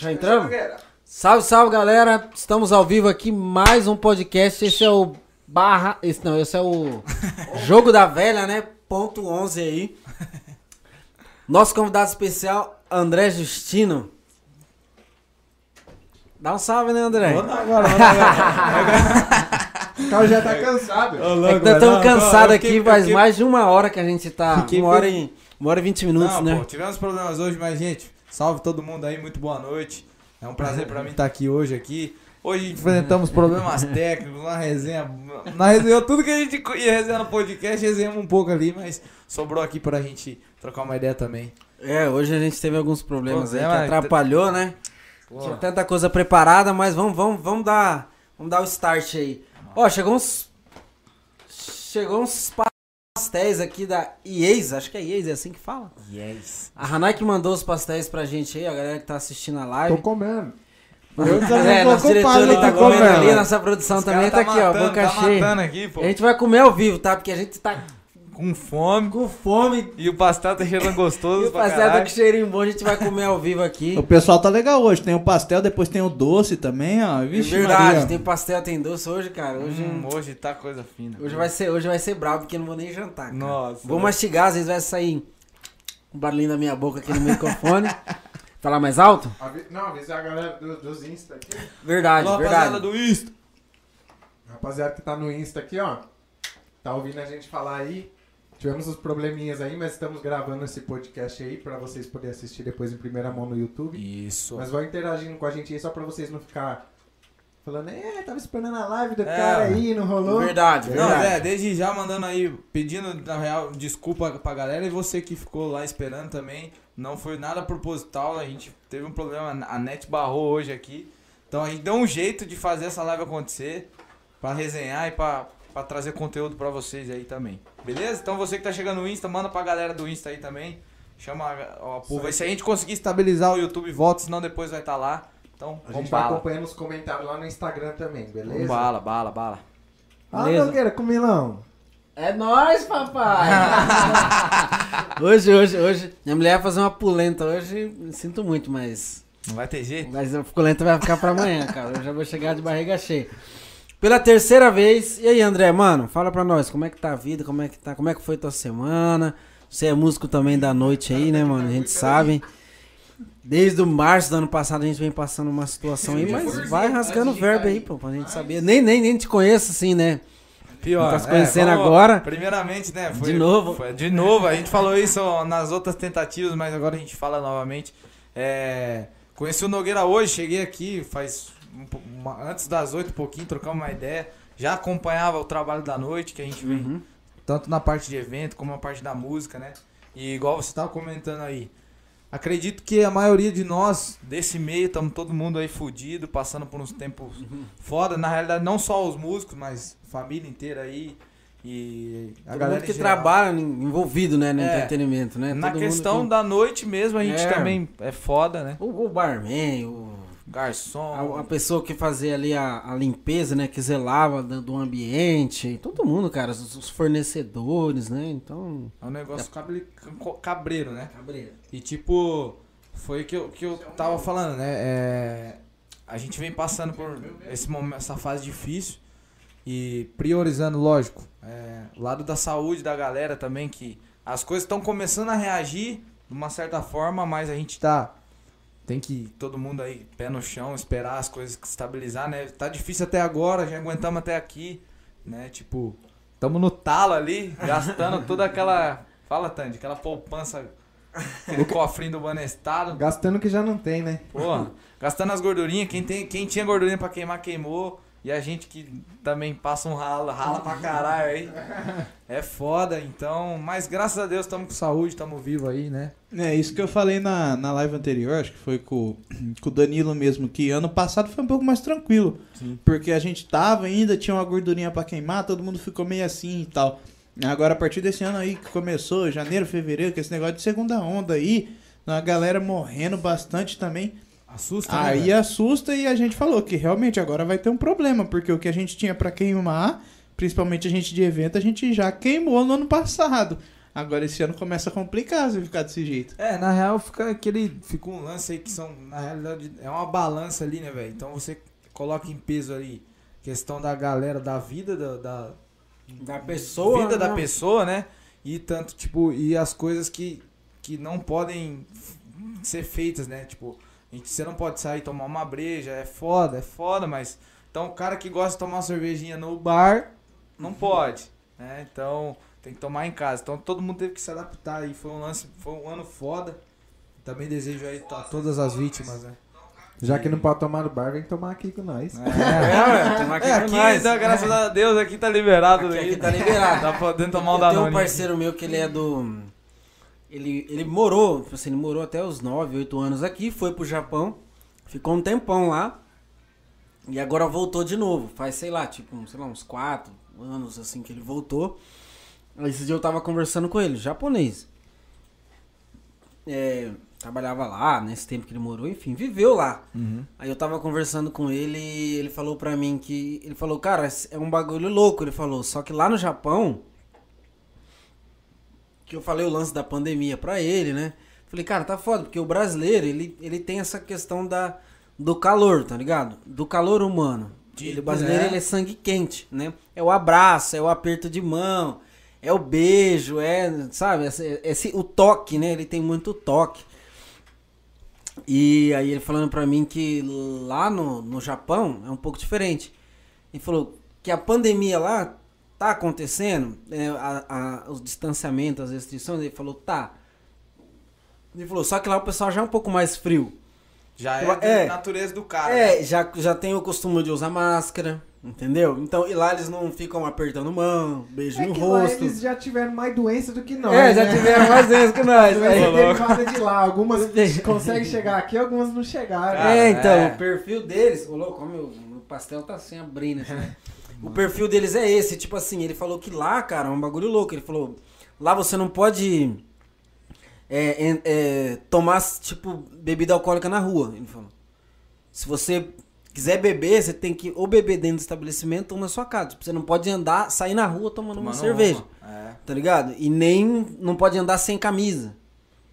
Já entramos? Salve, salve galera! Estamos ao vivo aqui, mais um podcast. Esse é o barra. Esse não, esse é o Jogo da Velha, né? Ponto 11 aí. Nosso convidado especial, André Justino. Dá um salve, né, André? agora, O cara já tá cansado. É que nós estamos cansados aqui, faz mais de uma hora que a gente tá. Uma hora, e, uma hora e vinte minutos, Não, né? pô, tivemos problemas hoje, mas, gente, salve todo mundo aí, muito boa noite. É um prazer pra mim estar aqui hoje aqui. Hoje enfrentamos problemas técnicos, uma resenha. Na resenha, tudo que a gente ia resenhar no podcast, resenhamos um pouco ali, mas sobrou aqui pra gente trocar uma ideia também. É, hoje a gente teve alguns problemas aí que atrapalhou, né? Tinha tanta coisa preparada, mas vamos, vamos, vamos dar, vamos dar o start aí. Ó, chegou uns, chegou uns pastéis aqui da IES, acho que é IES, é assim que fala. yes. A Hanai que mandou os pastéis pra gente aí, a galera que tá assistindo a live. Tô comendo. Eu é, nosso diretor ali tá comendo comendo. ali, nossa produção Os também cara tá, aqui, ó, matando, boca tá cheia. matando aqui, pô. A gente vai comer ao vivo, tá? Porque a gente tá Com fome. com fome E o pastel tá cheirando gostoso e o pastel tá com cheirinho bom, a gente vai comer ao vivo aqui. O pessoal tá legal hoje. Tem o pastel, depois tem o doce também, ó. É Vixe, verdade, Maria. tem pastel, tem doce hoje, cara. Hoje, Hum, hoje tá coisa fina. hoje, vai, ser, hoje vai ser bravo, porque eu não vou nem jantar. cara. Nossa. Vou mastigar, às vezes vai sair um barulhinho da minha boca aqui no microfone. Falar mais alto? Não, avisar a galera do- dos Insta aqui. Verdade, rapaziada verdade. do Insta. Rapaziada que tá no Insta aqui, ó. Tá ouvindo a gente falar aí. Tivemos uns probleminhas aí, mas estamos gravando esse podcast aí pra vocês poderem assistir depois em primeira mão no YouTube. Isso. Mas vão interagindo com a gente aí só pra vocês não ficar falando, é, tava esperando a live do É, cara aí, não rolou. Verdade, Não, verdade. é, desde já mandando aí, pedindo, na real, desculpa pra galera e você que ficou lá esperando também. Não foi nada proposital, a gente teve um problema, a net barrou hoje aqui. Então a gente deu um jeito de fazer essa live acontecer, pra resenhar e pra, pra trazer conteúdo pra vocês aí também. Beleza? Então você que tá chegando no Insta, manda pra galera do Insta aí também. Chama a, a povo. Se a gente conseguir estabilizar o YouTube, volta, senão depois vai estar lá. Então, A vamos gente vai bala. acompanhando os comentários lá no Instagram também, beleza? Vamos bala, bala, bala. Ah, Beleza. Nogueira, com milão. É nóis, papai! hoje, hoje, hoje. Minha mulher vai fazer uma pulenta hoje, sinto muito, mas. Não vai ter jeito? Mas a pulenta vai ficar pra amanhã, cara. Eu já vou chegar de barriga cheia. Pela terceira vez. E aí, André, mano, fala pra nós, como é que tá a vida, como é que tá, como é que foi tua semana? Você é músico também da noite aí, né, mano? A gente sabe. Desde o março do ano passado a gente vem passando uma situação aí, mas vai rasgando o verbo aí, pô, pra gente saber. Nem, nem, nem te conheço assim, né? Pior. Tá se conhecendo vamos- agora? Primeiramente, né? Foi, De novo? foi- de novo. A gente falou isso nas outras tentativas, mas agora a gente fala novamente. É, conheci o Nogueira hoje, cheguei aqui faz uma- antes das oito, um pouquinho, trocamos uma ideia. Já acompanhava o trabalho da noite, que a gente vem Uhum. tanto na parte de evento como na parte da música, né? E igual você tava comentando aí, acredito que a maioria de nós desse meio estamos todo mundo aí fudido, passando por uns tempos foda. Na realidade, não só os músicos, mas família inteira aí e a Todo galera mundo que trabalha envolvido, né, no É. entretenimento, né? Na Todo questão que- da noite mesmo, a gente É. também é foda, né? O, o barman, o, Garçom. a, a pessoa que fazia ali a, a limpeza, né? Que zelava do, do ambiente. Todo mundo, cara. Os, os fornecedores, né? Então. É um negócio cabre- cabreiro, né? Cabreira. E tipo, foi que eu, que eu tava falando, né? É, a gente vem passando por esse momento, essa fase difícil e priorizando, lógico, é, o lado da saúde da galera também, que as coisas estão começando a reagir de uma certa forma, mas a gente tá. Tem que todo mundo aí, pé no chão, esperar as coisas estabilizar, né? Tá difícil até agora, já aguentamos até aqui, né? Tipo, tamo no talo ali, gastando toda aquela. Fala, Tandy, aquela poupança Aquele cofrinho do Banestado. Gastando o que já não tem, né? Porra, gastando as gordurinhas. Quem, tem, quem tinha gordurinha pra queimar, queimou. E a gente que também passa um rala, rala pra caralho aí. É foda, então. Mas graças a Deus estamos com saúde, estamos vivos aí, né? É isso que eu falei na, na live anterior, acho que foi com, com o Danilo mesmo, que ano passado foi um pouco mais tranquilo. Sim. Porque a gente tava ainda, tinha uma gordurinha pra queimar, todo mundo ficou meio assim e tal. Agora, a partir desse ano aí que começou, janeiro, fevereiro, com esse negócio de segunda onda aí, a galera morrendo bastante também. Assusta, né, Aí velho? assusta e a gente falou que realmente agora vai ter um problema, porque o que a gente tinha pra queimar, principalmente a gente de evento, a gente já queimou no ano passado. Agora esse ano começa a complicar se ficar desse jeito. É, na real fica aquele. Fica um lance aí que são. Na realidade, é uma balança ali, né, velho? Então você coloca em peso ali questão da galera, da vida da, da Da pessoa. vida da né? pessoa, né? E tanto, tipo, e as coisas que, que não podem ser feitas, né? Tipo, a gente, você não pode sair e tomar uma breja, é foda, é foda, mas. Então o cara que gosta de tomar uma cervejinha no bar, não pode. Né? Então tem que tomar em casa. Então todo mundo teve que se adaptar aí. Foi um lance, foi um ano foda. Também desejo aí a todas as vítimas, né? Já que não pode tomar no bar, vem tomar aqui com nós. É, ué, tomar aqui É, com aqui, nós. então, graças a Deus, aqui tá liberado. Aqui- aí. aqui tá liberado. Tá podendo tomar um Eu tenho um Danone. parceiro meu que ele é do. Ele, ele morou, tipo assim, ele morou até os 9, 8 anos aqui, foi pro Japão, ficou um tempão lá. E agora voltou de novo. Faz, sei lá, tipo, sei lá, uns 4 anos assim que ele voltou. Esse dia eu tava conversando com ele, japonês. É, trabalhava lá, nesse tempo que ele morou, enfim, viveu lá. Uhum. Aí eu tava conversando com ele e ele falou pra mim que. Ele falou, cara, é um bagulho louco. Ele falou, só que lá no Japão. Que eu falei o lance da pandemia pra ele, né? Falei, cara, tá foda, porque o brasileiro, ele, ele tem essa questão da, do calor, tá ligado? Do calor humano. Ele, o brasileiro, é. ele é sangue quente, né? É o abraço, é o aperto de mão, é o beijo, é, sabe? Esse, esse- o toque, né? Ele tem muito toque. E aí ele falando pra mim que lá no, no Japão é um pouco diferente. Ele falou que a pandemia lá tá acontecendo, né, a- a- os distanciamentos, as restrições, ele falou, tá. Ele falou, só que lá o pessoal já é um pouco mais frio. Já é, é. natureza do cara. né? É, já, já tem o costume de usar máscara, entendeu? Então, e lá eles não ficam apertando mão, beijo É no que lá rosto. eles já tiveram mais doença do que nós. é, já né? tiveram mais vezes que nós. Doença derivada de lá. Algumas conseguem chegar aqui, algumas não chegaram. Cara, é, então, é. o perfil deles. Ô, louco, meu, meu pastel tá sem abrir, né? o perfil deles é esse. Tipo assim, ele falou que lá, cara, é um bagulho louco. Ele falou: lá você não pode é, é, é, tomar, tipo, bebida alcoólica na rua. Ele falou: se você quiser beber, você tem que ou beber dentro do estabelecimento ou na sua casa. Tipo, você não pode andar, sair na rua tomando uma Tomando cerveja. uma. É. Tá ligado? E nem não pode andar sem camisa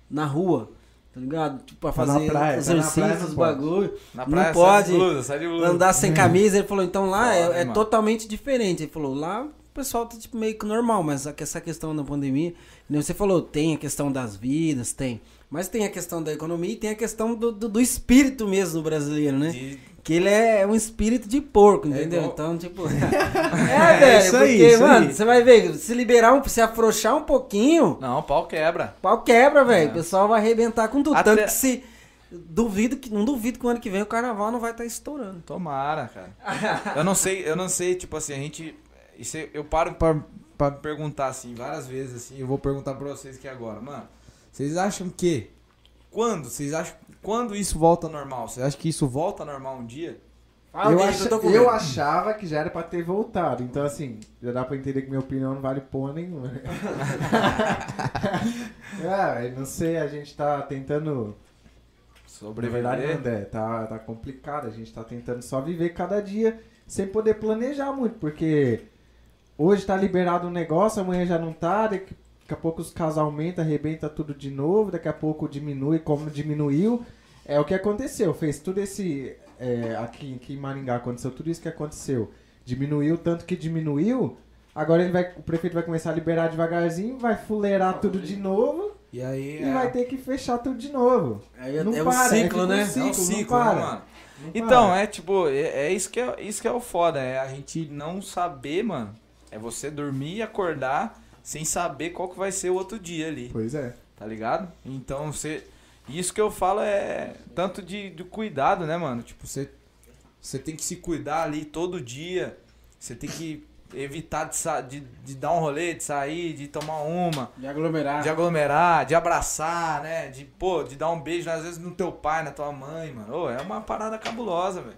na rua. Tá ligado? Tipo, pra Tá na fazer praia, tá na exercícios, não os pode. bagulho. Na Não praia, pode sai de blusa, sai de blusa. Andar sem camisa, ele falou, então lá é, é totalmente diferente. Ele falou, lá pessoal tá tipo, meio que normal, mas essa questão da pandemia, você falou, tem a questão das vidas, tem. Mas tem a questão da economia e tem a questão do, do, do espírito mesmo do brasileiro, né? De- Que ele é um espírito de porco, entendeu? igual- Então, tipo. é, velho, isso aí, porque, isso mano, aí. você vai ver, se liberar um, se afrouxar um pouquinho, Não, pau quebra. pau quebra, velho. É. O pessoal vai arrebentar com tudo. Até- Tanto que se. Duvido que. Não duvido que o ano que vem o carnaval não vai estar estourando. Tomara, cara. eu não sei, eu não sei, tipo assim, a gente. Isso eu paro pra, pra perguntar assim, várias vezes, assim, eu vou perguntar pra vocês aqui agora. Mano, vocês acham que. Quando? Vocês acham. Quando isso volta ao normal? Vocês acham que isso volta ao normal um dia? Fala, eu, acha- eu eu achava que já era pra ter voltado. Então, assim, já dá pra entender que minha opinião não vale porra nenhuma. né? é, não sei, a gente tá tentando. Na verdade, Sobreviver. André, tá, tá complicado. A gente tá tentando só viver cada dia sem poder planejar muito, porque hoje tá liberado um negócio, amanhã já não tá, daqui, a pouco os casos aumentam, arrebenta tudo de novo, daqui a pouco diminui como diminuiu. É o que aconteceu, fez tudo esse. é, aqui, aqui em Maringá aconteceu tudo isso que aconteceu. Diminuiu tanto que diminuiu. Agora ele vai, o prefeito vai começar a liberar devagarzinho, vai fuleirar tudo de novo E aí. e é, vai ter que fechar tudo de novo. Aí é, Não é para, é ciclo, tipo né? um ciclo. é um não ciclo, né, para. mano? Não Então, para. é tipo, é, é isso, que é isso que é o foda, é a gente não saber, mano. É você dormir e acordar sem saber qual que vai ser o outro dia ali. Pois é. tá ligado? Então você. Isso que eu falo é tanto de, de cuidado, né, mano? Tipo, você, você tem que se cuidar ali todo dia. Você tem que evitar de, de, de dar um rolê, de sair, de tomar uma, De aglomerar. de aglomerar, de abraçar, né? De, pô, de dar um beijo, às vezes, no teu pai, na tua mãe, mano. Ô, é uma parada cabulosa, velho.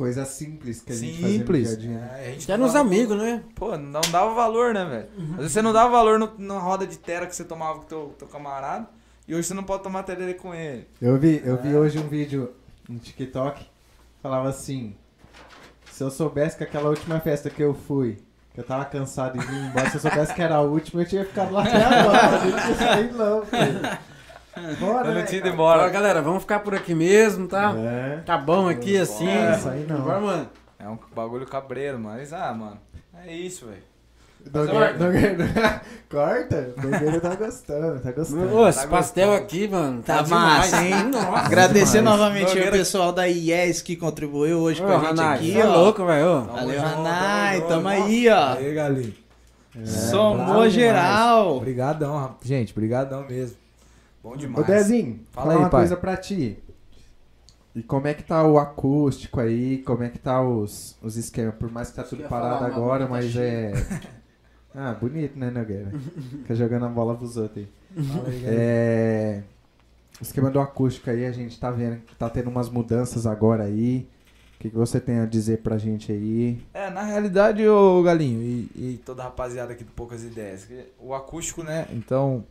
Coisa simples que a gente faz no Simples. dia a dia. É, a gente Até não nos amigos, né? Pô, não dava valor, né, velho? Às vezes você não dava valor no, na roda de tera que você tomava com teu, teu camarada. E hoje você não pode tomar tererê com ele. Eu vi, eu vi É. hoje um vídeo no TikTok, falava assim, se eu soubesse que aquela última festa que eu fui Que eu tava cansado de vir embora. Se eu soubesse que era a última, eu tinha ficado lá até agora. Eu não saído, não, filho. Bora, Eu não né, embora. Ó, galera, vamos ficar por aqui mesmo, tá? É. Tá bom aqui assim. É, isso aí não. Bora, mano. É um bagulho cabreiro, mas, ah, mano, é isso, velho. Nogueira, Nogueira, corta? Nogueira tá gostando, tá gostando. Ô, esse Tá pastel gostando. aqui, mano. Tá demais. massa, hein? Nossa. Agradecer demais. novamente Nogueira- ao pessoal da IES que contribuiu hoje Ô, com a gente Ranai, aqui, é ó. louco, velho. Valeu, Ranai, tamo aí, ó. Aí, galinho. É, Somou geral. Obrigadão, gente, brigadão mesmo. Bom demais. Ô, Dezinho, Fala fala aí, uma pai. coisa pra ti. E como é que tá o acústico aí? Como é que tá os, os esquemas? Por mais que tá tudo parado agora, tá mas cheio. é... Ah, bonito, né, Nogueira? Fica jogando a bola pros outros aí. Fala aí. É... O esquema do acústico aí, a gente tá vendo que tá tendo umas mudanças agora aí. O que, que você tem a dizer pra gente aí? É, na realidade, ô Galinho e, e toda a rapaziada aqui do Poucas Ideias, o acústico, né? Então,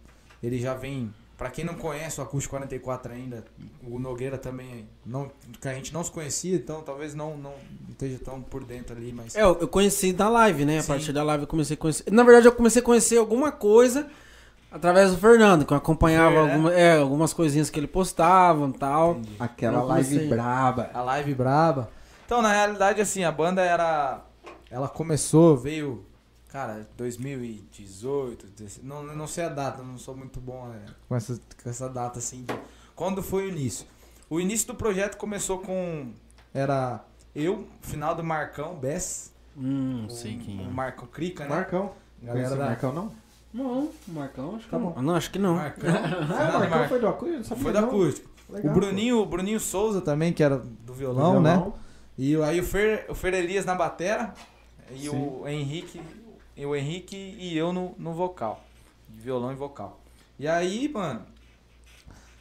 ele já vem. Pra quem não conhece o acústico 44 ainda, o Nogueira também, não, que a gente não se conhecia, então talvez não, não esteja tão por dentro ali, mas. É, eu conheci da live, né? A Sim. partir da live eu comecei a conhecer. Na verdade, eu comecei a conhecer alguma coisa através do Fernando, que eu acompanhava né? alguma- é, algumas coisinhas que ele postava e tal. Entendi. Aquela live braba. A live braba. Então, na realidade, assim, a banda era. Ela começou, veio. Cara, 2018, desse- não, não sei a data, não sou muito bom né, com, essa, com essa data assim. de- Quando foi o início? O início do projeto começou com. Era eu, final do Marcão, Bess. Hum, o- sei quem O é. Marcão Crica, né? Marcão. Galera o da- Marcão, não? Não, o Marcão, acho que Tá não. bom. Não, acho que não. Marcão. Ah, o Marcão Mar- foi do acústico? Foi do acústico. Legal, o Bruninho, o Bruninho Souza também, que era do violão, né? Violão. E o- aí o Fer, o Fer Elias na batera e Sim. o Henrique, e o Henrique e eu no, no vocal, violão e vocal. E aí, mano,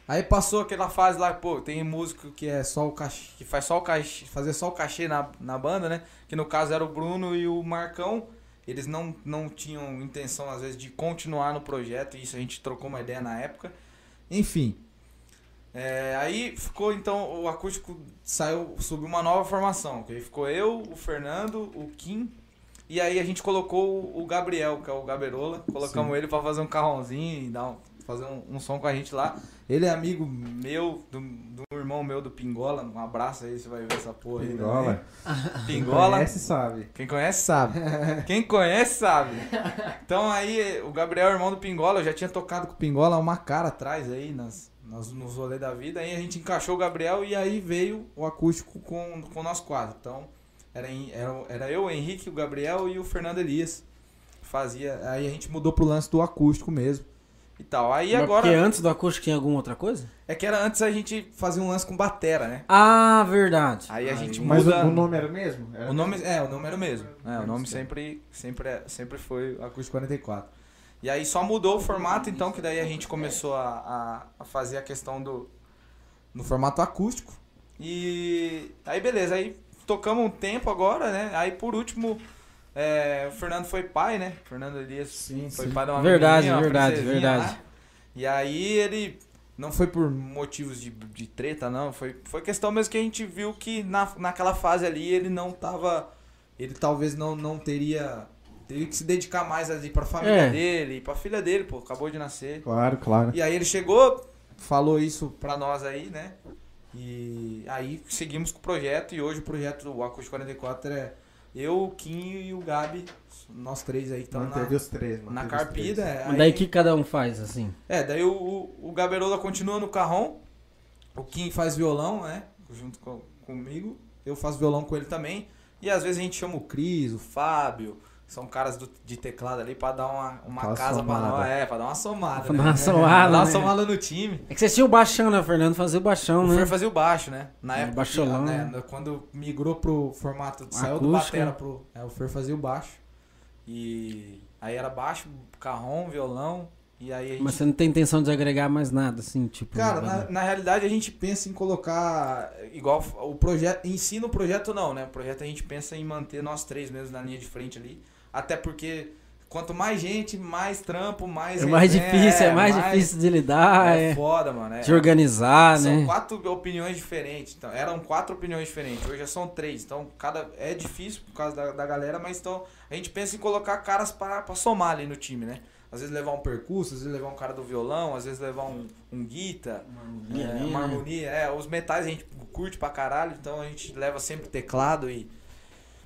aí passou aquela fase lá, pô, tem músico que é só o cachê, que faz só o cachê, fazer só o cachê na, na banda, né? Que no caso era o Bruno e o Marcão. Eles não, não tinham intenção, às vezes, de continuar no projeto, isso a gente trocou uma ideia na época. Enfim, é, aí ficou então o acústico saiu subiu uma nova formação, aí ficou eu, o Fernando, o Kim e aí a gente colocou o- o Gabriel, que é o Gaberola, colocamos Sim. ele pra fazer um carrãozinho e dar um, fazer um, um som com a gente lá. Ele é amigo meu, do, do irmão meu do Pingola, um abraço aí, você vai ver essa porra aí. Pingola. Pingola. Conhece, sabe. Quem conhece sabe. Quem conhece sabe. Então aí, o Gabriel, irmão do Pingola, eu já tinha tocado com o Pingola uma cara atrás aí, nas, nas, nos rolês da vida. Aí a gente encaixou o Gabriel e aí veio o acústico com, com nós quatro. Então, era, em- era, era eu, o Henrique, o Gabriel e o Fernando Elias. Fazia. Aí a gente mudou pro lance do acústico mesmo. E tal. Aí Mas agora. Porque antes do acústico tinha alguma outra coisa? É que era antes a gente fazia um lance com batera, né? Ah, verdade. Aí a gente Mas o, muda. o nome era o mesmo? Era O nome, é, o nome era o mesmo. É, o nome sempre, sempre, é- sempre foi Acústico 44. E aí só mudou o formato, então, que daí a gente começou a, a, a fazer a questão do. no formato acústico. E aí beleza, aí tocamos um tempo agora, né? Aí por último, é, o Fernando foi pai, né? O Fernando Elias Sim, foi sim. pai de uma Verdade, verdade, verdade. lá. E aí ele não foi por motivos de, de treta, não. Foi, foi questão mesmo que a gente viu que na, naquela fase ali ele não tava. Ele talvez não, não teria. Teria que se dedicar mais ali pra família É. dele, pra filha dele, pô, acabou de nascer. Claro, claro. E aí ele chegou, falou isso pra nós aí, né? E aí seguimos com o projeto e hoje o projeto do Acústico 44 é eu, o Kim e o Gabi, nós três aí que estamos na, os três, na carpida. três. é, aí- daí o que cada um faz, assim? é, daí o, o, o Gaberola continua no carrão, o Kim faz violão, né? Junto com, comigo, eu faço violão com ele também. E às vezes a gente chama o Cris, o Fábio, são caras do- de teclado ali pra dar uma, uma casa pra somada. nós. É, pra dar uma somada. Pra né? dar uma somada, Dar uma né? somada no time. É que vocês tinham o baixão, né, Fernando? Fazer o baixão, O né? Fer fazia o baixo, né? Na É, época, baixolão, que, né? né? quando migrou pro formato, saiu do batera pro... É, o Fer fazia o baixo. E aí era baixo, carrom, violão, e aí a gente Mas você não tem intenção de agregar mais nada, assim, tipo... Cara, na, na realidade a gente pensa em colocar igual o projeto, em si no projeto não, né? O projeto a gente pensa em manter nós três mesmo na linha de frente ali, até porque quanto mais gente, mais trampo, mais. É mais resenha, difícil, é mais, difícil de lidar, É, é, foda, mano. É, de organizar, são né? quatro opiniões diferentes. Então, eram quatro opiniões diferentes. Hoje já são três. Então, cada é difícil por causa da, da galera, mas então a gente pensa em colocar caras para pra somar ali no time, né? Às vezes levar um percurso, às vezes levar um cara do violão, às vezes levar um, um guita, harmonia é, uma né? harmonia. É, os metais a gente curte pra caralho, então a gente leva sempre teclado e.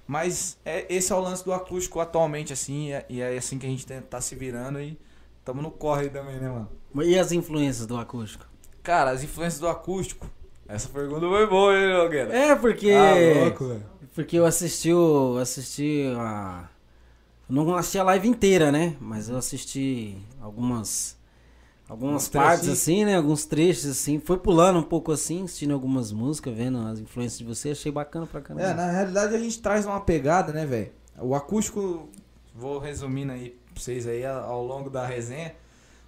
Mas é, esse é o lance do acústico atualmente, assim, e é, é assim que a gente tá, tá se virando e tamo no corre também, né, mano? E as influências do acústico? Cara, as influências do acústico. Essa pergunta foi boa, hein, Nogueira? É, porque. Ah, louco, velho. Porque eu assisti o. Assisti a. eu Não assisti a live inteira, né? Mas eu assisti algumas. Algumas partes assim, né? Alguns trechos assim. Foi pulando um pouco assim, assistindo algumas músicas, vendo as influências de você. Achei bacana pra caramba. É, na realidade a gente traz uma pegada, né, velho? O acústico, vou resumindo aí pra vocês aí ao longo da resenha.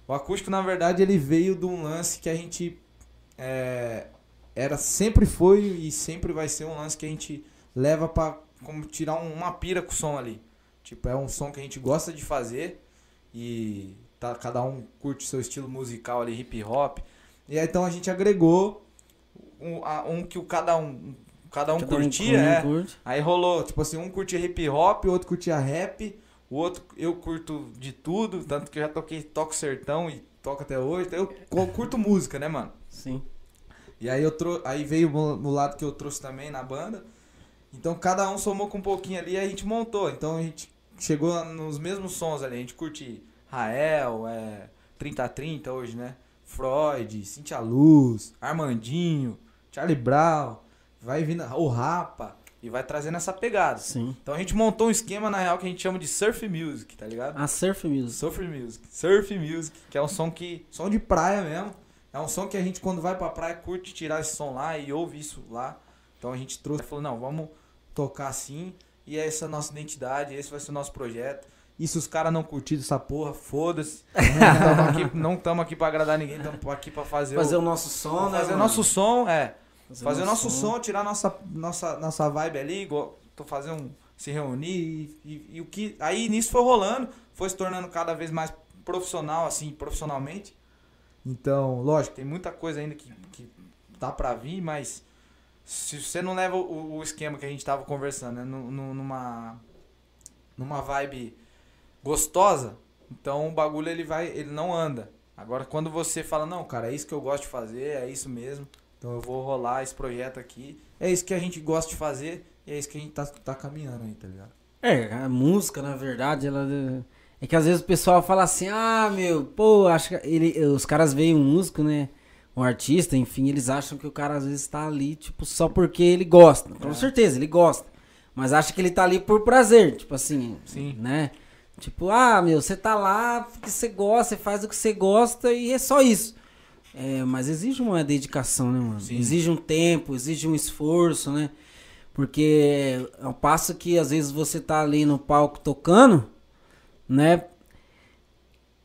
O acústico, na verdade, ele veio de um lance que a gente é, era sempre foi e sempre vai ser um lance que a gente leva pra como tirar um- uma pira com o som ali. Tipo, é um som que a gente gosta de fazer e tá, cada um curte seu estilo musical ali, hip hop. E aí então a gente agregou um, a- um que o cada um cada um Cada um curtia, com- é. curte. Aí rolou, tipo assim, um curtia hip hop, o outro curtia rap, o outro eu curto de tudo, tanto que eu já toquei, toco sertão e toco até hoje. Eu cu- curto música, né, mano? Sim. E aí eu trou aí veio o lado que eu trouxe também na banda. Então cada um somou com um pouquinho ali e a gente montou. Então a gente chegou nos mesmos sons ali. A gente curte Rael, é, 3030 hoje, né? Freud, Cintia Luz, Armandinho, Charlie Brown, vai vindo o Rapa e vai trazendo essa pegada. Sim. Então a gente montou um esquema na real que a gente chama de surf music, tá ligado? A Surf Music. Surf Music. Surf Music, que é um som que. Som de praia mesmo. É um som que a gente, quando vai pra praia, curte tirar esse som lá e ouve isso lá. Então a gente trouxe e falou, não, vamos tocar assim. E essa é a nossa identidade, esse vai ser o nosso projeto. E se os caras não curtirem essa porra, foda-se. Não aqui- estamos aqui pra agradar ninguém, estamos aqui pra fazer, Fazer o, o nosso som, né? fazer o nosso som, é. Fazer, Fazer o nosso som, tirar nossa, nossa, nossa vibe ali, igual, tô fazendo se reunir e, e- e o que. Aí nisso foi rolando, foi se tornando cada vez mais profissional, assim, profissionalmente. Então, lógico, tem muita coisa ainda que, que dá pra vir, mas se você não leva o, o esquema que a gente tava conversando, né, nu- nu- numa, numa vibe gostosa, então o bagulho ele vai, ele não anda. Agora quando você fala, não, cara, é isso que eu gosto de fazer, é isso mesmo. Então eu vou rolar esse projeto aqui. É isso que a gente gosta de fazer e é isso que a gente tá, tá caminhando aí, tá ligado? É, a música, na verdade, ela. É que às vezes o pessoal fala assim, ah, meu, pô, acho que ele, os caras veem um músico, né? Um artista, enfim, eles acham que o cara às vezes tá ali, tipo, só porque ele gosta. Com É. certeza, ele gosta. Mas acha que ele tá ali por prazer, tipo assim, Sim. né? Tipo, ah, meu, você tá lá porque você gosta, você faz o que você gosta e é só isso. É, mas exige uma dedicação, né, mano? Sim. Exige um tempo, exige um esforço, né? Porque ao passo que às vezes você tá ali no palco tocando, né?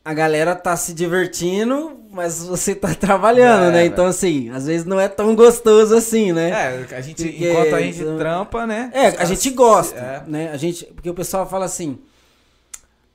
A galera tá se divertindo, mas você tá trabalhando, É, né? Então, assim, às vezes não é tão gostoso assim, né? É, a gente, Porque- enquanto a gente trampa, né? É, a gente gosta, É. né? A gente, porque o pessoal fala assim: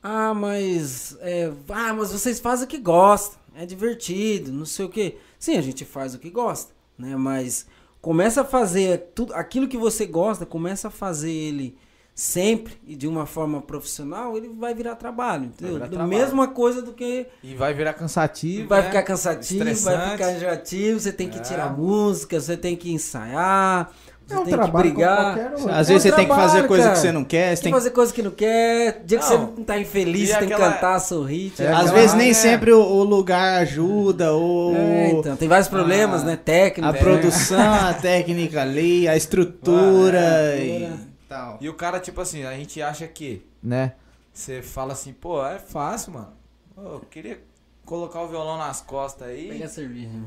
"Ah, mas é, ah, mas vocês fazem o que gostam, é divertido, não sei o quê". Sim, a gente faz o que gosta, né? Mas começa a fazer tudo aquilo que você gosta, começa a fazer ele sempre e de uma forma profissional, ele vai virar trabalho, entendeu? virar trabalho. Mesma coisa do que E vai virar cansativo. vai né? ficar cansativo, vai ficar enjoativo, você tem que É. tirar música, você tem que ensaiar, você É um tem que trabalho brigar. qualquer outro. Às É vezes um você tem que fazer trabalho, coisa que cara. você não quer, você Tem que fazer coisa que não quer, dia que você Não. não tá infeliz, você tem que aquela- cantar, sorrir. É, Às vezes nem é. sempre o, o lugar ajuda, ou É, então, tem vários problemas, Ah, né? Técnicos. a né? produção, a técnica ali, a estrutura Ah, e é. tal. E o cara, tipo assim, a gente acha que, né? Você fala assim, pô, é fácil, mano. Pô, eu queria colocar o violão nas costas aí né?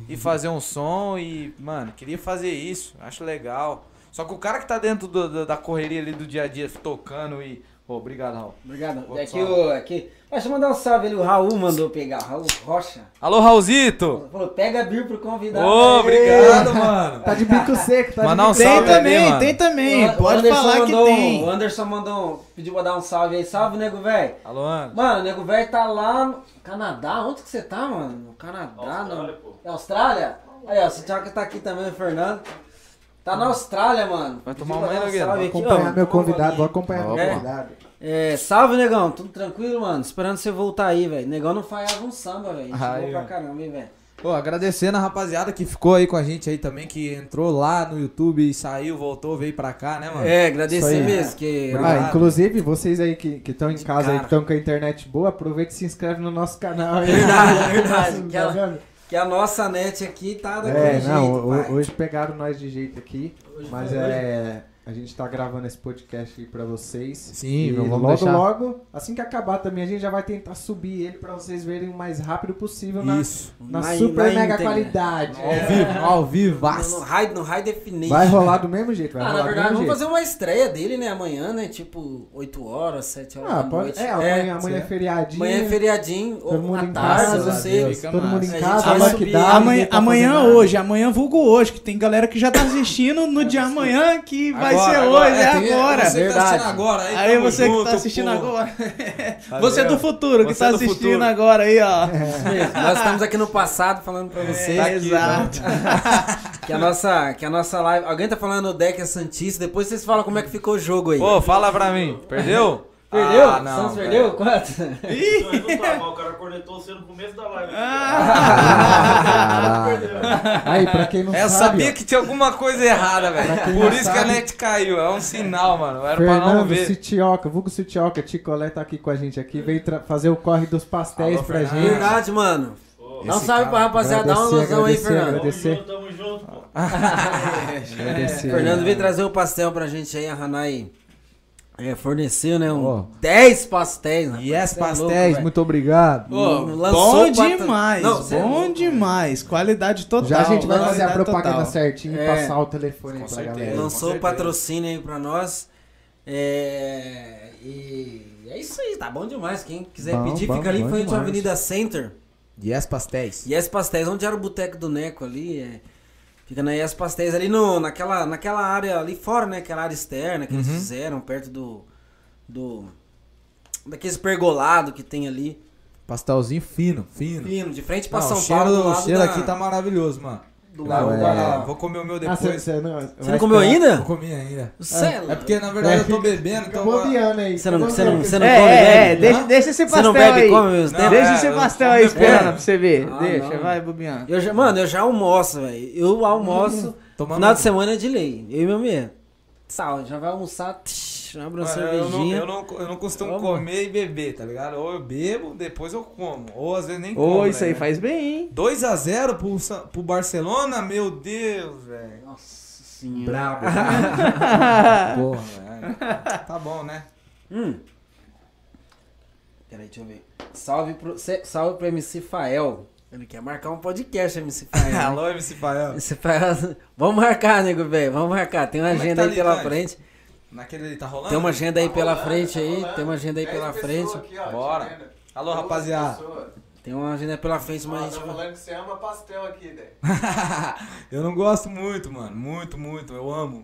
e fazer um som e, mano, queria fazer isso, acho legal. Só que o cara que tá dentro do- do- da correria ali do dia a dia, tocando e. Pô, obrigado, Raul. Obrigado. Vou que só- o. Aqui. Deixa eu mandar um salve ali. O Raul mandou pegar. Raul Rocha. Alô, Raulzito! Falou, pega a Bill pro convidado. Ô, Aê! obrigado, mano. Tá de bico seco, tá Mandar um de bico Tem salve ali, também, mano. tem também. O Pode Anderson falar que mandou- tem. O Anderson mandou. um- Pediu pra dar um salve aí. Salve, nego velho. Alô, Ana. Mano, o nego velho tá lá no Canadá. Onde que você tá, mano? No Canadá, Austrália, no... pô. É Austrália? Aí, ó, o Thiago tá aqui também, o Fernando. Tá na Austrália, mano. Vai tomar uma Nogueira? salve Vou aqui, acompanhar meu convidado, vou acompanhar meu convidado. É, salve, negão. Tudo tranquilo, mano? Esperando você voltar aí, velho. Negão não falhava um samba, velho. Aí, boa pra caramba, hein, velho. Pô, agradecendo a rapaziada que ficou aí com a gente aí também, que entrou lá no YouTube e saiu, voltou, veio pra cá, né, mano? É, agradecer aí. mesmo, que... Ah, inclusive, vocês aí que estão em casa aí, cara. que estão com a internet boa, aproveita e se inscreve no nosso canal. aí. Verdade, verdade. Que Tá a, vendo? Que a nossa net aqui tá daquele É, jeito, não, ho- pai. hoje pegaram nós de jeito aqui, Hoje mas é. A gente tá gravando esse podcast aí pra vocês. Sim, e vamos logo, deixar- logo, assim que acabar também, a gente já vai tentar subir ele pra vocês verem o mais rápido possível na, Isso. na Na- super na mega íntegra. qualidade. Ao vivo, ao No, vivaço. no high, no high definition. Vai rolar do mesmo jeito, vai Ah, na rolar verdade, do vamos mesmo fazer uma estreia dele, né? Amanhã, né? Tipo, 8 horas, 7 jeito. horas Ah, da pode, noite. é, amanhã, amanhã é feriadinho. Amanhã é feriadinho, ou Todo mundo à em tarde, casa. Fica todo mundo em casa, gente vai vai que dá. Amanhã, tá amanhã hoje, amanhã vulgo hoje, que tem galera que já tá assistindo no dia amanhã, que vai Agora, ser agora, hoje, é, é agora. Você que tá Verdade. assistindo agora aí, Aí você que junto, tá assistindo pô. agora. Tá você do futuro que Você tá do assistindo futuro. agora aí, ó. Mesmo. Nós estamos aqui no passado falando pra você É, exato. que a nossa, que a nossa live. Alguém tá falando o deck é Santista, depois vocês falam como é que ficou o jogo aí. Pô, fala pra mim. Perdeu? Perdeu? Ah, não, Santos velho. perdeu? Quanto? Então, aí não mal, o cara cornetou você no começo da live. Caralho. Aí, pra quem não É, Eu sabe, sabia ó, que tinha alguma coisa errada, velho. Por isso que a sabe- net caiu. É um sinal, mano. Era pra não Fernando ver. Citioca, vulgo Citioca, Ticolé tá aqui com a gente aqui, veio fazer o corre dos pastéis Alô, pra Fernando. gente. Verdade, mano. Dá um salve pra rapaziada, dá uma alusão aí, agradecer, Fernando. Tamo agradecer. junto, tamo junto, pô. Agradecer. Fernando veio trazer o pastel pra gente aí, a Hanai é, forneceu, né? Um Ó. 10 pastéis. rapaz. Yes, é louco, pastéis, velho. muito obrigado. Lançou bom demais, Não, é bom louco, demais. Qualidade total. Já a gente vai fazer a propaganda total. certinho e É. passar o telefone aí Com pra certeza. galera. Lançou o patrocínio aí pra nós. É, e é isso aí, tá bom demais. Quem quiser Bom, pedir, bom, fica ali em frente à. Avenida Center. Yes, pastéis. Yes Pastéis, onde era o boteco do Neco ali, é, fica na Yes Pastéis, ali no, naquela, naquela área ali fora, né? Aquela área externa que eles Uhum. fizeram, perto do. do daqueles pergolado que tem ali. Pastelzinho fino, fino. Fino, de frente pra Não, São o cheiro, Paulo. Do o cheiro da, aqui tá maravilhoso, mano. Do Não, é- Vou comer o meu Ah, depois. você, você não, Você não comeu ainda? Não comi ainda. Você é, É porque, na verdade, eu tô bebendo, então... bobeando aí. Você não, você não, bobeando. você não É, come, é, bebe? é, deixa, deixa esse Você pastel não bebe e aí. come mesmo Não? Deixa é, esse eu pastel aí esperando pra você ver. Ah, deixa, não. vai, bobiando. Eu já, mano, eu já almoço, velho. Eu almoço. Tomando- Final de semana é de lei. Eu e meu mulher. Sal, já vai almoçar, tsh, abre uma Mano, eu, não, cervejinha. eu, não, eu não costumo Vamos. comer e beber, tá ligado? Ou eu bebo, depois eu como. Ou às vezes nem como. Ô, isso aí né? faz bem, hein? 2x0 pro, Sa- pro Barcelona? Meu Deus, velho. Nossa senhora. Brabo. Porra, velho. Tá bom, né? Hum. Peraí, deixa eu ver. Salve pro, salve pro MC Fael. Ele quer marcar um podcast, MC Fael. né? Alô, MC Fael. MC Fael. Vamos marcar, nego, velho. Vamos marcar. Tem uma Como é agenda tá aí ali, pela frente. Naquele tá rolando? Tem uma agenda aí pela frente aí. Tem uma agenda aí pela frente. Bora. Alô, rapaziada. Tem uma agenda pela frente, mas a gente vai. falando que você ama pastel aqui, né? eu não gosto muito, mano. Muito, muito. Eu amo.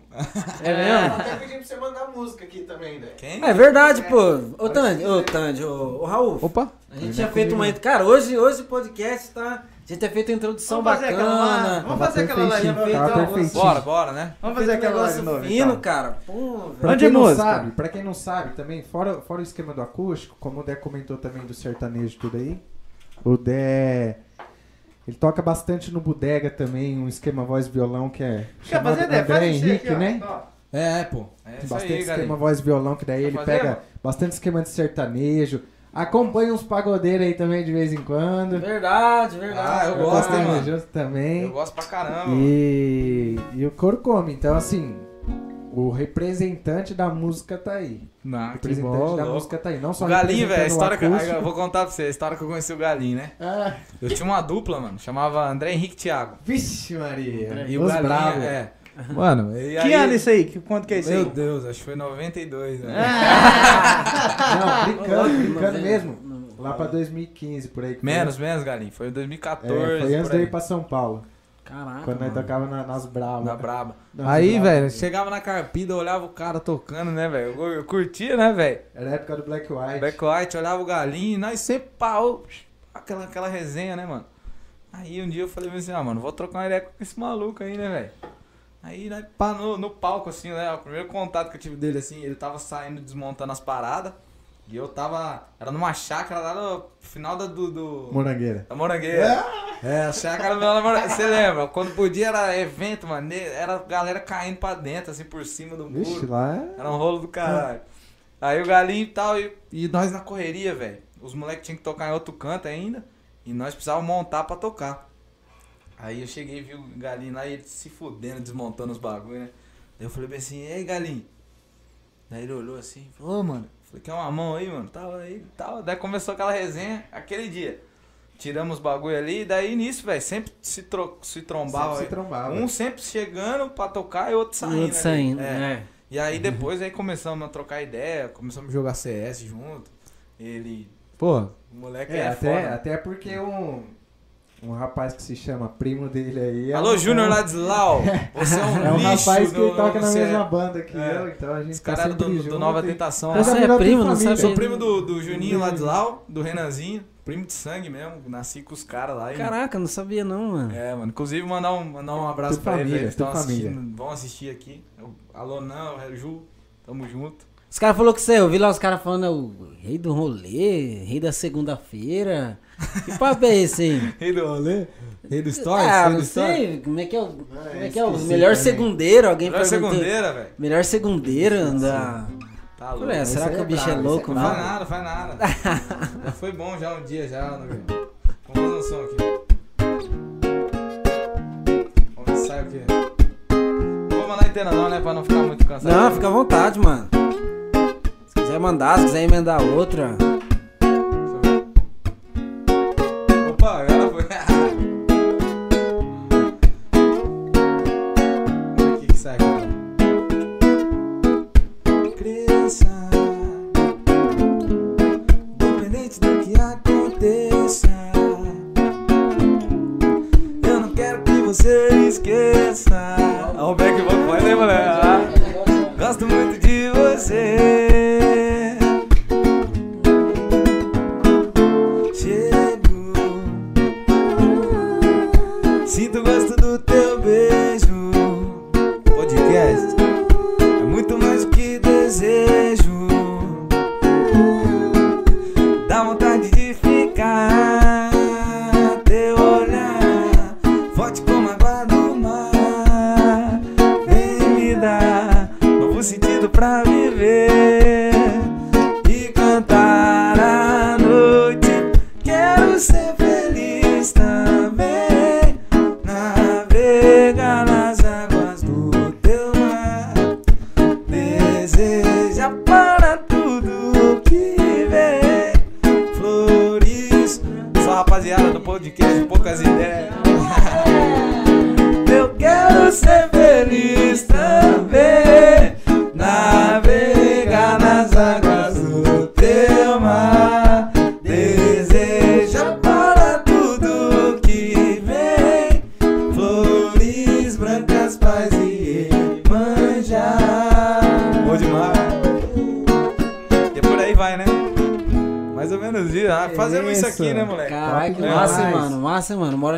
É mesmo? Até pedi pra você mandar música aqui também, né? Quem? É verdade, pô. Ô, Tandy, ô, Tandy, ô, ô, Raul. Opa. A gente tinha feito uma. Cara, hoje, hoje o podcast tá. A gente tinha feito a introdução Vamos fazer aquela bacana. Vamos fazer aquela lá de perfeitinho, novo. tava então. perfeitinho. Bora, bora, né? Vamos fazer aquela lá de negócio novo. fino, então. cara. Pô, Pra Onde quem é não sabe, pra quem não sabe também, fora, fora o esquema do acústico, como o Dé comentou também do sertanejo e tudo aí, o Dé, ele toca bastante no bodega também, um esquema voz violão que é Quer chamado fazer, Dé? André Faz Henrique, aqui, ó. né? Ó. É, pô. É Tem bastante aí, esquema galera. voz violão, que daí ele fazer, pega mano? bastante esquema de sertanejo, acompanha uns pagodeiros aí também de vez em quando. Verdade, verdade. Ah, eu gosto, hein, verdade. mano? Junto também. Eu gosto pra caramba. E, e o coro come, então assim, o representante da música tá aí. O Não, que representante bom, da louco. música tá aí. Não só O Galinho, velho, o história que. acústico. ah, Eu vou contar pra você a história que eu conheci o Galinho, né? Ah, Eu tinha uma dupla, mano, chamava André Henrique Thiago. vixe Maria. E Os o Galinho, bravos. é. Mano, e aí... Que ano isso aí? Que, quanto que é isso Meu aí? Deus, acho que foi 92, né? Não, brincando, brincando mesmo. Lá pra 2015, por aí. que foi. Menos, menos, Galinho. Foi em 2014. É, foi antes por de eu aí. ir pra São Paulo. Caraca. Quando nós tocava na- nas bravas. Na braba. Nas Aí, velho, chegava na carpida, olhava o cara tocando, né, velho? Eu, eu curtia, né, velho? Era a época do Black White. Black White, olhava o galinho, e nós sempre pau, aquela, aquela resenha, né, mano? Aí um dia eu falei assim, ah, mano, vou trocar uma ideia com esse maluco aí, né, velho? Aí, né, pá, no, no palco, assim, né, o primeiro contato que eu tive dele, assim, ele tava saindo, desmontando as paradas, e eu tava, era numa chácara lá no final da, do, do, Morangueira. da Morangueira. É, a chácara da Morangueira, você lembra? Quando podia era evento, mano, era galera caindo pra dentro, assim, por cima do muro. Vixe, lá é... Era um rolo do caralho. Aí o galinho e tal, e, e nós na correria, velho. Os moleques tinham que tocar em outro canto ainda. E nós precisávamos montar pra tocar. Aí eu cheguei e vi o galinho lá e ele se fudendo, desmontando os bagulho, né? Daí eu falei bem assim, ei galinho. Daí ele olhou assim, falou, ô mano, falei, quer uma mão aí, mano? Tava aí e tal. Daí começou aquela resenha, aquele dia. Tiramos os bagulho ali, e daí nisso, velho, sempre se, tro se trombava. Sempre se trombava. Um sempre chegando pra tocar e outro saindo. outro saindo, É. é. E aí depois aí começamos a trocar ideia, começamos a jogar CS junto. Ele. Pô, o moleque é, É, até, foda. até porque um, um rapaz que se chama primo dele aí... é Alô, um- Júnior é um- Ladislau! Você é um É um lixo rapaz que no- toca na você é- mesma banda que É. eu, então a gente Esse tá cara era do, sempre do junto Nova Tentação. Você é primo, não sabia? Sou primo do, do Juninho Ladislau, do Renanzinho, primo de sangue mesmo. Nasci com os caras lá. e- Caraca, não sabia não, mano. É, mano. Inclusive, mandar um, mandar um abraço Tudo pra família, Eles família. assistindo, vão assistir aqui. Alô, não, Ju, tamo junto. Os caras falaram que você, eu vi lá os caras falando, é o rei do rolê, rei da segunda-feira. Que papo é esse aí? Rei do rolê? Rei do Stories? ah, Rei não do sei, como é que é o, como é que é o melhor também. segundeiro, alguém Melhor perguntou. segundeira, velho. Melhor segundeiro da... Tá louco. Falei, ah, será que aí o é bicho é brabo, esse louco, é Não faz nada, faz nada. Já foi bom já um dia já, né? Vamos fazer um som aqui. Inteira não, né? Pra não ficar muito cansado. Não, fica à vontade, mano. Se quiser mandar, se quiser emendar outra.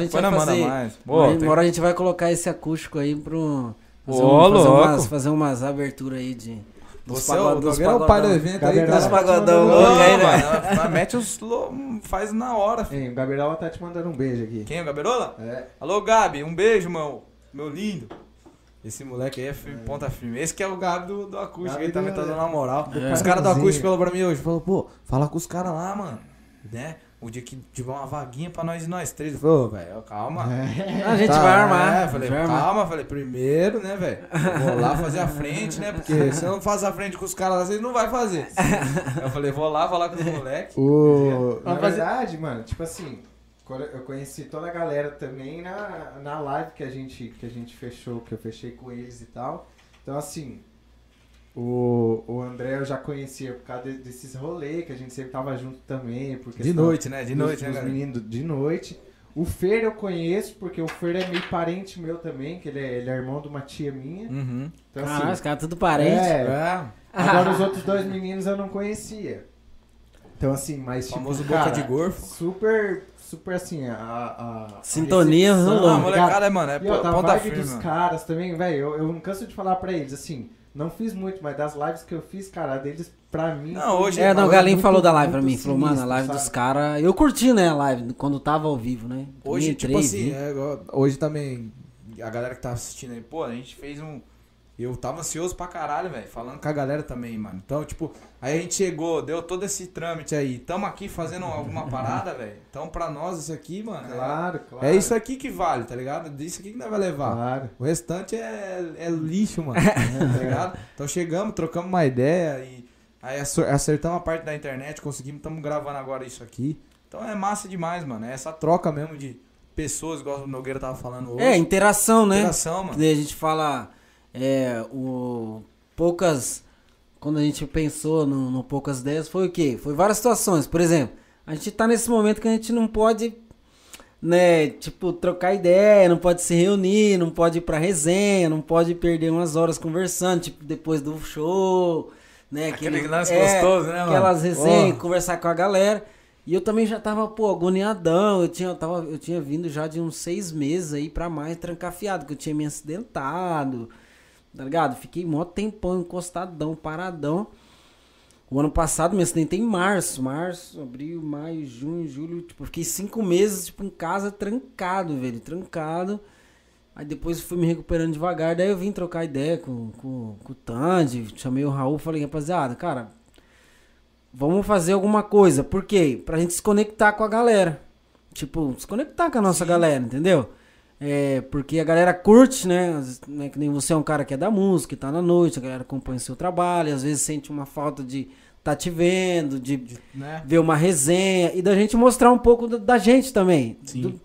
Gente Põe vai na fazer. mais. Uma Boa, hora- tem- uma hora a gente vai colocar esse acústico aí pro. Fazer, Ô, um- fazer umas, fazer umas aberturas aí de. Dos Você é o pagod- dos Dogueira é o pai do evento aí, Dos cara. pagodão Ô, louco aí, né? mano, mete os. lo- Faz na hora, filho. Hein, o Gabriela tá te mandando um beijo aqui. Quem, o Gaberola? É. Alô, Gabi, um beijo, meu, meu lindo. Esse moleque aí é firme, ponta firme. Esse que é o Gabi do, do acústico, Gabi ele também tá dando uma moral. É. Os caras do acústico falaram pra mim hoje, falou, pô, fala com os caras lá, mano. Né? O dia que tiver uma vaguinha pra nós e nós três. Eu falei, ô, velho, calma. A gente Tá, vai armar. É, falei, vai armar. calma, falei, primeiro, né, velho? Vou lá fazer a frente, né? Porque se eu não faço a frente com os caras lá, vocês não vai fazer. Eu falei, vou lá falar com os moleques. O... Na verdade, mano, tipo assim, Eu conheci toda a galera também na, na live que a, gente, que a gente fechou, que eu fechei com eles e tal. Então, assim, o, o André eu já conhecia por causa de- desses rolês, que a gente sempre tava junto também. De noite, né? De dos- noite, né, dos galera? meninos de noite. O Fer eu conheço, porque o Fer é meio parente meu também, que ele é, ele é irmão de uma tia minha. Uhum. Então, Ah, assim, os caras tudo parente. é, É, Agora os outros dois meninos eu não conhecia. Então assim, mas tipo, famoso cara, boca de gorfo. super, super assim, a... a- a Sintonia recepção, rolou. Ah, molecada, mano, é E outra, a ponta vibe firme, dos caras também, velho, eu, eu não canso de falar pra eles, assim, não fiz muito, mas das lives que eu fiz, cara, deles, pra mim... Não, hoje- É, não, o Galinho falou da live pra mim. Falou, mano, a live sabe? dos caras. Eu curti, né, a live, quando tava ao vivo, né? Hoje, Também tipo entrei, assim, é, hoje também, a galera que tá assistindo aí, pô, a gente fez um. Eu tava ansioso pra caralho, velho, falando com a galera também, mano. Então, tipo, aí a gente chegou, deu todo esse trâmite aí. Tamo aqui fazendo alguma parada, velho. Então, pra nós, isso aqui, mano. é- Claro, claro. É isso aqui que vale, tá ligado? Isso aqui que nós vai levar. Claro. O restante é, é lixo, mano. tá ligado? Então chegamos, trocamos uma ideia e aí acer- acertamos a parte da internet, conseguimos, estamos gravando agora isso aqui. Então é massa demais, mano. É essa troca mesmo de pessoas, igual o Nogueira tava falando hoje. É, interação, né? Interação, mano. daí a gente fala é, o poucas quando a gente pensou no, no poucas ideias foi o quê? Foi várias situações. Por exemplo, a gente tá nesse momento que a gente não pode né, tipo, trocar ideia, não pode se reunir, não pode ir pra resenha, não pode perder umas horas conversando, tipo, depois do show, né? Aquele aquele- lance é, gostoso, né, mano? Aquelas resenhas, Porra. conversar com a galera. E eu também já tava, pô, agoniadão. Eu tinha, eu tava, eu tinha vindo já de uns seis meses aí pra mais trancafiado, que eu tinha me acidentado, tá ligado? Fiquei mó tempão encostadão, paradão. O ano passado me acidentei em março, março, abril, maio, junho, julho, tipo, fiquei cinco meses, tipo, em casa trancado, velho, trancado. Aí depois fui me recuperando devagar, daí eu vim trocar ideia com, com, com o Tandy, chamei o Raul, falei, rapaziada, cara, vamos fazer alguma coisa. Por quê? Pra gente se conectar com a galera. Tipo, se conectar com a nossa galera, entendeu? É, porque a galera curte, né? Né? Que nem você é um cara que é da música, tá na noite, a galera acompanha o seu trabalho, às vezes sente uma falta de tá te vendo, de Né? ver uma resenha e da gente mostrar um pouco da, da gente também. Sim. Do-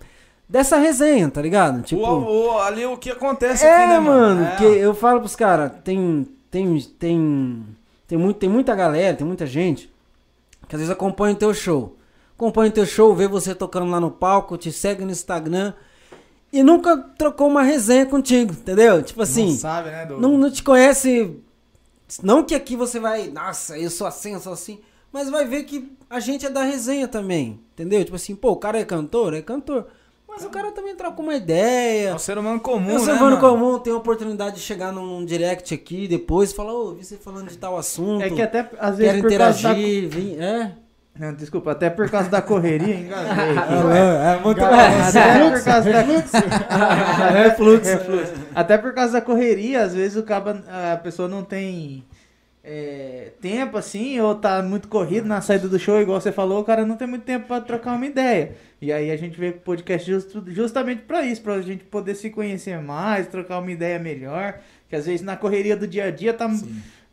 dessa resenha, tá ligado? Tipo, O- o- ali o que acontece é, aqui, né, mano, É. que eu falo pros caras, tem, tem, tem, tem, muito, tem muita galera, tem muita gente que às vezes acompanha o teu show. Acompanha o teu show, vê você tocando lá no palco, te segue no Instagram e nunca trocou uma resenha contigo, entendeu? Tipo assim, Não sabe, né, não, não te conhece. Não que aqui você vai, nossa, eu sou assim, eu sou assim. Mas vai ver que a gente é da resenha também. Entendeu? Tipo assim, pô, o cara é cantor? É cantor. Mas o cara também troca uma É ideia. um ser humano comum, É um né, ser humano mano? comum, tem a oportunidade de chegar num direct aqui depois e falar, ô, vi você falando de tal assunto. É que até, às vezes, quero causa da... interagir, vim. É. Não, desculpa, até por causa da correria, engasguei. É, é muito Até por causa da... Refluxo. Refluxo. Até por causa da correria, às vezes o caba, a pessoa não tem é, tempo assim, ou tá muito corrido na saída do show, igual você falou, o cara não tem muito tempo pra trocar uma ideia. E aí a gente veio com o podcast justo- justamente pra isso, pra gente poder se conhecer mais, trocar uma ideia melhor. Que às vezes na correria do dia a dia tá.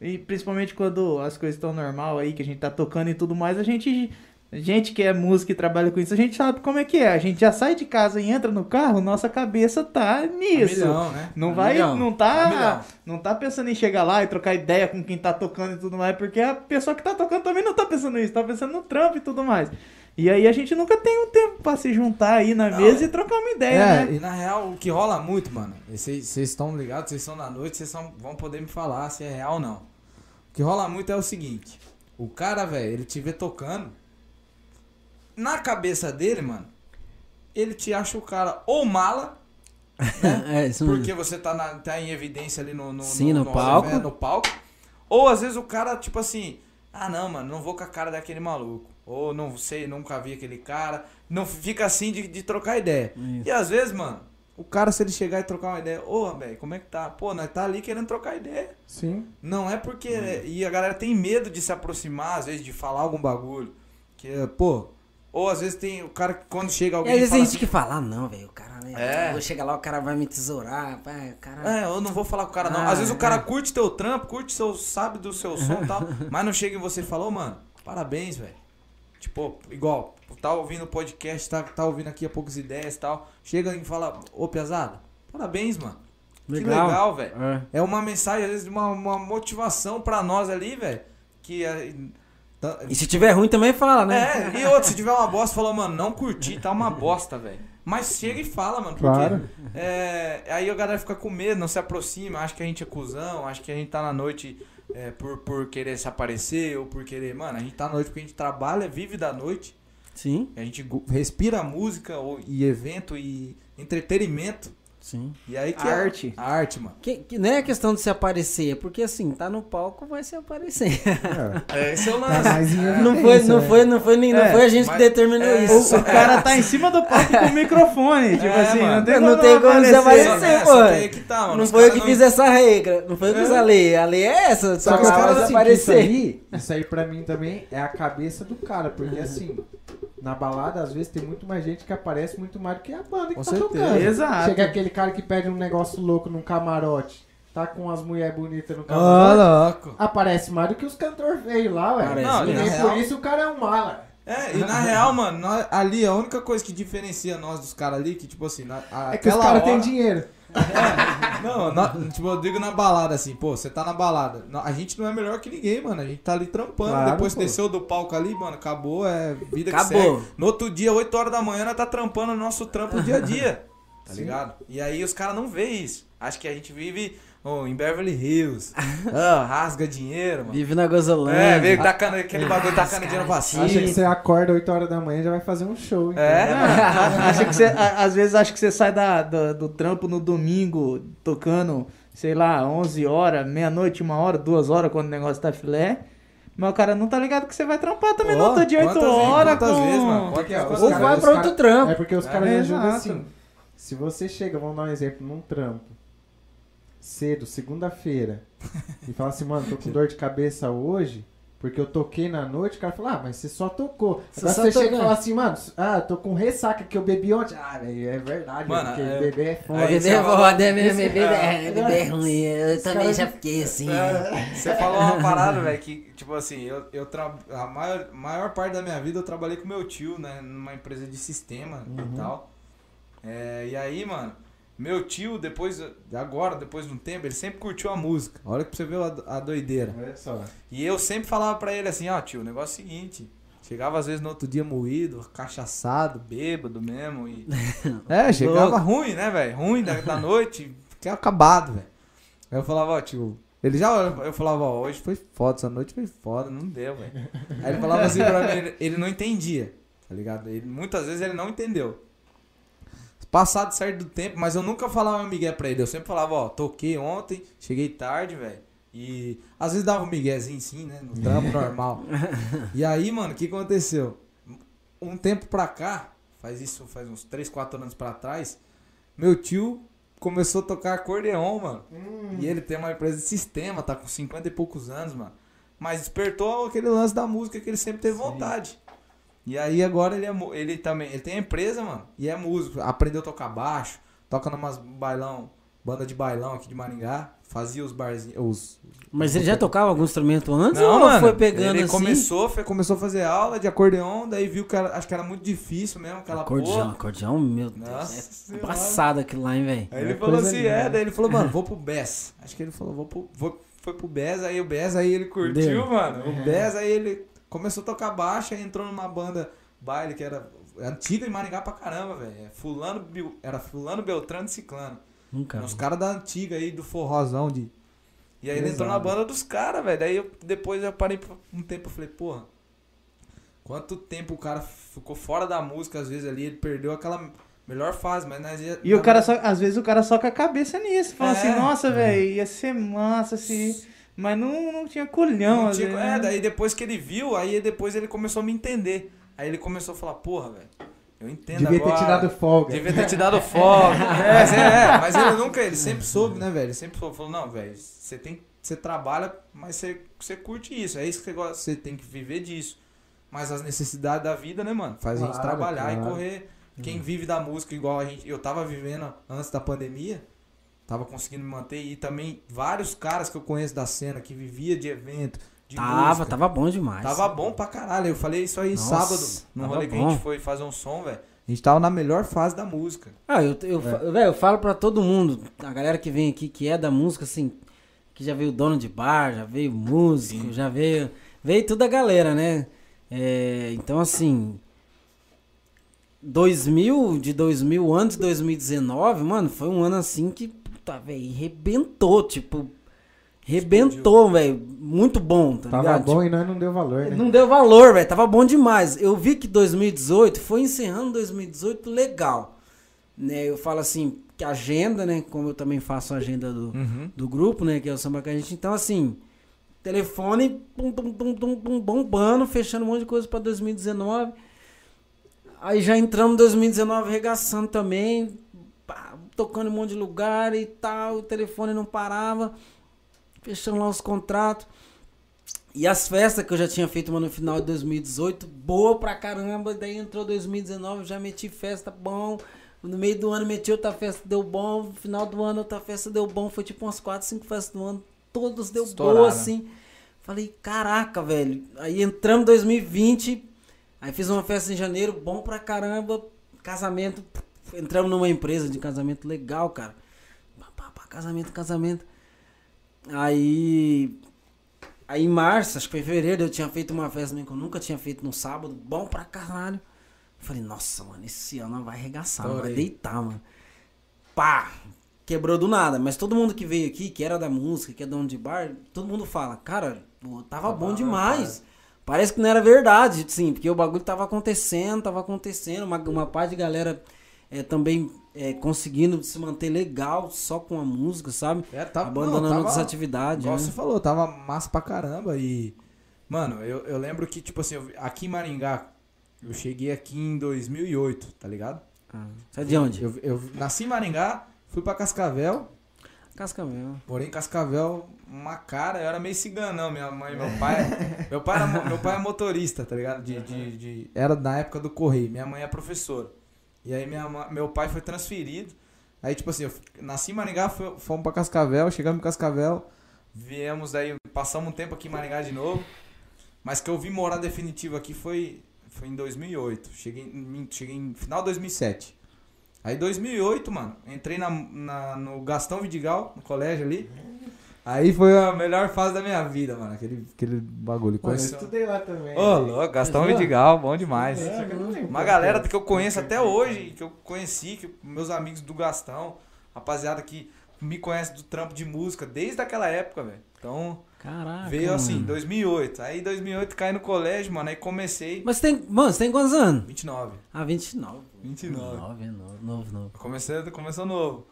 E principalmente quando as coisas estão normal aí, que a gente tá tocando e tudo mais, a gente. a Gente que é música e trabalha com isso, a gente sabe como é que é. A gente já sai de casa e entra no carro, nossa cabeça tá nisso. Milhão, né? Não vai, milhão. não tá, não tá pensando em chegar lá e trocar ideia com quem tá tocando e tudo mais, porque a pessoa que tá tocando também não tá pensando nisso, tá pensando no trampo e tudo mais. E aí a gente nunca tem um tempo pra se juntar aí na Não, mesa e trocar uma ideia, É, né? e na real, o que rola muito, mano, vocês estão ligados, vocês estão na noite, vocês são- vão poder me falar se é real ou não. O que rola muito é o seguinte, o cara, velho, ele te vê tocando, na cabeça dele, mano, ele te acha o cara ou mala, É, isso mesmo. porque você tá, na- tá em evidência ali no, no, Sim, no palco. é, no palco. Ou às vezes o cara, tipo assim, ah não, mano, não vou com a cara daquele maluco. Ou não sei, nunca vi aquele cara. Não fica assim de, de trocar ideia. Isso. E às vezes, mano, o cara, se ele chegar e trocar uma ideia, ô, velho, como é que tá? Pô, nós tá ali querendo trocar ideia. Sim. Não é porque. E a galera tem medo de se aproximar, às vezes, de falar algum bagulho. Que, pô. Ou às vezes tem o cara que quando chega E alguém. às vezes fala tem gente assim, que fala, ah, não, velho, o cara, né? É. Eu vou chegar lá, o cara vai me tesourar, pai, o cara. É, eu não vou falar com o cara, não. Ah, Às vezes o cara é. curte teu trampo, curte seu, sabe do seu som e tal, mas não chega em você e fala, ô, mano, parabéns, velho. Tipo, igual, tá ouvindo o podcast, tá, tá ouvindo aqui a poucas ideias e tal. Chega e fala, ô Piazada, parabéns, mano. Que legal, velho. É. É uma mensagem, às vezes, de uma, uma motivação pra nós ali, velho. Que é. E se tiver ruim também fala, né? É, e outro, se tiver uma bosta, falou, mano, não curti, tá uma bosta, velho. Mas chega e fala, mano, porque Claro. é, aí a galera fica com medo, não se aproxima, acha que a gente é cuzão, acha que a gente tá na noite é, por, por querer se aparecer ou por querer. Mano, a gente tá na noite porque a gente trabalha, vive da noite, Sim, a gente respira música ou, e evento e entretenimento. Sim. E aí que é Arte. a arte, mano. Que, que não é questão de se aparecer, é porque assim, tá no palco, vai se aparecer. É, É, esse é o tá lance. em Não foi, não né? foi, não foi, nem, não É, foi a gente que determinou é, isso. O, o cara tá em cima do palco com o microfone. Tipo É, assim, mano. não tem Não como tem como você aparecer. aparecer. Só- é, pô. que tá, mano. Não foi eu que fiz essa regra, não foi eu que fiz É. a lei. A lei é essa, Só só que os caras vai assim, que isso aparecer. aí, isso aí pra mim também é a cabeça do cara, porque assim, na balada às vezes tem muito mais gente que aparece muito mais do que a banda que Com tá certeza. tocando. Exato. Chega aquele cara que pede um negócio louco num camarote, tá com as mulheres bonitas no Ô, camarote, louco. aparece mais do que os cantores feios lá, ué. Parece, Não, E nem real- por isso o cara é um mala. É, e na real, mano, nós- ali a única coisa que diferencia nós dos caras ali, que tipo assim, na, a, É que os caras hora- têm dinheiro. Não, na- tipo, eu digo na balada, assim, pô, você tá na balada. Não, A gente não é melhor que ninguém, mano. A gente tá ali trampando. Claro, Depois pô. desceu do palco ali, mano, acabou, é vida que Acabou. segue. No outro dia, 8 horas da manhã, nós tá trampando o nosso trampo dia a dia. Tá Sim. ligado? E aí os caras não vê isso. Acho que a gente vive oh, em Beverly Hills. Ah, rasga dinheiro, mano. Vive na Gozolândia. É, veio tacando aquele bagulho, tacando dinheiro pra cima. Acha que você acorda 8 horas da manhã e já vai fazer um show. É, mano. Acha que você, às vezes acha que você sai da, do, do trampo no domingo tocando, sei lá, 11 horas, meia-noite, uma hora, duas horas, quando o negócio tá filé. Mas o cara não tá ligado que você vai trampar também no Ó, outro dia, 8 quantas vezes- horas. quantas com... vezes, mano? Ou vai pra outro trampo. É porque os É, caras já julgam exato. assim. Se você chega, vamos dar um exemplo, num trampo, cedo, segunda-feira, e fala assim, mano, tô com dor de cabeça hoje, porque eu toquei na noite, o cara fala, ah, mas você só tocou. Você Agora só você chega tocou. e fala assim, mano, ah, tô com ressaca que eu bebi ontem. Ah, velho, é verdade, Mano, porque é- beber é foda. Aí Bebê você é foda, bebê, Esse- bebê é, é, bebê é ruim. Eu também caras- já fiquei assim. É, Você falou uma parada, velho, que, tipo assim, eu, eu tra... a maior, maior parte da minha vida eu trabalhei com meu tio, né, numa empresa de sistema Uhum. e tal. É, e aí, mano, meu tio, depois, agora, depois de um tempo, ele sempre curtiu a música. Olha que pra você ver a, a doideira. Olha só. E eu sempre falava pra ele assim, ó, tio, o negócio é o seguinte. Chegava às vezes no outro dia moído, cachaçado, bêbado mesmo. E... É, chegava ruim, né, velho? Ruim da, da noite, fiquei acabado, velho. Aí eu falava, ó, tio. Ele já, eu falava, ó, hoje foi foda, essa noite foi foda, não deu, velho. Aí ele falava assim pra mim, ele, ele não entendia, tá ligado? Ele, muitas vezes ele não entendeu. Passado certo do tempo, mas eu nunca falava migué pra ele. Eu sempre falava, ó, toquei ontem, cheguei tarde, velho. E às vezes dava um miguezinho sim, né? No trampo normal. E aí, mano, o que aconteceu? Um tempo pra cá, faz isso, faz uns 3, 4 anos pra trás, meu tio começou a tocar acordeon, mano. E ele tem uma empresa de sistema, tá com 50 e poucos anos, mano. Mas despertou aquele lance da música que ele sempre teve vontade. E aí agora ele, é, ele também, ele tem empresa, mano, e é músico. Aprendeu a tocar baixo, toca numas bailão, banda de bailão aqui de Maringá, fazia os barzinhos, os... Mas ele já tocava algum instrumento antes Não, ou mano, foi pegando ele assim? começou, foi, começou a fazer aula de acordeon, daí viu que era, acho que era muito difícil mesmo, aquela Acordeão, porra. acordeão, meu Deus. Nossa é passado aquilo lá, hein, velho. Aí ele É falou assim, linda, é, daí ele falou, mano, vou pro BES. Acho que ele falou, vou pro, vou, foi pro BES, aí o BES, aí ele curtiu, Deu. mano. O BES, aí ele começou a tocar baixo, aí entrou numa banda baile que era antiga em Maringá pra caramba, velho. É Fulano, era Fulano, Beltrano e Ciclano. Nunca. Os caras da antiga aí, do forrozão de... E aí ele entrou na banda dos caras, velho. Daí eu, depois eu parei por um tempo e falei, porra, quanto tempo o cara ficou fora da música, às vezes ali, ele perdeu aquela melhor fase, mas nós ia- E o cara só, às vezes o cara só com a cabeça nisso. Fala É. assim, nossa, velho, ia ser massa se. Mas não, não tinha colhão, Não tinha- vezes, é, né? daí depois que ele viu, aí depois ele começou a me entender. Aí ele começou a falar, porra, velho, eu entendo Devia agora. ter tirado folga. Devia ter te dado fogo. mas, é, é, mas ele nunca, ele sempre soube, né, velho? Ele sempre soube, falou, não, velho, você tem, você trabalha, mas você, você curte isso, é isso que você gosta, você tem que viver disso. Mas as necessidades da vida, né, mano? Faz a gente Claro, trabalhar e claro. correr. Quem vive da música igual a gente, eu tava vivendo antes da pandemia, tava conseguindo me manter e também vários caras que eu conheço da cena que vivia de evento, de Tava, música. tava bom demais. Tava bom pra caralho. Eu falei isso aí Nossa, sábado, no rolê que a bom. gente foi fazer um som, velho. A gente tava na melhor fase da música. Ah, eu, eu, fa- velho, eu falo pra todo mundo, a galera que vem aqui, que é da música, assim, que já veio dono de bar, já veio músico, já veio. Veio toda a galera, né? É, então, assim. 2000, de 2000, antes de 2019, mano, foi um ano assim que, puta, velho, rebentou, tipo. Rebentou, velho. Muito bom, tá Tava ligado? bom e nós não deu valor, né? Não deu valor, velho. Tava bom demais. Eu vi que 2018 foi encerrando 2018 legal. Né? Eu falo assim, que agenda, né? Como eu também faço a agenda do, Uhum. do grupo, né? Que é o samba que a gente. Então, assim, telefone pum, pum, bombando, fechando um monte de coisa pra 2019. Aí já entramos em 2019 arregaçando também, pá, tocando em um monte de lugar e tal, o telefone não parava, fechando lá os contratos. E as festas que eu já tinha feito uma no final de 2018, boa pra caramba. Daí entrou 2019, já meti festa bom. No meio do ano meti outra festa, deu bom. No final do ano outra festa deu bom. Foi tipo umas 4, 5 festas do ano. Todos deu boa Estouraram. assim. Falei, caraca, velho. Aí entramos em 2020. Aí fiz uma festa em janeiro, bom pra caramba. Casamento. Entramos numa empresa de casamento legal, cara. Pá, pá, pá, casamento, casamento. Aí. Aí em março, acho que foi em fevereiro, eu tinha feito uma festa também que eu nunca tinha feito no sábado, bom pra caralho. Falei, nossa, mano, esse ano vai arregaçar, vai deitar, mano. Pá! Quebrou do nada, mas todo mundo que veio aqui, que era da música, que é dono de bar, todo mundo fala, cara, pô, tava bom demais. Parece que não era verdade, sim, porque o bagulho tava acontecendo, tava acontecendo, uma, uma parte de galera é, também é, conseguindo se manter legal só com a música, sabe? É, tava, Abandonando não, tava- outras atividades. Igual né? você falou, tava massa pra caramba e. Mano, eu, eu lembro que, tipo assim, eu- aqui em Maringá, eu cheguei aqui em 2008, tá ligado? Ah, Você é de onde? Eu, eu nasci em Maringá, fui pra Cascavel, Cascavel. porém Cascavel, uma cara, eu era meio ciganão, minha mãe meu pai. meu, pai era, meu pai é motorista, tá ligado? De, de, de- era na época do Correio, minha mãe é professora. E aí minha, meu pai foi transferido. Aí, tipo assim, eu nasci em Maringá, fomos pra Cascavel, chegamos em Cascavel, viemos aí, passamos um tempo aqui em Maringá de novo. Mas que eu vim morar definitivo aqui foi, foi em 2008. Cheguei, cheguei em final de 2007. Aí 2008, mano, entrei na, na- no Gastão Vidigal, no colégio ali. Aí foi a melhor fase da minha vida, mano, aquele, aquele bagulho. Mano, eu Conheci... estudei lá também. Ô, louco, Gastão Vidigal, bom demais. É, eu Uma galera que eu conheço até hoje, que eu conheci, que meus amigos do Gastão, rapaziada que me conhece do trampo de música desde aquela época, velho. Então, Caraca. veio assim, mano. 2008. Aí 2008 caí no colégio, mano, aí comecei Mas tem. Mano, você tem quantos anos? 29. Ah, 29. 29. 9, é novo, novo, novo. Comecei, começou novo.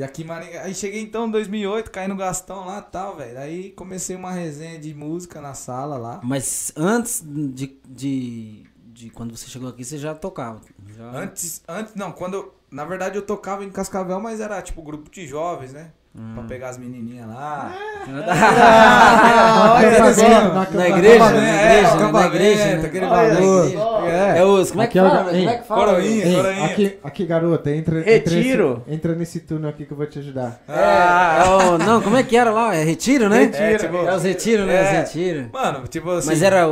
E aqui Maringá, aí cheguei então em 2008, caí no Gastão lá e tal, velho. Aí comecei uma resenha de música na sala lá. Mas antes de, de, de quando você chegou aqui, você já tocava. Já... Antes, antes, não, quando eu, na verdade eu tocava em Cascavel, mas era tipo grupo de jovens, né? Hum. Pra pegar as menininhas lá. Ah, Acampamento, na Na igreja, Acampamento, na é, igreja, na acampamento, igreja, né? aquele bagulho. igreja. É. É os. Como é que é fala? Como é que fala? Coroinha. Coroinha. aqui, aqui, garota, entra, Retiro. Entra, esse- entra nesse túnel aqui que eu vou te ajudar. É, é não, como é que era lá? É retiro, né? Retiro. É, tipo, é os retiros, né? É. Os retiros. Mano, tipo assim. Mas era,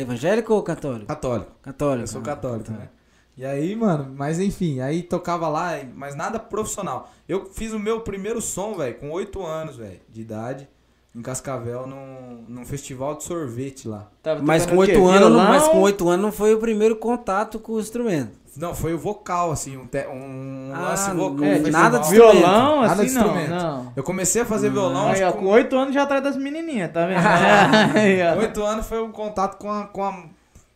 evangélico ou católico? católico. Católico. Eu sou ah, católico, tá. né? E aí, mano, mas enfim, aí tocava lá, mas nada profissional. Eu fiz o meu primeiro som, velho, com 8 anos, velho, de idade, em Cascavel, num, num festival de sorvete lá. Tava Mas com o quê? oito anos, Violão? mas com oito anos não foi o primeiro contato com o instrumento. Não, foi o vocal, assim, um, te- um Ah, lance vocal. é, um nada de Violão, Nada de assim não, instrumento. não. Eu comecei a fazer violão, Aí, ó, com 8 anos já atrás das menininhas, tá vendo? 8 anos foi um contato com a, com a,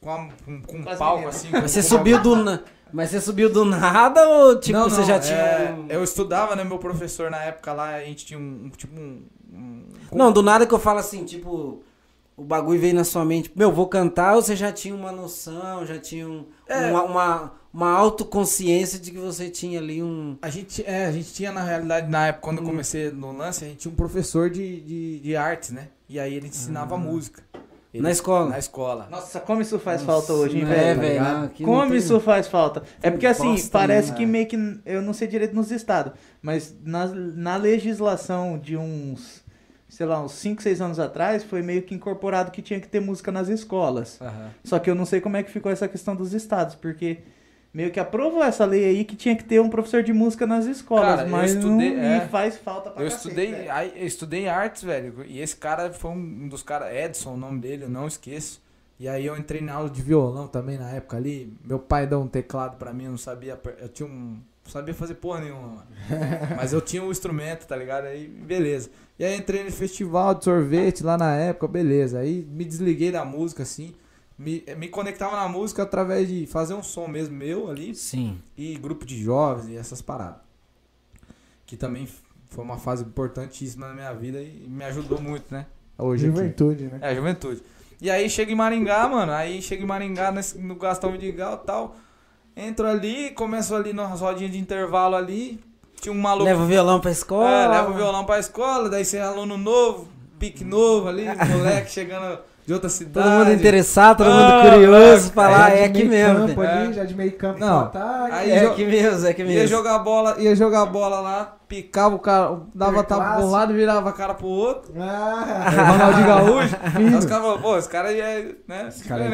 com, a, com, com um palco, assim. Mas com- você com- subiu do. na- Mas você subiu do nada ou tipo não, você não, já é, tinha. um- Eu estudava, né? Meu professor na época lá, a gente tinha um, um- tipo um. um- Não, do nada que eu falo assim, tipo, o bagulho veio na sua mente, meu, vou cantar, ou você já tinha uma noção, já tinha um- É. uma, uma, uma autoconsciência de que você tinha ali um. A gente, é, a gente tinha, na realidade, na época, Hum. quando eu comecei no lance, a gente tinha um professor de, de, de artes, né? E aí ele ensinava música. Ele-. Na escola? Na escola. Nossa, como isso faz falta hoje, hein, é, velho? velho. aqui não Como tem- isso faz falta? É porque assim, parece né? que meio que. Eu não sei direito nos estados, mas na, na legislação de uns sei lá, uns 5, 6 anos atrás, foi meio que incorporado que tinha que ter música nas escolas. Aham. Só que eu não sei como é que ficou essa questão dos estados, porque meio que aprovou essa lei aí que tinha que ter um professor de música nas escolas, Cara, mas estudei- não é. faz falta pra Eu cacete, estudei, velho. eu estudei artes, velho. E esse cara foi um dos caras, Edson, o nome dele, eu não esqueço. E aí eu entrei na aula de violão também na época ali. Meu pai deu um teclado pra mim, eu não sabia. Eu tinha um. Não sabia fazer porra nenhuma, mano. Mas eu tinha um instrumento, tá ligado? Aí, beleza. E aí entrei no festival de sorvete lá na época, beleza. Aí me desliguei da música, assim. Me, me conectava na música através de fazer um som mesmo meu ali Sim. e grupo de jovens e essas paradas. Que também foi uma fase importantíssima na minha vida e me ajudou muito, né? Hoje aqui. Juventude, né? É, juventude. E aí chega em Maringá, mano. Aí chega em Maringá nesse- no Gastão Vidigal e tal. Entro ali, começo ali nas rodinhas de intervalo ali. Tinha um maluco. Leva o violão pra escola. É, leva o violão pra escola, daí você é aluno novo, pique novo ali, moleque chegando de outra cidade. Todo mundo interessado, todo Ah, mundo curioso, é, falar, é de aqui mesmo. Campo ali, É. já de meio campo Não, pro ataque. aí É aqui mesmo, é aqui Ia mesmo. jogar bola, ia jogar bola lá, picava o cara, dava tapa pra um lado, virava a cara pro outro. Ah, Ronaldinho Gaúcho. Os caras falaram, pô, esse cara aí é, né, Esse cara é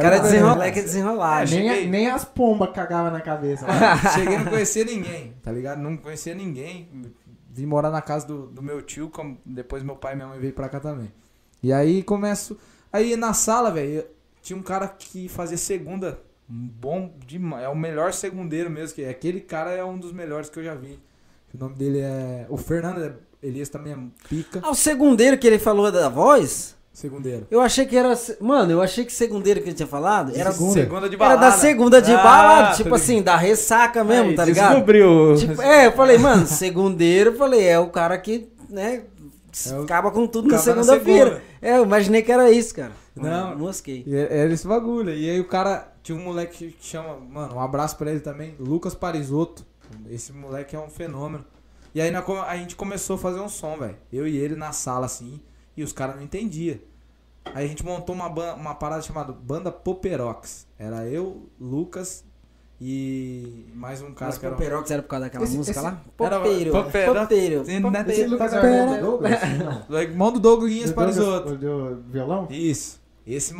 caras Cara, é. moleque desenrolar. É, nem, nem as pombas cagavam na cabeça. Cheguei a não conhecer ninguém, tá ligado? Não conhecia ninguém. Vim morar na casa do, do meu tio, como depois meu pai e minha mãe veio pra cá também. E aí começo. Aí na sala, velho, tinha um cara que fazia segunda. Bom demais. É o melhor segundeiro mesmo. Que aquele cara é um dos melhores que eu já vi. O nome dele é. O Fernando é- Elias também é pica. Ah, o segundeiro que ele falou da voz, Segundeiro. eu achei que era. Mano, eu achei que segundeiro que ele tinha falado era, Segunda. Segunda de era balada. da segunda de Ah, balada, tipo ligado. assim, da ressaca mesmo, Aí, tá ligado? Descobriu. Tipo, é, eu falei, mano, segundeiro, eu falei, é o cara que, né, É acaba com tudo na acaba na segunda-feira. segunda. É, eu imaginei que era isso, cara. Não. Mosquei. E é- era esse bagulho. E aí o cara. Tinha um moleque que chama. Mano, um abraço pra ele também. Lucas Parisotto. Esse moleque é um fenômeno. E aí na a gente começou a fazer um som, velho. Eu e ele na sala assim. E os caras não entendiam. Aí a gente montou uma, uma parada chamada Banda Poperox. Era eu, Lucas e mais um cara Mas que era. Poperox era por causa daquela Esse- música esse- lá? Popeiro. Popeiro. Popeiro. né? O irmão do Douglas? Não. O irmão do o violão? Isso. Esse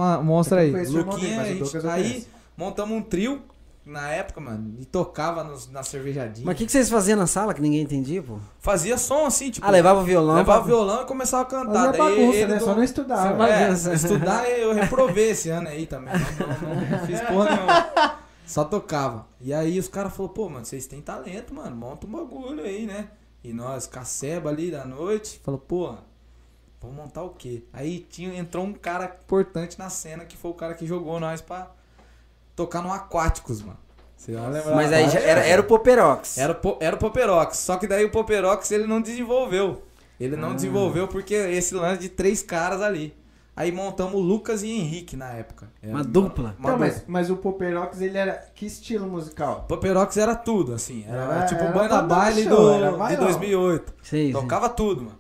Eu aí. o Luquinha, mas o eu aí montamos um trio na época, mano, e tocava nos, na cervejadinha. Mas o que, que vocês faziam na sala que ninguém entendia, pô? Fazia som assim, tipo. Ah, levava o violão. levava pra- violão e começava a cantar. Fazia Daí bagunça, ele né? do- Só não estudava. É, estudar eu reprovei esse ano aí também. Não, não- não fiz porra nenhuma. Só tocava. E aí os caras falaram, pô, mano, vocês têm talento, mano. Monta um bagulho aí, né? E nós, caceba ali da noite, falou, pô, vamos montar o quê? Aí tinha, entrou um cara importante na cena, que foi o cara que jogou nós pra tocar no Aquáticos, mano. Você vai lembrar? Mas aí já era, era o Poperox. Era, era o Poperox. Só que daí o Poperox ele não desenvolveu. Ele não Ah. desenvolveu porque esse lance de três caras ali. Aí montamos o Lucas e Henrique na época. Era Uma dupla. uma Não, dupla. mas, mas o Poperox, ele era... Que estilo musical? Poperox era tudo, assim. Era, Era- tipo era banda baile show, do, era de maior. 2008. Sei, sei. Tocava tudo, mano.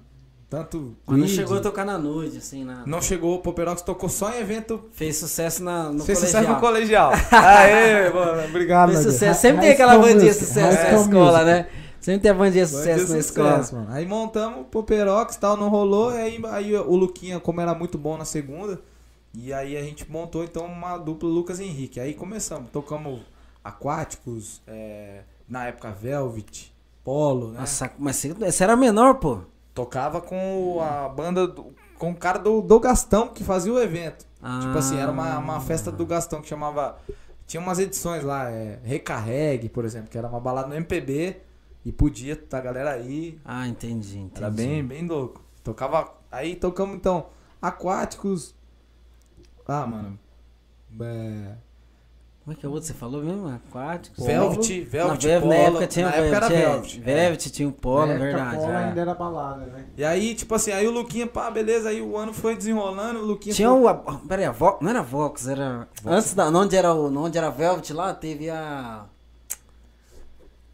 Tanto. Mas não chegou a tocar na noite, assim, na... Não chegou, o Poperox tocou só em evento. Fez sucesso na, no fez colegial. sucesso no colegial. Aê, mano. Obrigado, Fez sucesso. Sempre tem aquela bandinha sucesso na escola, Music. né? Sempre tem a bandinha Vai sucesso ter na sucesso, escola. mano. Aí montamos o Poperox e tal, não rolou. E aí, aí o Luquinha, como era muito bom na segunda, e aí a gente montou então uma dupla Lucas e Henrique. Aí começamos, tocamos Aquáticos, é, na época Velvet, Polo, né? Nossa, mas você, era menor, pô. Tocava com a banda, do- com o cara do, do Gastão que fazia o evento. Tipo assim, era uma, uma festa do Gastão que chamava. Tinha umas edições lá, é, Recarregue, por exemplo, que era uma balada no MPB e podia tá, a galera aí. Ah, entendi, entendi. Era bem, bem louco. Tocava. Aí tocamos então Aquáticos. Ah, mano. É, Como é que é o outro que você falou mesmo? Aquáticos? Velvet, Na, Velvet, Velvet, Polo. na época tinha na o época Velvet. era é, Velvet. é. Velvet tinha o Polo, Na verdade. Polo é. ainda era balada, né? E aí, tipo assim, aí o Luquinha, pá, beleza, aí o ano foi desenrolando, o Luquinha Tinha foi- o. Peraí, a Vox, não era Vox, era. Antes da. Onde era, o, onde era Velvet lá, teve a.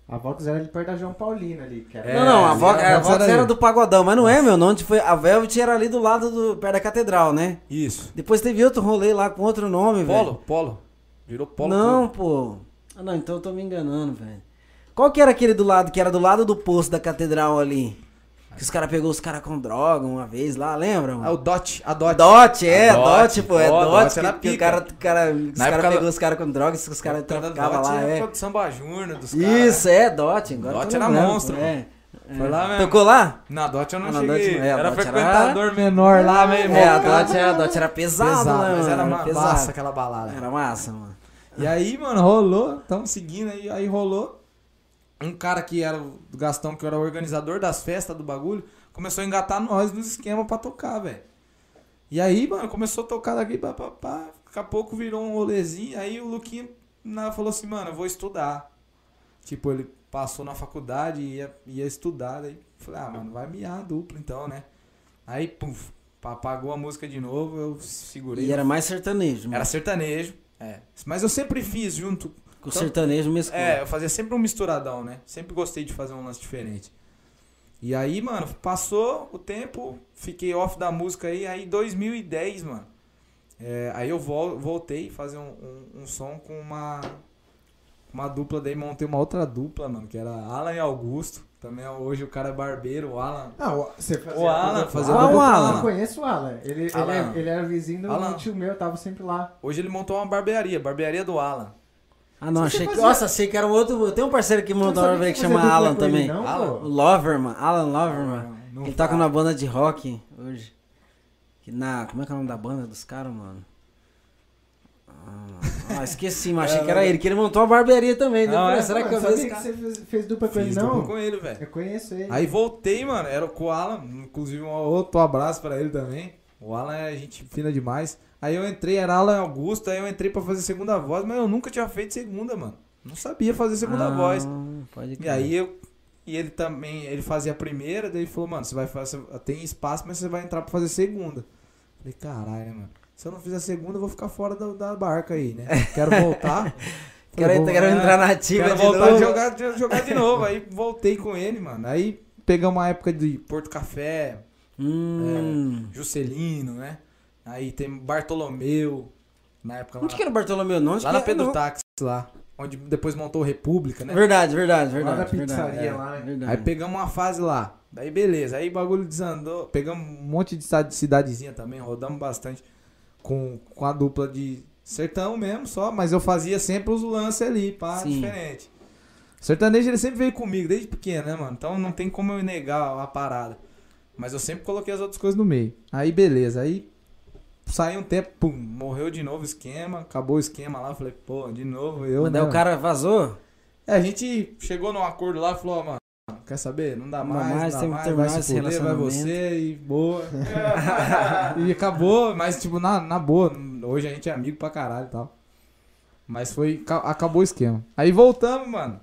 A Vox era ali perto da João Paulina ali. Que era... É, não, não, a Vox, era- a Vox Vox era era do Pagodão, mas não é, meu. Onde foi, a Velvet era ali do lado do. perto da catedral, né? Isso. Depois teve outro rolê lá com outro nome, velho. Polo, Polo. Virou Polo. Não, pô. Ah, não, então eu tô me enganando, velho. Qual que era aquele do lado, que era do lado do poço da catedral ali? Que os caras pegou os caras com droga uma vez lá, lembra? Ah, o Dot, a Dot. Dot, é, A Dot, Dot, pô, é Dot. Dot era que, que o cara, o cara, os Na cara época pegou os caras com drogas, os caras traficavam Dot lá, é é. Samba Júnior, dos caras. Isso, é, Dot. Agora Dot era lembrando, monstro, É. Foi lá mesmo. Tocou lá? Na Dot eu não Ah, na cheguei. Dot não, é, era Dot era- frequentador menor lá mesmo. É, a Dot, era, a Dot era pesado, pesado, né, mas mano? era massa aquela balada. Era massa, mano. E aí, mano, rolou, tamo seguindo aí, aí rolou. Um cara que era o Gastão, que era o organizador das festas do bagulho, começou a engatar nós nos esquemas pra tocar, velho. E aí, mano, começou a tocar daqui, pá, pá, pá. Daqui a pouco virou um rolezinho. Aí o Luquinha na- falou assim, mano, eu vou estudar. Tipo, ele passou na faculdade e ia, ia estudar. Daí falei, ah, mano, vai miar a dupla então, né? Aí, puf, apagou a música de novo, eu segurei. E era mais sertanejo, mano. Era sertanejo, é. Mas eu sempre fiz junto. Com então- sertanejo mesmo. É, eu fazia sempre um misturadão, né? Sempre gostei de fazer um lance diferente. E aí, mano, passou o tempo, fiquei off da música aí, aí 2010, mano. é, aí eu vol- voltei a fazer um, um, um som com uma uma dupla, daí montei uma outra dupla, mano, que era Alan e Augusto. Também hoje o cara é barbeiro, o Alan. Ah, o- você fazia O Alan, fazia dupla com o Alan. Eu conheço o Alan. Ele, Alan. Ele, é- ele era vizinho do Alan. tio meu, eu tava sempre lá. Hoje ele montou uma barbearia, barbearia do Alan. Ah, não, achei que. Nossa, achei que era um outro. Tem um parceiro que sabia uma que você fazia chama Alan também. Não, Alan? Loverman, Alan Loverman. Ele toca fala. numa banda de rock hoje. Que na. Como é que é o nome da banda dos caras, mano? Ah, ah, esqueci, mas achei que era ele, que ele montou uma barbearia também. Não, né? é? Será que eu vi sabia que você fez, fez dupla com ele, Fiz não? dupla com ele, velho. Eu conheço ele. Aí voltei, mano, era com o Alan, inclusive um outro abraço pra ele também. O Alan é gente fina demais. Aí eu entrei, era Alan Augusto, aí eu entrei pra fazer segunda voz, mas eu nunca tinha feito segunda, mano. Não sabia fazer segunda Ah, voz. Pode E aí eu. E ele também, ele fazia a primeira, daí ele falou, mano, você vai fazer. Tem espaço, mas você vai entrar pra fazer segunda. Falei, caralho, né, mano? Se eu não fizer segunda, eu vou ficar fora da, da barca aí, né? Quero voltar. Quero, Falei, quero é, entrar na ativa Quero de voltar novo. jogar, jogar de novo. Aí voltei com ele, mano. Aí pegamos uma época de Porto Café, Hum. Juscelino, né? Aí tem Bartolomeu, na época lá, Onde que era o Bartolomeu? Não, lá na é? Pedro Não. Táxi lá, onde depois montou República, né? Verdade, verdade, verdade. da verdade, pizzaria é, lá, né? verdade. Aí pegamos uma fase lá. Daí beleza, aí o bagulho desandou. Pegamos um monte de cidade- cidadezinha também, rodamos bastante com, com a dupla de sertão mesmo, só, mas eu fazia sempre os lances ali, pá, Sim. diferente. O sertanejo ele sempre veio comigo, desde pequeno, né, mano? Então não tem como eu negar a parada. Mas eu sempre coloquei as outras coisas no meio. Aí beleza, aí saiu um tempo, pum, morreu de novo o esquema, acabou o esquema lá, falei, pô, de novo eu. Mas daí né, o cara vazou? é, a gente chegou num acordo lá falou, ó, mano, quer saber? Não dá Não mais, mais, não dá mais, vai se fuder, vai você e boa. e acabou, mas tipo, na, na boa, hoje a gente é amigo pra caralho e tal. Mas foi, ca- acabou o esquema. Aí voltamos, mano.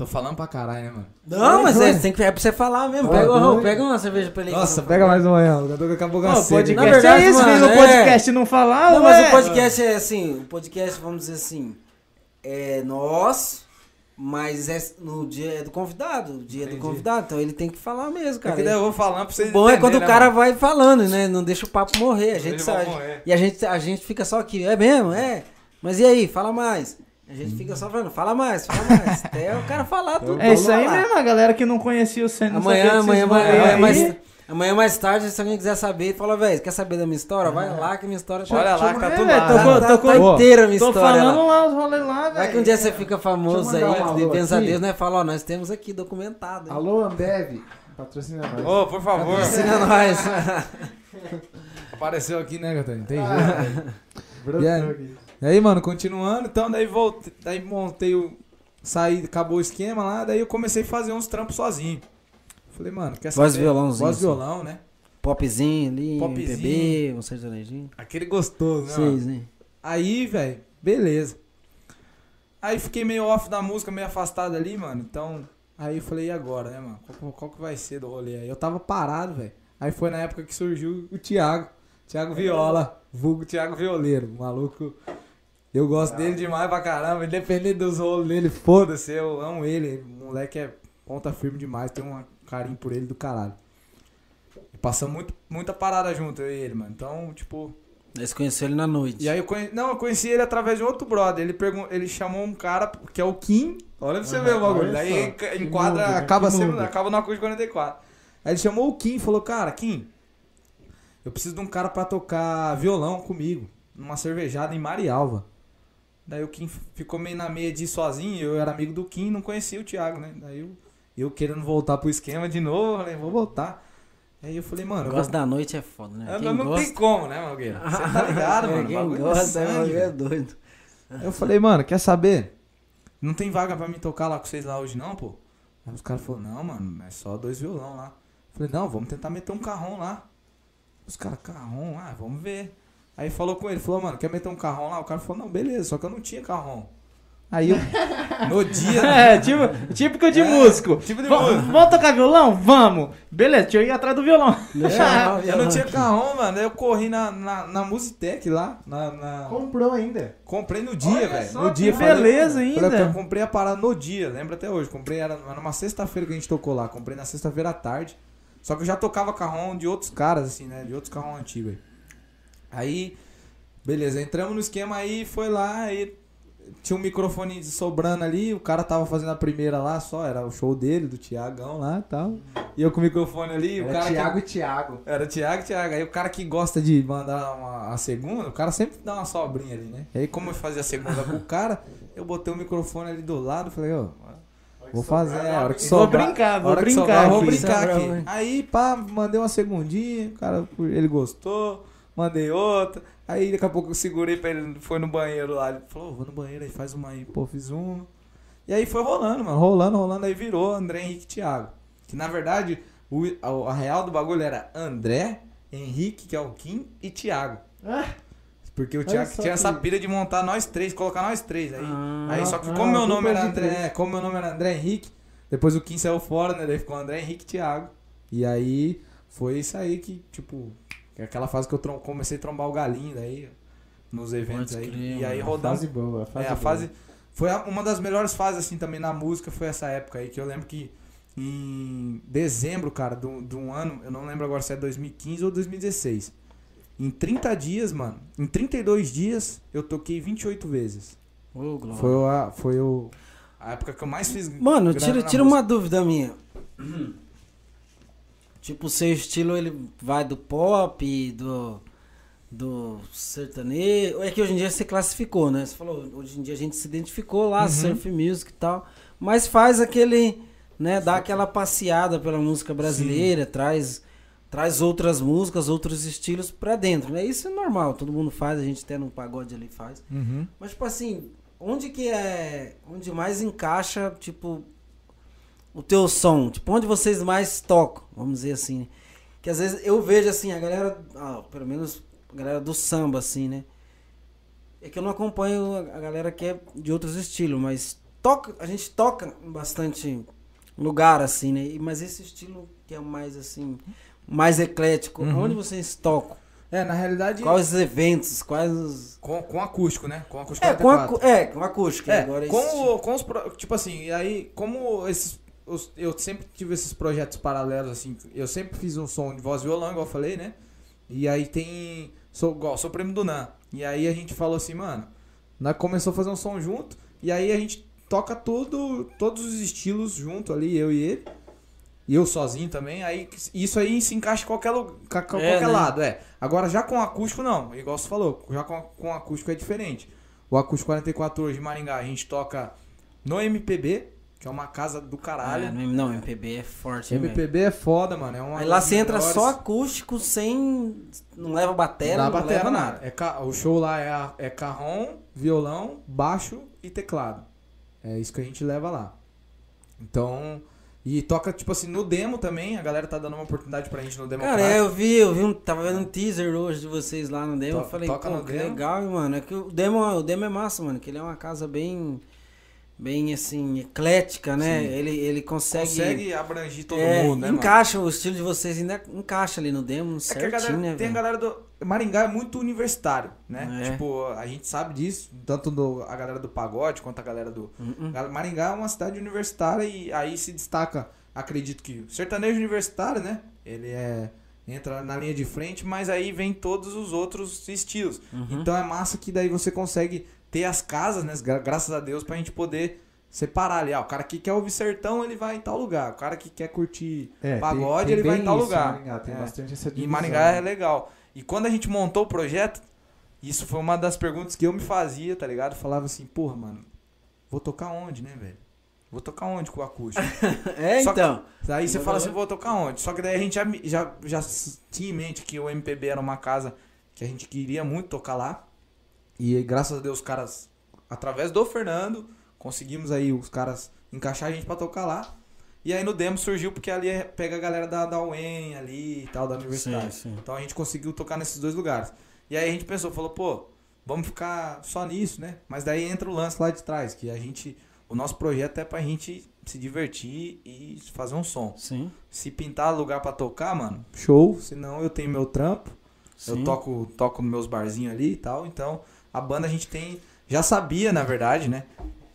Tô falando pra caralho, né, mano? Não, mas é, tem que, é pra você falar mesmo. Pega, uma, pega uma cerveja pra ele. Nossa, pega mais um aí, ó. Daqui a pouco eu Pô, cansei. podcast Na verdade, é isso, mano, o é. podcast não falar, Não, mas o podcast é assim, o podcast, vamos dizer assim, é nós, mas é no dia é do convidado, o dia é do Entendi. convidado, então ele tem que falar mesmo, cara. Porque daí eu vou falando pra vocês O bom é quando o entenderem, cara né, vai falando, né? Não deixa o papo morrer, a mano? gente sabe. E a gente, a gente fica só aqui, é mesmo? É. Mas e aí, fala mais. A gente fica só falando, fala mais, fala mais. Até o cara falar tudo. É isso aí lá. mesmo, a galera que não conhecia o Senna. Amanhã, amanhã, amanhã, aí. mais, amanhã mais tarde, se alguém quiser saber, fala, velho, quer saber da minha história? Vai lá que a minha história tá, Olha lá que tá É, tudo velho, lá. tô né? tá, tô tá inteira a minha Tô história falando lá. lá os rolês lá, velho. Vai que um dia você fica famoso aí, pensa a. Deus, né? Fala, ó, nós temos aqui documentado. hein? Alô, Ambev, patrocina nós. Ô, por favor. Ensina nós. Apareceu aqui, né, Gatani? Tem jeito. Ah, E aí? E aí, mano, continuando, então daí voltei, daí montei o. Saí, acabou o esquema lá, daí eu comecei a fazer uns trampos sozinho. Falei, mano, quer saber? Voz violãozinho, Voz assim. violão, né? Popzinho ali, Popzinho. MPB, um sertanejinho. Aquele gostoso, né? Seis, né? Aí, velho, beleza. Aí fiquei meio off da música, meio afastado ali, mano. Então, aí eu falei, e agora, né, mano? Qual, qual que vai ser do rolê aí? Eu tava parado, velho. Aí foi na época que surgiu o Thiago. Thiago Viola, vulgo Thiago Violeiro. Maluco. Eu gosto dele demais pra caramba. Independente dos rolos dele, foda-se. Eu amo ele. O moleque é ponta firme demais. Tenho um carinho por ele do caralho. E passamos muito, muita parada junto, eu e ele, mano. Então, tipo, Aí você conheceu ele na noite. e aí eu conheci, não, eu conheci ele através de outro brother. Ele, pergun ele chamou um cara que é o Kim. Olha pra você Aham, ver o bagulho. Daí só. enquadra, mundo, né? acaba sendo, acaba no Acústico 44. Aí ele chamou o Kim e falou, cara, Kim, eu preciso de um cara pra tocar violão comigo, numa cervejada em Marialva. Daí o Kim ficou meio na meia de ir sozinho, eu era amigo do Kim, não conhecia o Thiago, né? Daí eu, eu querendo voltar pro esquema de novo, falei, vou voltar. Aí eu falei, mano, O eu negócio vou- da noite é foda, né? eu Quem não, gosta... tem como, né, Malgueira? Você tá ligado, mano? Quem é gosta sangue, é, velho. doido. Eu falei, mano, quer saber? Não tem vaga pra me tocar lá com vocês lá hoje não, pô? Aí os caras falaram, não, mano, é só dois violão lá. Eu falei, não, vamos tentar meter um carrão lá. Os caras, carrão, ah, vamos ver. Aí falou com ele, falou, mano, quer meter um carrão lá? O cara falou, não, beleza, só que eu não tinha carrão. Aí eu, no dia... É, tipo, típico de É, músico. tipo de músico. Vamos tocar violão? Vamos. Beleza, deixa eu ir atrás do violão. Deixa É, eu eu não tinha carrão, mano. Aí eu corri na, na, na Musitec lá, na, na- Comprou ainda. Comprei no dia, velho. No que dia, beleza falei, ainda. Falei, eu comprei a parada no dia, lembra até hoje. Comprei, era, era numa sexta-feira que a gente tocou lá. Comprei na sexta-feira à tarde. Só que eu já tocava carrão de outros caras, assim, né? De outros carrão antigos aí. Aí, beleza, entramos no esquema aí, foi lá, aí tinha um microfone sobrando ali, o cara tava fazendo a primeira lá só, era o show dele, do Tiagão lá e tal. E eu com o microfone ali, o Era cara. que- Thiago e Thiago. era Thiago, Thiago. Aí o cara que gosta de mandar uma, a segunda, o cara sempre dá uma sobrinha ali, né? E aí, como eu fazia a segunda com o cara, eu botei o microfone ali do lado, falei, ó, vou fazer, é, a hora que Vou sobrar. brincar, vou hora que brincar sobrar, eu vou brincar aqui. Aí, pá, mandei uma segundinha, o cara, ele gostou, mandei outra. Aí, daqui a pouco eu segurei pra ele, foi no banheiro lá. Ele falou, vou no banheiro aí, faz uma aí. Pô, fiz uma. E aí foi rolando, mano, rolando, rolando. Aí virou André Henrique e Thiago. Que na verdade, o, a, a real do bagulho era André, Henrique, que é o Kim, e Thiago. Ah, Porque o Thiago tinha essa pira de montar nós três, colocar nós três. Aí, Ah, aí só que ah, como meu nome era André, é, como meu nome era André Henrique, depois o Kim saiu fora, né? Daí ficou André Henrique e Thiago. E aí foi isso aí que, tipo, que é aquela fase que eu trom- comecei a trombar o galinho daí, nos eventos Pode aí. crer, e aí mano. rodamos. fase boa, fase É, a boa. fase. Foi a- uma das melhores fases, assim, também na música, foi essa época aí, que eu lembro que em dezembro, cara, de um- de um ano, eu não lembro agora se é 2015 ou 2016. Em 30 dias, mano, em 32 dias, eu toquei 28 vezes. Ô, Glória. Foi, a, foi o, a época que eu mais fiz. Mano, tira, tira música. uma dúvida minha. Tipo, o seu estilo, ele vai do pop, do, do sertanejo. É que hoje em dia você classificou, né? Você falou, hoje em dia a gente se identificou lá, Uhum. surf music e tal. Mas faz aquele, né, dá aquela passeada pela música brasileira, traz traz outras músicas, outros estilos pra dentro, né? Isso é normal, todo mundo faz, a gente até no pagode ali faz. Uhum. Mas, tipo assim, onde que é. Onde mais encaixa, tipo, o teu som? Tipo, onde vocês mais tocam, vamos dizer assim. né? Que às vezes eu vejo assim, a galera. ah, pelo menos a galera do samba, assim, né? É que eu não acompanho a galera que é de outros estilos, mas toca, a gente toca em bastante lugar, assim, né? Mas esse estilo que é mais assim, mais eclético, Uhum. onde vocês tocam? É, na realidade. Quais os eventos? Quais os. Com, com acústico, né? Com acústico É, com, 44. acu... é, com acústica. É, agora com, esse- com os. Tipo assim, e aí, como esses. Os- eu sempre tive esses projetos paralelos, assim. Eu sempre fiz um som de voz e violão, igual eu falei, né? E aí tem. Sou, igual, sou primo do Nan. E aí a gente falou assim, mano. Nós começou a fazer um som junto. E aí a gente toca tudo, todos os estilos junto ali, eu e ele. E eu sozinho também. Aí isso aí se encaixa em qualquer, lu- ca- ca- É, qualquer né? lado, é. Agora já com acústico não, igual você falou, já com, com acústico é diferente. O acústico 44 hoje de Maringá, a gente toca no MPB, que é uma casa do caralho. É, não, MPB é forte. hein, velho? MPB é foda, mano. É uma Aí lá você entra só acústico, sem. Não leva bateria, Não não, leva nada. nada. É ca- o show lá é, a- é carrom, violão, baixo e teclado. É isso que a gente leva lá. Então. E toca, tipo assim, no demo também. A galera tá dando uma oportunidade pra gente no demo. Cara, é, eu vi, eu vi um, tava vendo um teaser hoje de vocês lá no demo. To- eu falei, toca no que demo. legal, mano. É que o demo, o demo é massa, mano. Que ele é uma casa bem. Bem assim, eclética, né? Sim. Ele, ele consegue. consegue abranger todo é, mundo, né, mano? encaixa, o estilo de vocês ainda encaixa ali no demo É certinho, galera, né? tem a galera do. Maringá é muito universitário, né? É. Tipo, a gente sabe disso, tanto do, a galera do pagode quanto a galera do. Uhum. Gal- Maringá é uma cidade universitária e aí se destaca, acredito que o sertanejo universitário, né? Ele é entra na linha de frente, mas aí vem todos os outros estilos. Uhum. Então é massa que daí você consegue ter as casas, né? gra- Graças a Deus, pra gente poder separar ali. Ah, o cara que quer ouvir sertão, ele vai em tal lugar. O cara que quer curtir É, tem- pagode, tem ele vai em tal isso lugar. Em Maringá, tem É. bastante essa divisão. Maringá é legal. E quando a gente montou o projeto, isso foi uma das perguntas que eu me fazia, tá ligado? Falava assim, porra, mano, vou tocar onde, né, velho? Vou tocar onde com o acústico? É, Só que- então. Daí você Mas fala assim, vou tocar onde? Só que daí a gente já, já, já tinha em mente que o MPB era uma casa que a gente queria muito tocar lá. E graças a Deus, os caras, através do Fernando, conseguimos aí os caras encaixar a gente pra tocar lá. E aí no demo surgiu porque ali é- pega a galera da, da UEM ali e tal, da universidade. Sim, sim. Então a gente conseguiu tocar nesses dois lugares. E aí a gente pensou, falou, pô, vamos ficar só nisso, né? Mas daí entra o lance lá de trás, que a gente. O nosso projeto é pra gente se divertir e fazer um som. Sim. Se pintar lugar pra tocar, mano, show. Senão eu tenho meu trampo. sim. Eu toco, toco nos meus barzinhos ali e tal. Então, a banda a gente tem. Já sabia, na verdade, né?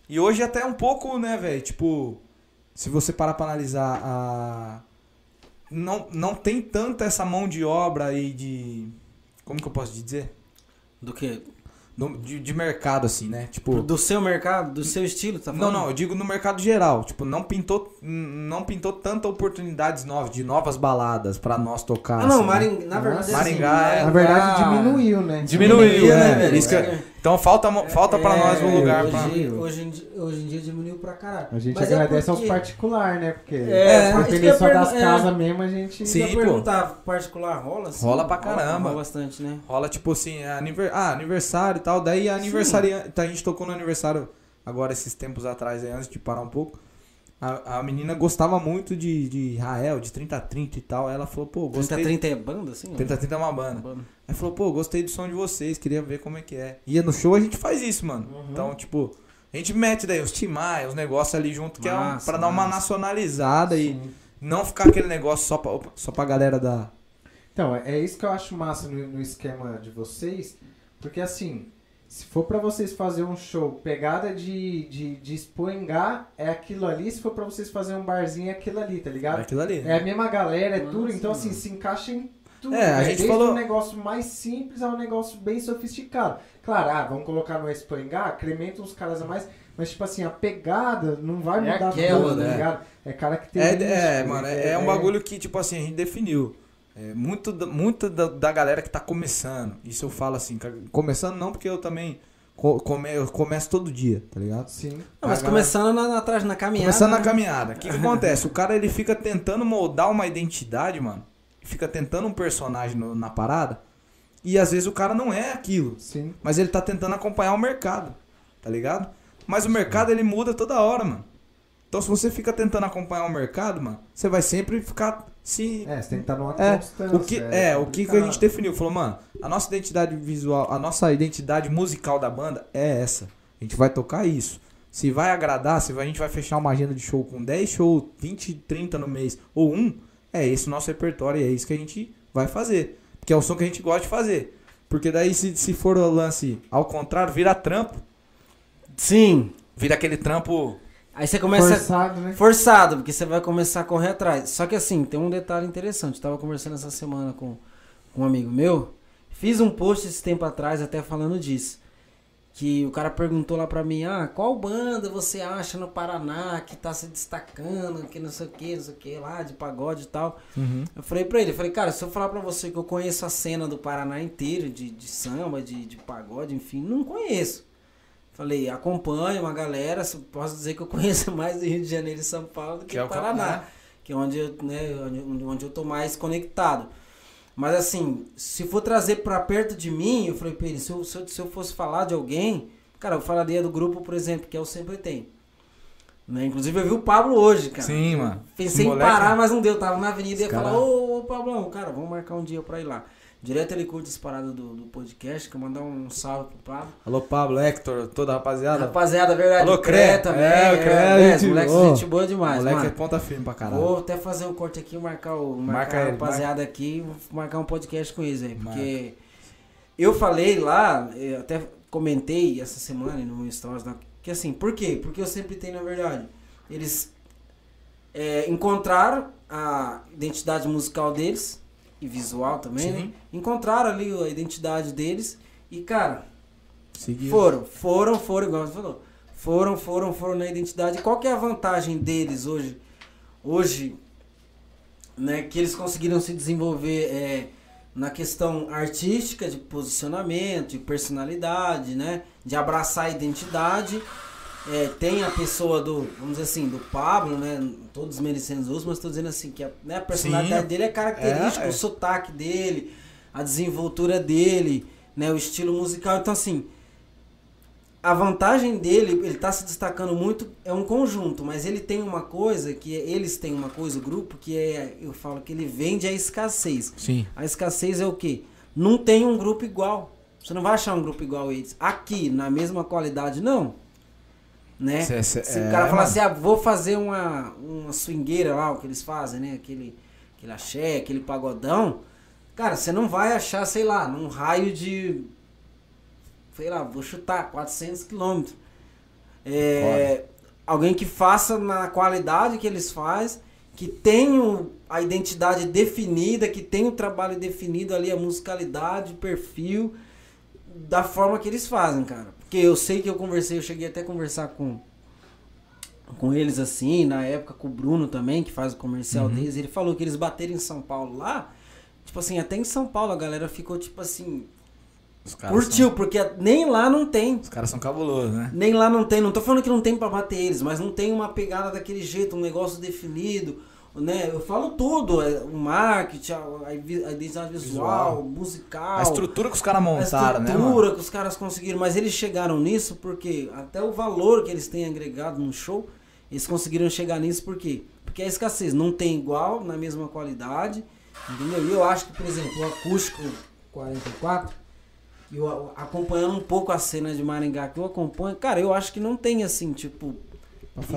E hoje até um pouco, né, velho? Tipo, se você parar pra analisar a. Não, não tem tanta essa mão de obra aí de. Como que eu posso dizer? Do que? No- de, de mercado, assim, né? Tipo. Do seu mercado, do seu estilo, tá Não, falando? não, eu digo no mercado geral. Tipo, não pintou, não pintou tanta oportunidades novas, de novas baladas pra nós tocar. Ah, não, assim, né? Maringá, na verdade, Maringá assim, é- Na verdade, diminuiu, né? Diminuiu, Diminuiu, né, né, velho? Isso que eu- Então falta, falta pra É, nós um lugar pra. hoje, hoje, em dia, hoje em dia diminuiu pra caralho. A gente Mas é agradece aos porque- particulares, né? Porque É, por só das é. casas mesmo, a gente... Sim, Se eu pô. perguntar particular, rola? Assim, Rola pra caramba. Rola bastante, né? Rola tipo assim, aniver... ah, aniversário e tal. Daí aniversário. A gente tocou no aniversário agora esses tempos atrás, aí, antes de parar um pouco. A, a menina gostava muito de, de Rael, de 30 a 30 e tal. Ela falou, pô, 30 gostei. 30 é banda, assim? 30 a 30 é uma banda. Banda. Aí falou, pô, gostei do som de vocês, queria ver como é que é. Ia no show, a gente faz isso, mano. Uhum. Então, tipo, a gente mete daí os timai, os negócios ali junto, que é um, Massa, pra dar uma massa. nacionalizada e não ficar aquele negócio só pra, só pra galera da. Então, é é isso que eu acho massa no, no esquema de vocês, porque assim, se for pra vocês fazer um show, pegada de, de, de expoengar, é aquilo ali, se for pra vocês fazer um barzinho, é aquilo ali, tá É ligado? aquilo ali. É a mesma galera, é tudo, Nossa, então assim, mano. se encaixa em tudo. É, a né? gente Desde falou- um negócio mais simples a um negócio bem sofisticado. Claro, ah, vamos colocar no expoengar, incrementa uns caras a mais, mas tipo assim, a pegada não vai É mudar aquela, tudo, né? tá ligado? É cara que tem É, isso, é, né? mano, é, é um bagulho que, tipo assim, a gente definiu. É, muito da, muito da, da galera que tá começando. Isso eu falo assim, começando não porque eu também co- come, eu começo todo dia, tá ligado? Sim. Não, mas galera- começando na, na, atrás, na caminhada. Começando na né? caminhada. O que, que acontece? O cara ele fica tentando moldar uma identidade, mano. Fica tentando um personagem no- na parada. E às vezes o cara não é aquilo. Sim. Mas ele tá tentando acompanhar o mercado. Tá ligado? Mas o mercado ele muda toda hora, mano. Então se você fica tentando acompanhar o mercado, mano, você vai sempre ficar se. É, você tem que estar numa É, constância. O que, é, o que, que a gente definiu? Falou, mano, a nossa identidade visual, a nossa identidade musical da banda é essa. A gente vai tocar isso. Se vai agradar, se a gente vai fechar uma agenda de show com 10 shows, 20, 30 no mês, ou um, é esse o nosso repertório e é isso que a gente vai fazer. Porque é o som que a gente gosta de fazer. Porque daí, se, se for o lance ao contrário, vira trampo. Sim. Vira aquele trampo. Aí você começa. Forçado, né? Forçado, porque você vai começar a correr atrás. Só que assim, tem um detalhe interessante. Eu tava conversando essa semana com, com um amigo meu. Fiz um post esse tempo atrás até falando disso. Que o cara perguntou lá pra mim, ah, qual banda você acha no Paraná que tá se destacando, que não sei o que, não sei o que lá, de pagode e tal. Eu falei pra ele, falei, cara, se eu falar pra você que eu conheço a cena do Paraná inteiro, de, de samba, de, de pagode, enfim, não conheço. Falei, acompanho uma galera, posso dizer que eu conheço mais do Rio de Janeiro e São Paulo do que, Que é o o Paraná, que é onde eu, né, onde, onde eu tô mais conectado. Mas assim, se for trazer pra perto de mim, eu falei ele, se eu, se eu, se eu fosse falar de alguém, cara, eu falaria do grupo, por exemplo, que é o Sempre Tem. Né? Inclusive eu vi o Pablo hoje, cara. Sim, mano. Pensei em moleque- parar, mas não deu. Tava na avenida e ia Esse falar, cara- ô, ô Pablão, cara, vamos marcar um dia pra ir lá. Direto ele curte essa parada do, do podcast, que eu mandar um salve pro Pablo. Alô, Pablo, Hector, toda a rapaziada. Rapaziada, verdade. Alô, o Cré também. É, o Cré, é, gente moleque, boa. gente boa demais, moleque é mano. ponta firme pra caralho. Vou até fazer um corte aqui, marcar, o, marcar Marca a rapaziada aqui, vou marcar um podcast com eles aí. Porque eu falei lá, eu até comentei essa semana no stories, que assim, por quê? Porque eu sempre tenho, na verdade, eles é, encontraram a identidade musical deles, e visual também, né? Encontraram ali a identidade deles e, cara, Seguiu. foram, foram, foram, igual você falou. Foram, foram, foram na identidade. Qual que é a vantagem deles hoje? Hoje, né, que eles conseguiram se desenvolver é, na questão artística, de posicionamento, de personalidade, né? De abraçar a identidade. É, tem a pessoa do, vamos dizer assim, do Pablo, né? Todos merecendo os outros, mas estou dizendo assim, que a, né, a personalidade Sim. dele é característica, É, é. o sotaque dele, a desenvoltura dele, né? O estilo musical. Então, assim, a vantagem dele, ele tá se destacando muito, é um conjunto, mas ele tem uma coisa, que é- eles têm uma coisa, o grupo, que é, eu falo que ele vende a escassez. Sim. A escassez é o quê? Não tem um grupo igual. Você não vai achar um grupo igual a eles. Aqui, na mesma qualidade, não. Né? Cê- Se é, o cara falar assim, ah, vou fazer uma, uma swingueira lá, o que eles fazem, né? Aquele, aquele axé, aquele pagodão. Cara, você não vai achar, sei lá, num raio de. Sei lá, vou chutar, 400 quilômetros. É, alguém que faça na qualidade que eles fazem, que tenha a identidade definida, que tenha o trabalho definido ali, a musicalidade, o perfil, da forma que eles fazem, cara. Porque eu sei que eu conversei, eu cheguei até a conversar com com eles assim, na época com o Bruno também, que faz o comercial deles, ele falou que eles bateram em São Paulo lá, tipo assim, até em São Paulo a galera ficou tipo assim, curtiu, porque nem lá não tem. São, os caras são cabulosos, né? Nem lá não tem, não tô falando que não tem pra bater eles, mas não tem uma pegada daquele jeito, um negócio definido, né? Eu falo tudo, é, o marketing, a, a a identidade visual, Visual. musical, A estrutura que os caras a montaram, né, estrutura mano? que os caras conseguiram, mas eles chegaram nisso porque até o valor que eles têm agregado no show, eles conseguiram chegar nisso por quê? Porque a escassez não tem igual, na mesma qualidade, entendeu? E eu acho que, por exemplo, o acústico 44, eu a- acompanhando um pouco a cena de Maringá que eu acompanho, cara, eu acho que não tem assim, tipo,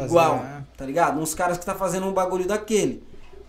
igual, né? tá ligado? Uns caras que tá fazendo um bagulho daquele.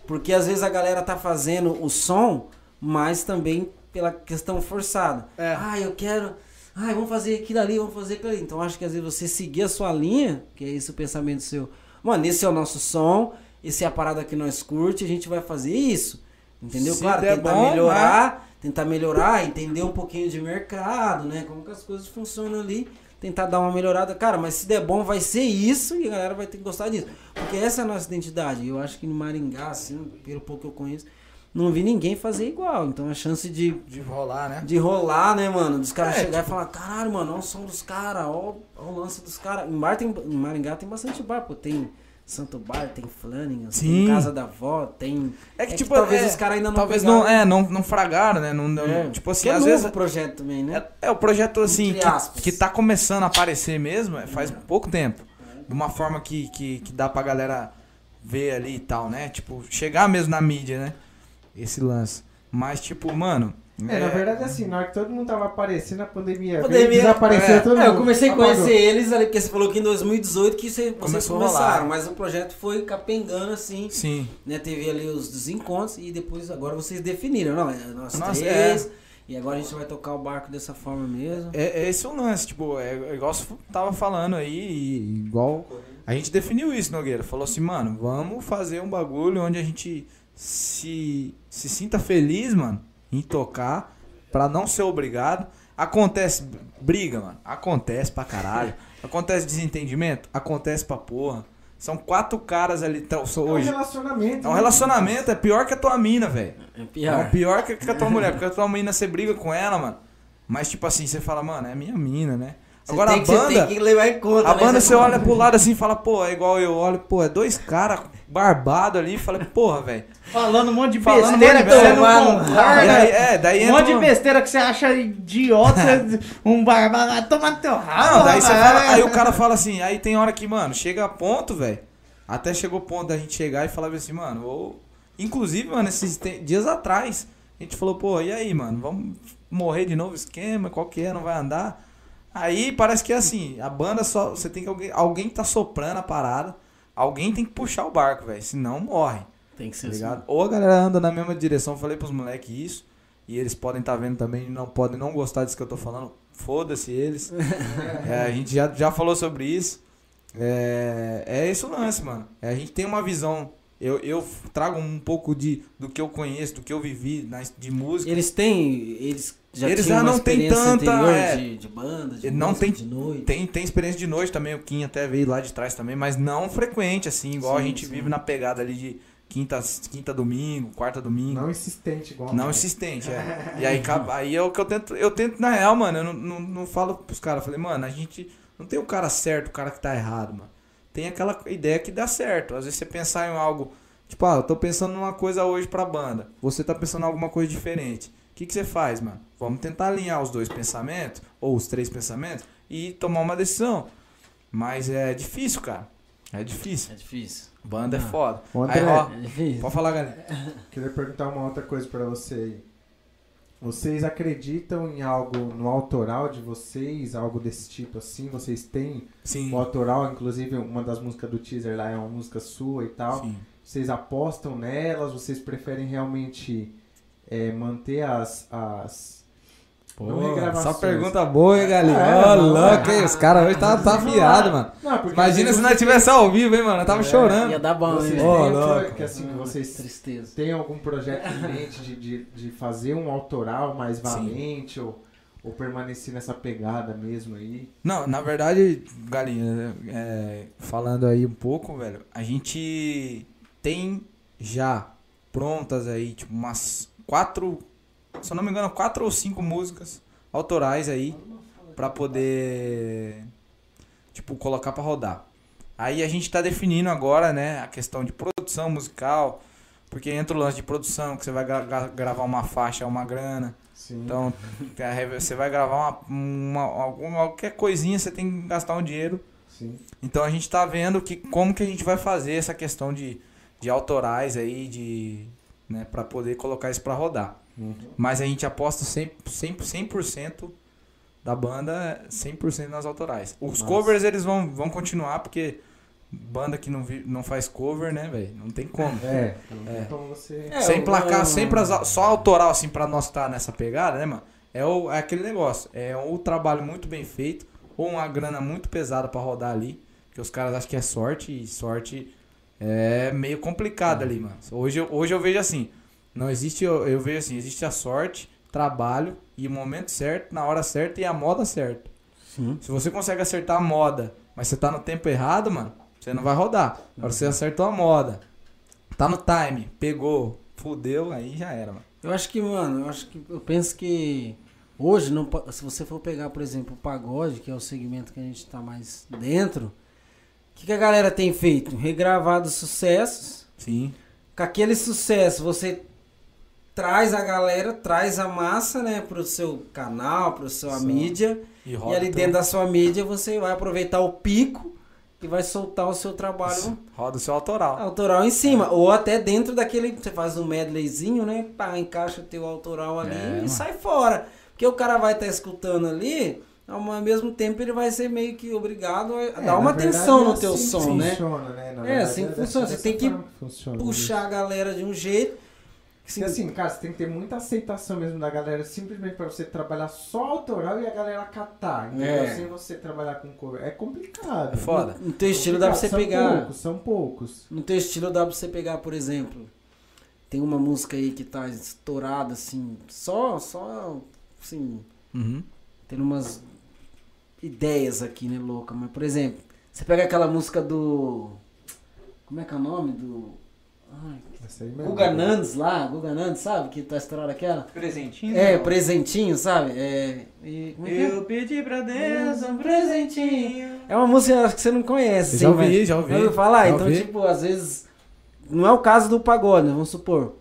Porque às vezes a galera tá fazendo o som, mas também pela questão forçada. É. Ah, eu quero. Ah, vamos fazer aquilo ali, vamos fazer aquilo ali. Então acho que às vezes você seguir a sua linha, que é esse o pensamento seu. Mano, esse é o nosso som, esse é a parada que nós curte, a gente vai fazer isso. Entendeu? Se claro, tentar bom, melhorar, tentar melhorar, entender um pouquinho de mercado, né? Como que as coisas funcionam ali, tentar dar uma melhorada. Cara, mas se der bom, vai ser isso e a galera vai ter que gostar disso. Porque essa é a nossa identidade. Eu acho que no Maringá, assim, pelo pouco que eu conheço, não vi ninguém fazer igual. Então a chance de, De rolar, né? de rolar, né, mano? Dos caras É, chegar e falar, caralho, mano, olha o som dos caras, olha, olha o lance dos caras. Em, Bar tem- em Maringá tem bastante bar, pô. Tem Santo Bar, tem Flanagan, Sim. tem Casa da Vó, tem. É que, É que tipo, talvez é, os caras ainda não Talvez pegaram. não, é, não, não fragaram, né? Não, não- É, tipo assim, que é às vezes o projeto também, né? É, é o projeto assim que, que tá começando a aparecer mesmo, faz pouco tempo. De uma forma que, que, que dá pra galera ver ali e tal, né? Tipo, chegar mesmo na mídia, né? Esse lance. Mas, tipo, mano. É, na verdade, assim, na hora que todo mundo tava aparecendo, a pandemia, veio, Pandemia, desapareceu é. todo mundo. É, eu comecei a Apagou. conhecer eles ali, porque você falou que em 2018 que você, vocês Começou a começaram, rolar. mas o projeto foi capengando assim, Sim. né? Teve ali os desencontros e depois agora vocês definiram, não, é nós Nossa, três, e agora a gente vai tocar o barco dessa forma mesmo. É, é esse o lance, tipo, é, é igual você tava falando aí, e igual. A gente definiu isso, Nogueira. Falou assim, mano, vamos fazer um bagulho onde a gente se, se sinta feliz, mano, em tocar, pra não ser obrigado. Acontece briga, mano. Acontece pra caralho. Acontece desentendimento? Acontece pra porra. São quatro caras ali tão- só É um hoje. relacionamento. É um né? relacionamento, é pior que a tua mina, velho. É É pior. pior que que a tua mulher, porque a tua mina você briga com ela, mano. Mas tipo assim, você fala, mano, é minha mina, né? Agora tem a você banda, tem que levar em conta, a né? banda você olha pro lado assim e fala, pô, é igual eu olho, pô, é dois caras barbados ali, e fala, porra, velho. Falando um monte de Falando besteira monte que você não concorda. Daí, é, daí Um entra monte de besteira que você acha idiota, um barbado, vai tomar no teu rabo. Não, daí você fala, aí o cara fala assim, aí tem hora que, mano, chega a ponto, velho. Até chegou o ponto da gente chegar e falar assim, mano, ou. Inclusive, mano, esses te- dias atrás, a gente falou, pô, e aí, mano, vamos morrer de novo esquema, qual que é, não vai andar. Aí parece que é assim, a banda só. Você tem que. Alguém, alguém tá soprando a parada, alguém tem que puxar o barco, velho. Senão morre. Tem que ser Tá assim. ligado? Ou a galera anda na mesma direção, falei pros moleques isso. E eles podem estar vendo também, não podem não gostar disso que eu tô falando. Foda-se eles. É, a gente já, já falou sobre isso. É, é esse o lance, mano. É, a gente tem uma visão Eu, eu trago um pouco de, do que eu conheço, do que eu vivi na, de música. Eles têm. Eles já Eles já uma não têm experiência tanta, é, de, de banda, de não música, tem- de noite. Tem, tem experiência de noite também, o Kim até veio lá de trás também, mas não frequente, assim, igual a Sim, gente sim. vive na pegada ali de quinta, quinta domingo, quarta domingo. Não insistente igual. Não nós. insistente, é. E aí, aí é o que eu tento. Eu tento, na real, mano, eu não, não, não falo pros caras. Eu falei, mano, a gente não tem o cara certo, o cara que tá errado, mano. Tem aquela ideia que dá certo. Às vezes você pensar em algo. Tipo, ah, eu tô pensando numa coisa hoje pra banda. Você tá pensando em alguma coisa diferente. O que, que você faz, mano? Vamos tentar alinhar os dois pensamentos, ou os três pensamentos, e tomar uma decisão. Mas é difícil, cara. É difícil. É difícil. Banda é Ah. foda. Ô, Aí, ó, É difícil. pode falar, galera. Queria perguntar uma outra coisa pra você aí. Vocês acreditam em algo no autoral de vocês, algo desse tipo assim? Vocês têm Sim. o autoral, inclusive uma das músicas do teaser lá é uma música sua e tal. Sim. Vocês apostam nelas? Vocês preferem realmente é, manter as, as não Pô, regravações? só pergunta boa, hein, galinha? É, Ô, não, louco, é. hein? Os caras hoje tá, tá afiado, mano. Não, Imagina se nós tivesse ao vivo, hein, mano? Eu tava É, chorando. Ia dar bom, Vocês hein? Ô, louco. que assim, que vocês Tristeza. têm algum projeto em mente de, de, de fazer um autoral mais valente ou, ou permanecer nessa pegada mesmo aí? Não, na verdade, galinha, é, falando aí um pouco, velho, a gente tem já prontas aí, tipo, umas quatro, se eu não me engano, quatro ou cinco músicas autorais aí pra poder, tipo, colocar pra rodar. Aí a gente tá definindo agora, né, a questão de produção musical, porque entra o lance de produção, que você vai gra- gra- gravar uma faixa, uma grana. Sim. Então, é, você vai gravar uma, uma, alguma, qualquer coisinha, você tem que gastar um dinheiro. Sim. Então a gente tá vendo que, como que a gente vai fazer essa questão de, de autorais aí, de, né, para poder colocar isso pra rodar. Uhum. Mas a gente aposta 100%, 100%, 100% da banda, 100% nas autorais. Os Massa. covers eles vão, vão continuar, porque banda que não, vi- não faz cover, né, velho? Não tem como. É, não É. tem como você. É, sem placar, o- sempre as- só autoral, assim, pra nós estar nessa pegada, né, mano? É, o, é aquele negócio. É o trabalho muito bem feito, ou uma grana muito pesada pra rodar ali. Que os caras acham que é sorte, e sorte é meio complicado ali, mano. Hoje, eu- hoje eu vejo assim. Não existe, eu, eu vejo assim, existe a sorte, trabalho e o momento certo, na hora certa e a moda certa. Sim. Se você consegue acertar a moda, mas você tá no tempo errado, mano, você não vai rodar. Agora você acertou a moda, tá no time, pegou, fudeu, aí já era, mano. Eu acho que, mano, eu acho que eu penso que hoje, não, se você for pegar, por exemplo, o pagode, que é o segmento que a gente tá mais dentro, que, que a galera tem feito? Regravado sucessos. Sim. Com aquele sucesso, você traz a galera, traz a massa, né, pro seu canal, pro sua Sim. mídia. E, E ali dentro da sua mídia você vai aproveitar o pico e vai soltar o seu trabalho Roda o seu autoral. autoral em cima. Ou até dentro daquele. Você faz um medleyzinho, né? Pá, encaixa o teu autoral ali É, e mano. sai fora. Porque o cara vai estar escutando ali, ao mesmo tempo ele vai ser meio que obrigado a É, dar uma atenção é no teu assim que som, né? Funciona, né? Na É, verdade, assim que dessa- funciona. Você tem que funciona, né? Puxar a galera de um jeito. Porque assim, cara, você tem que ter muita aceitação mesmo da galera, simplesmente pra você trabalhar só autoral e a galera catar. Entendeu? É. Sem você trabalhar com cover. É complicado. É foda. No teu estilo dá pra você são pegar. Poucos, são poucos. No teu estilo dá pra você pegar, por exemplo, tem uma música aí que tá estourada, assim, só, só, assim, Uhum. tendo umas ideias aqui, né, louca. Mas, por exemplo, você pega aquela música do. Como é que é o nome? Do. Ai. Guga Nandes lá, Guga Nandes, sabe? Que tá estourada aquela? Presentinho? É, presentinho, sabe? É. E, como é que é? Eu pedi pra Deus um presentinho. É uma música acho que você não conhece. Já assim, ouvi, mas- já ouvi. Já ouviu falar? Já então, ouvi. tipo, às vezes. Não é o caso do pagode, né? vamos supor.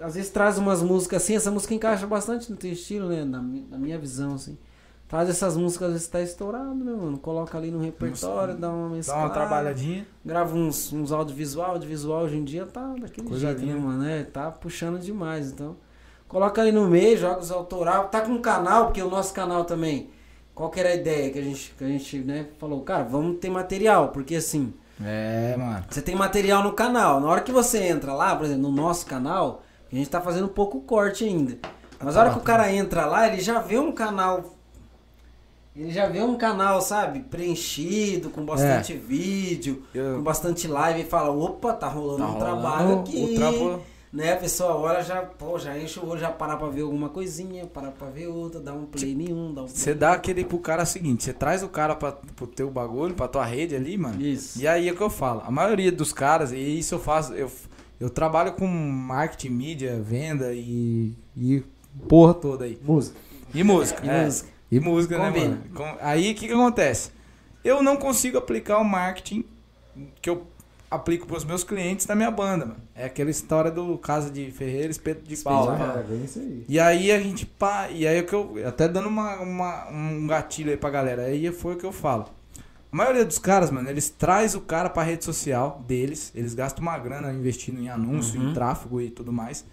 Às vezes traz umas músicas assim, essa música encaixa bastante no teu estilo, né? Na, na minha visão, assim. Traz essas músicas, às vezes tá estourado, né, mano? Coloca ali no repertório, dá uma Dá mesclada. uma trabalhadinha. Grava uns, uns audiovisual, audiovisual hoje em dia tá daquele Coisa jeito, linda. né, mano? É, tá puxando demais, então. Coloca ali no meio, joga os autoral. Tá com um canal, porque o nosso canal também. Qual que era a ideia que a gente, que a gente né, falou? Cara, vamos ter material, porque assim, É, mano. você tem material no canal. Na hora que você entra lá, por exemplo, no nosso canal, a gente tá fazendo pouco corte ainda. Mas na hora que o cara entra lá, ele já vê um canal Ele já vê um canal, sabe, preenchido, com bastante vídeo, Eu- com bastante live e fala, opa, tá rolando Tá um rolando trabalho aqui. O trampo Né, a pessoa olha, já, pô, já enche o olho, já para pra ver alguma coisinha, para pra ver outra, dá um play nenhum, dá um play. Você dá aquele pro cara seguinte, você traz o cara pra, pro teu bagulho, pra tua rede ali, mano. Isso. E aí é o que eu falo. A maioria dos caras, e isso eu faço, eu, eu trabalho com marketing, mídia, venda e, e porra toda aí. Música. E música. E é. música. E música, né, Combina. mano? Com- Aí o que, que acontece? Eu não consigo aplicar o marketing que eu aplico pros meus clientes da minha banda, mano. É aquela história do Casa de Ferreira, Espeto de Pau. Né? É, bem isso aí. E aí a gente pá, e aí é o que eu até dando uma, uma- um gatilho aí pra galera, aí foi o que eu falo. A maioria dos caras, mano, eles traz o cara pra rede social deles, eles gastam uma grana investindo em anúncio, Uhum. em tráfego e tudo mais,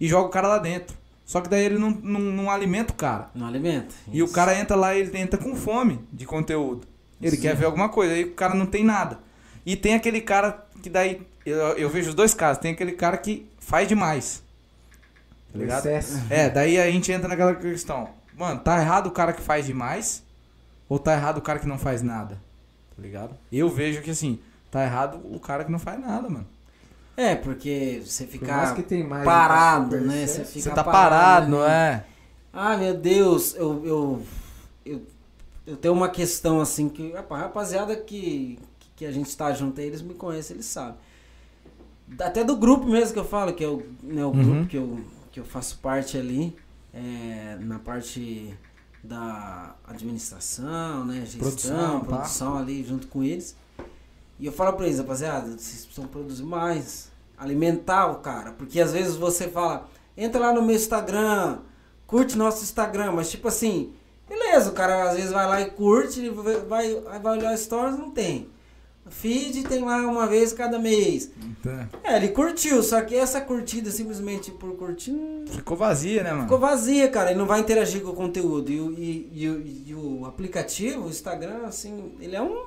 e joga o cara lá dentro. Só que daí ele não, não, não alimenta o cara. Não alimenta. E o cara entra lá e ele entra com fome de conteúdo. Ele Sim. quer ver alguma coisa, aí o cara não tem nada. E tem aquele cara que daí, eu, eu vejo os dois casos, tem aquele cara que faz demais. Tá ligado? Excesso. É, daí a gente entra naquela questão. Mano, tá errado o cara que faz demais? Ou tá errado o cara que não faz nada? Tá ligado? Eu vejo que assim, tá errado o cara que não faz nada, mano. É, porque você ficar que tem mais parado, né? Você Você fica tá parado, né? não é? Ah, meu Deus, eu, eu, eu, eu tenho uma questão assim que, rapaz, rapaziada que, que a gente tá junto aí, eles me conhecem, eles sabem. Até do grupo mesmo que eu falo, que é o, né, o Uhum. grupo que eu, que eu faço parte ali, é, na parte da administração, né, gestão, Produção, produção, ali junto com eles. E eu falo pra eles, rapaziada, vocês precisam produzir mais, alimentar o cara, porque às vezes você fala, entra lá no meu Instagram, curte nosso Instagram, mas tipo assim, beleza, o cara às vezes vai lá e curte, vai, vai, vai olhar stories, não tem. Feed tem lá uma vez cada mês. Então, É, ele curtiu, só que essa curtida simplesmente por curtir não ficou vazia, né, mano? ficou vazia, cara. Ele não vai interagir com o conteúdo. E, e, e e o aplicativo, o Instagram, assim, ele é um.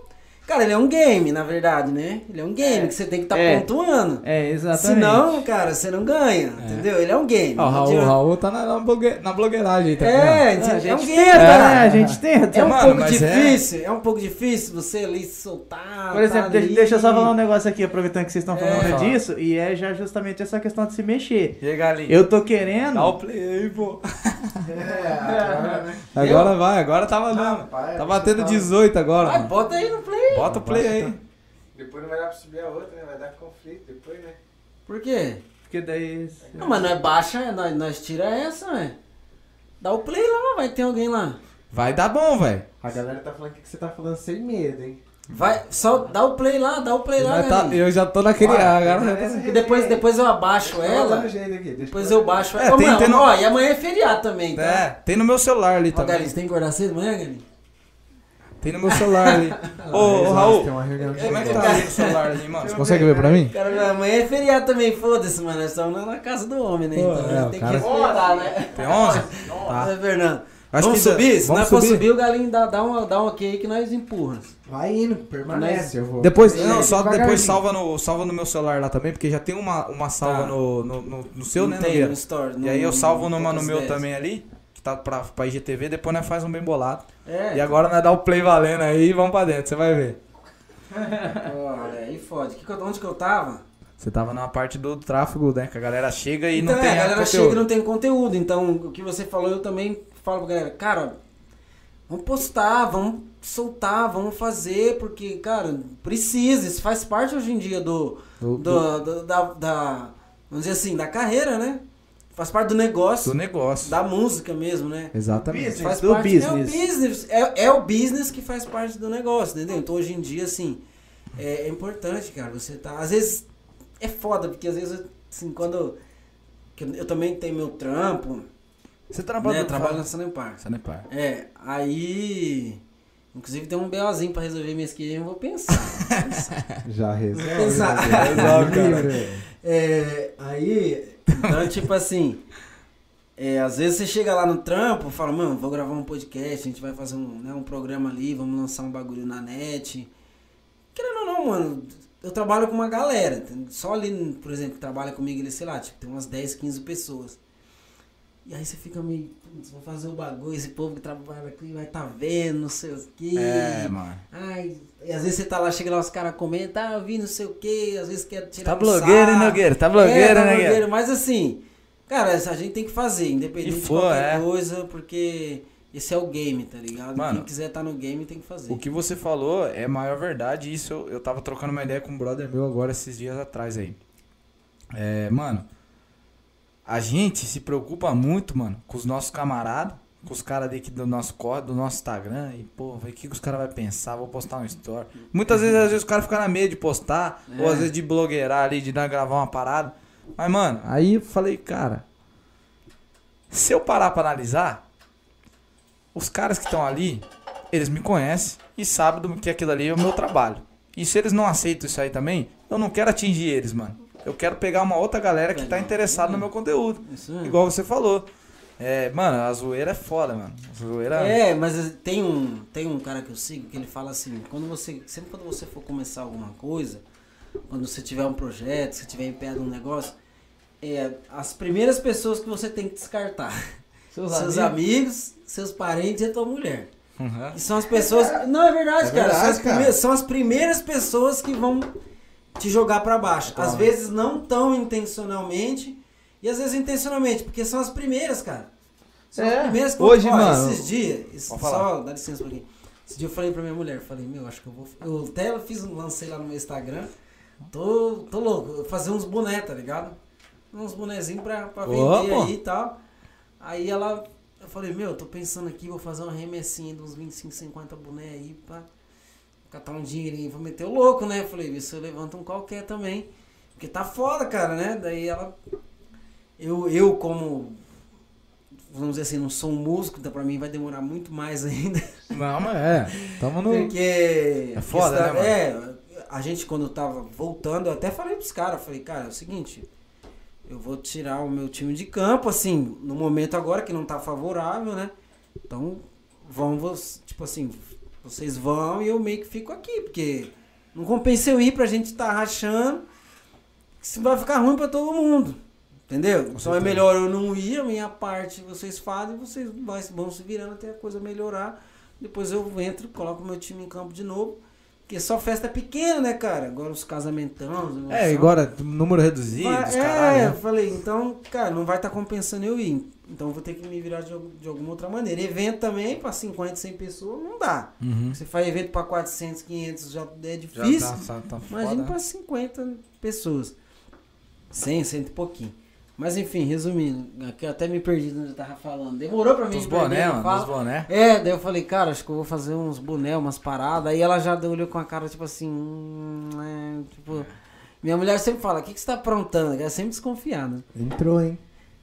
Cara, ele é um game, na verdade, né? Ele é um game que você tem que estar É. pontuando. É, exatamente. Senão, cara, você não ganha, entendeu? Ele é um game. Ó, o Raul, adianta. Raul tá na, na, blogue- na blogueiragem aí, tá É, vendo? Ah, entendeu? a é um gente game, tenta, né? cara. A gente tenta. É um Mano, pouco é- difícil, é... um pouco difícil você ali se soltar. Por exemplo, tá deixa, ali. deixa eu só falar um negócio aqui, aproveitando que vocês estão falando É. disso, e é já justamente essa questão de se mexer. Aí, galinha? Eu tô querendo. Dá o play aí, pô. É, agora, né? Agora vai, agora tá valendo. Rapaz, Tá você batendo tá- 18 agora, Vai, bota aí no play. Bota o play aí. Depois não vai dar pra subir a outra, né? Vai dar conflito depois, né? Por quê? Porque daí. Não, mas nós baixa, nós, nós tira essa, né? Dá o play lá, vai ter alguém lá. Vai dar bom, velho. A galera tá falando que você tá falando sem medo, hein? Vai, só dá o play lá, dá o play lá, tá-. Eu já tô naquele. Olha, agora já essa tá- E depois, depois eu abaixo ela, aqui, deixa depois eu- baixo É, ela. Ô, tem- mano, tem no- ó, e amanhã é feriado também, tá? É, tem no meu celular ali Ó, também. Galinha, você tem que acordar cedo amanhã, Galinha? Tem no meu celular ali. Ô, ô, Raul, como é que tá ali no celular ali, mano? Você consegue ver pra mim? Cara, amanhã é feriado também, foda-se, mano. Nós estamos na casa do homem, né? Pô, Então é, tem cara- que respeitar, né? Tem 11? Tá. Fernando. Acho vamos subir? Se vamos nós for subir. subir, o Galinho dá, dá, um, dá um ok aí que nós empurra. Vai indo, permanece, eu vou. Depois, não, só depois salva no, salva no meu celular lá também, porque já tem uma, uma salva Tá. no, no, no, no seu, Não né, tem Nogueira? no Store. E aí eu salvo numa no meu também ali, que tá pra, pra IGTV, depois nós faz um bem bolado. É. E agora nós dá o play valendo aí e vamos pra dentro, você vai ver. Olha, aí fode. Que onde que eu tava? Você tava na parte do tráfego, né? Que a galera chega e então, não tem é, a galera conteúdo. chega e não tem conteúdo. Então, o que você falou, eu também falo pra galera, cara, vamos postar, vamos soltar, vamos fazer, porque, cara, precisa. Isso faz parte hoje em dia do, Do- do, do- da, da- vamos dizer assim, da carreira, né? Faz parte do negócio, do negócio. da música mesmo, né? Exatamente. Business, Faz do parte, business. É o business. É, é o business que faz parte do negócio, entendeu? Então hoje em dia, assim, é, é importante, cara, você tá. Às vezes é foda, porque às vezes, assim, quando. que eu, eu também tenho meu trampo, Você trabalha né? Trabalho na Sanepar. Sanepar. É, aí. Inclusive tem um BOzinho pra resolver mês que vem, eu vou pensar. Já resolve. Exato. né? Resolve, cara. É, aí, então, tipo assim, é, às vezes você chega lá no trampo fala, mano, vou gravar um podcast, a gente vai fazer um, né, um programa ali, vamos lançar um bagulho na net. Querendo ou não, mano, eu trabalho com uma galera. Só ali, por exemplo, que trabalha comigo, ele, sei lá, tipo, tem umas 10, 15 pessoas. E aí você fica meio, vou fazer o bagulho, esse povo que trabalha aqui vai tá vendo, não sei o quê. É, mano. Ai, e às vezes você tá lá, chega lá, os caras comentam, ah, eu vi não sei o quê, às vezes quer tirar Tá blogueiro, hein. Nogueira? Tá É, blogueiro, tá né, blogueiro, mas assim, cara, a gente tem que fazer, independente E de for, qualquer é. coisa, porque esse é o game, tá ligado? Mano, Quem quiser estar no game tem que fazer. O que você falou é maior verdade. Isso eu, eu tava trocando uma ideia com um brother meu agora esses dias atrás aí. É, mano, a gente se preocupa muito, mano, com os nossos camaradas, com os caras daqui do nosso corre, do nosso Instagram. E, pô, o que, que os caras vão pensar? Vou postar um story. Muitas vezes, às vezes, os caras ficam na meia de postar, É. ou às vezes de blogueirar ali, de dar, gravar uma parada. Mas, mano, aí eu falei, cara, se eu parar pra analisar, os caras que estão ali, eles me conhecem e sabem do que aquilo ali é o meu trabalho. E se eles não aceitam isso aí também, eu não quero atingir eles, mano. Eu quero pegar uma outra galera que tá interessada no meu conteúdo. Isso mesmo. Igual você falou. É, mano, a zoeira é foda, mano. A zoeira É, mas tem um, tem um cara que eu sigo que ele fala assim, quando você, sempre quando você for começar alguma coisa, quando você tiver um projeto, se tiver empenhado num negócio, é as primeiras pessoas que você tem que descartar. Seus, amigos. seus parentes e a tua mulher. Uhum. Que são as pessoas. Não, é verdade, É cara. são, as verdade, cara. primeiras, são as primeiras pessoas que vão te jogar pra baixo. Às vezes não tão intencionalmente e às vezes intencionalmente, porque são as primeiras, cara. São É. As primeiras que Hoje, Ó, mano, Esses dias, esse- só falar. dá licença um pouquinho. Esse dia eu falei pra minha mulher, falei, meu, acho que eu vou. Eu até fiz, um- lancei lá no meu Instagram. Tô, tô louco, fazer uns bonés, tá ligado? Uns bonezinhos pra, pra vender Opa. aí e tal. Aí ela, eu falei, meu, tô pensando aqui, vou fazer uma remessinha de uns 25, 50 boné aí pra catar um dinheirinho, vou meter o louco, né? Falei, vê se eu levanto um qualquer também. Porque tá foda, cara, né? Daí ela. Eu, eu como. Vamos dizer assim, não sou um músico, então pra mim vai demorar muito mais ainda. Não, mas é. Tamo no. Porque. É foda, questão- né, mano? É, a gente quando tava voltando, eu até falei pros caras, falei, cara, é o seguinte, eu vou tirar o meu time de campo, assim, no momento agora que não tá favorável, né? Então, vão, vos- tipo assim, vocês vão e eu meio que fico aqui, porque não compensa eu ir pra gente tá rachando, que vai ficar ruim pra todo mundo. Entendeu? Então é melhor eu não ir, a minha parte vocês fazem, vocês vão se virando até a coisa melhorar. Depois eu entro, coloco meu time em campo de novo. Porque só festa pequena, né, cara? Agora os casamentão. É, agora, número reduzido, Vai- é, caralho. eu né? falei, então, cara, não vai estar compensando eu ir. Então eu vou ter que me virar de, de alguma outra maneira. Evento também, pra 50, 100 pessoas, não dá. Uhum. Você faz evento pra 400, 500, já é Já difícil. tá, tá, tá Imagina né? 50 pessoas. 100, 100 e pouquinho. Mas enfim, resumindo, aqui eu até me perdi onde eu tava falando. Demorou pra mim. Perder, boné, mano, dos boné. É, daí eu falei, cara, acho que eu vou fazer uns boné, umas paradas. Aí ela já deu- olhou com a cara, tipo assim, hum, é, tipo... Minha mulher sempre fala, o que, que você tá aprontando? Ela é sempre desconfiada. Entrou, hein?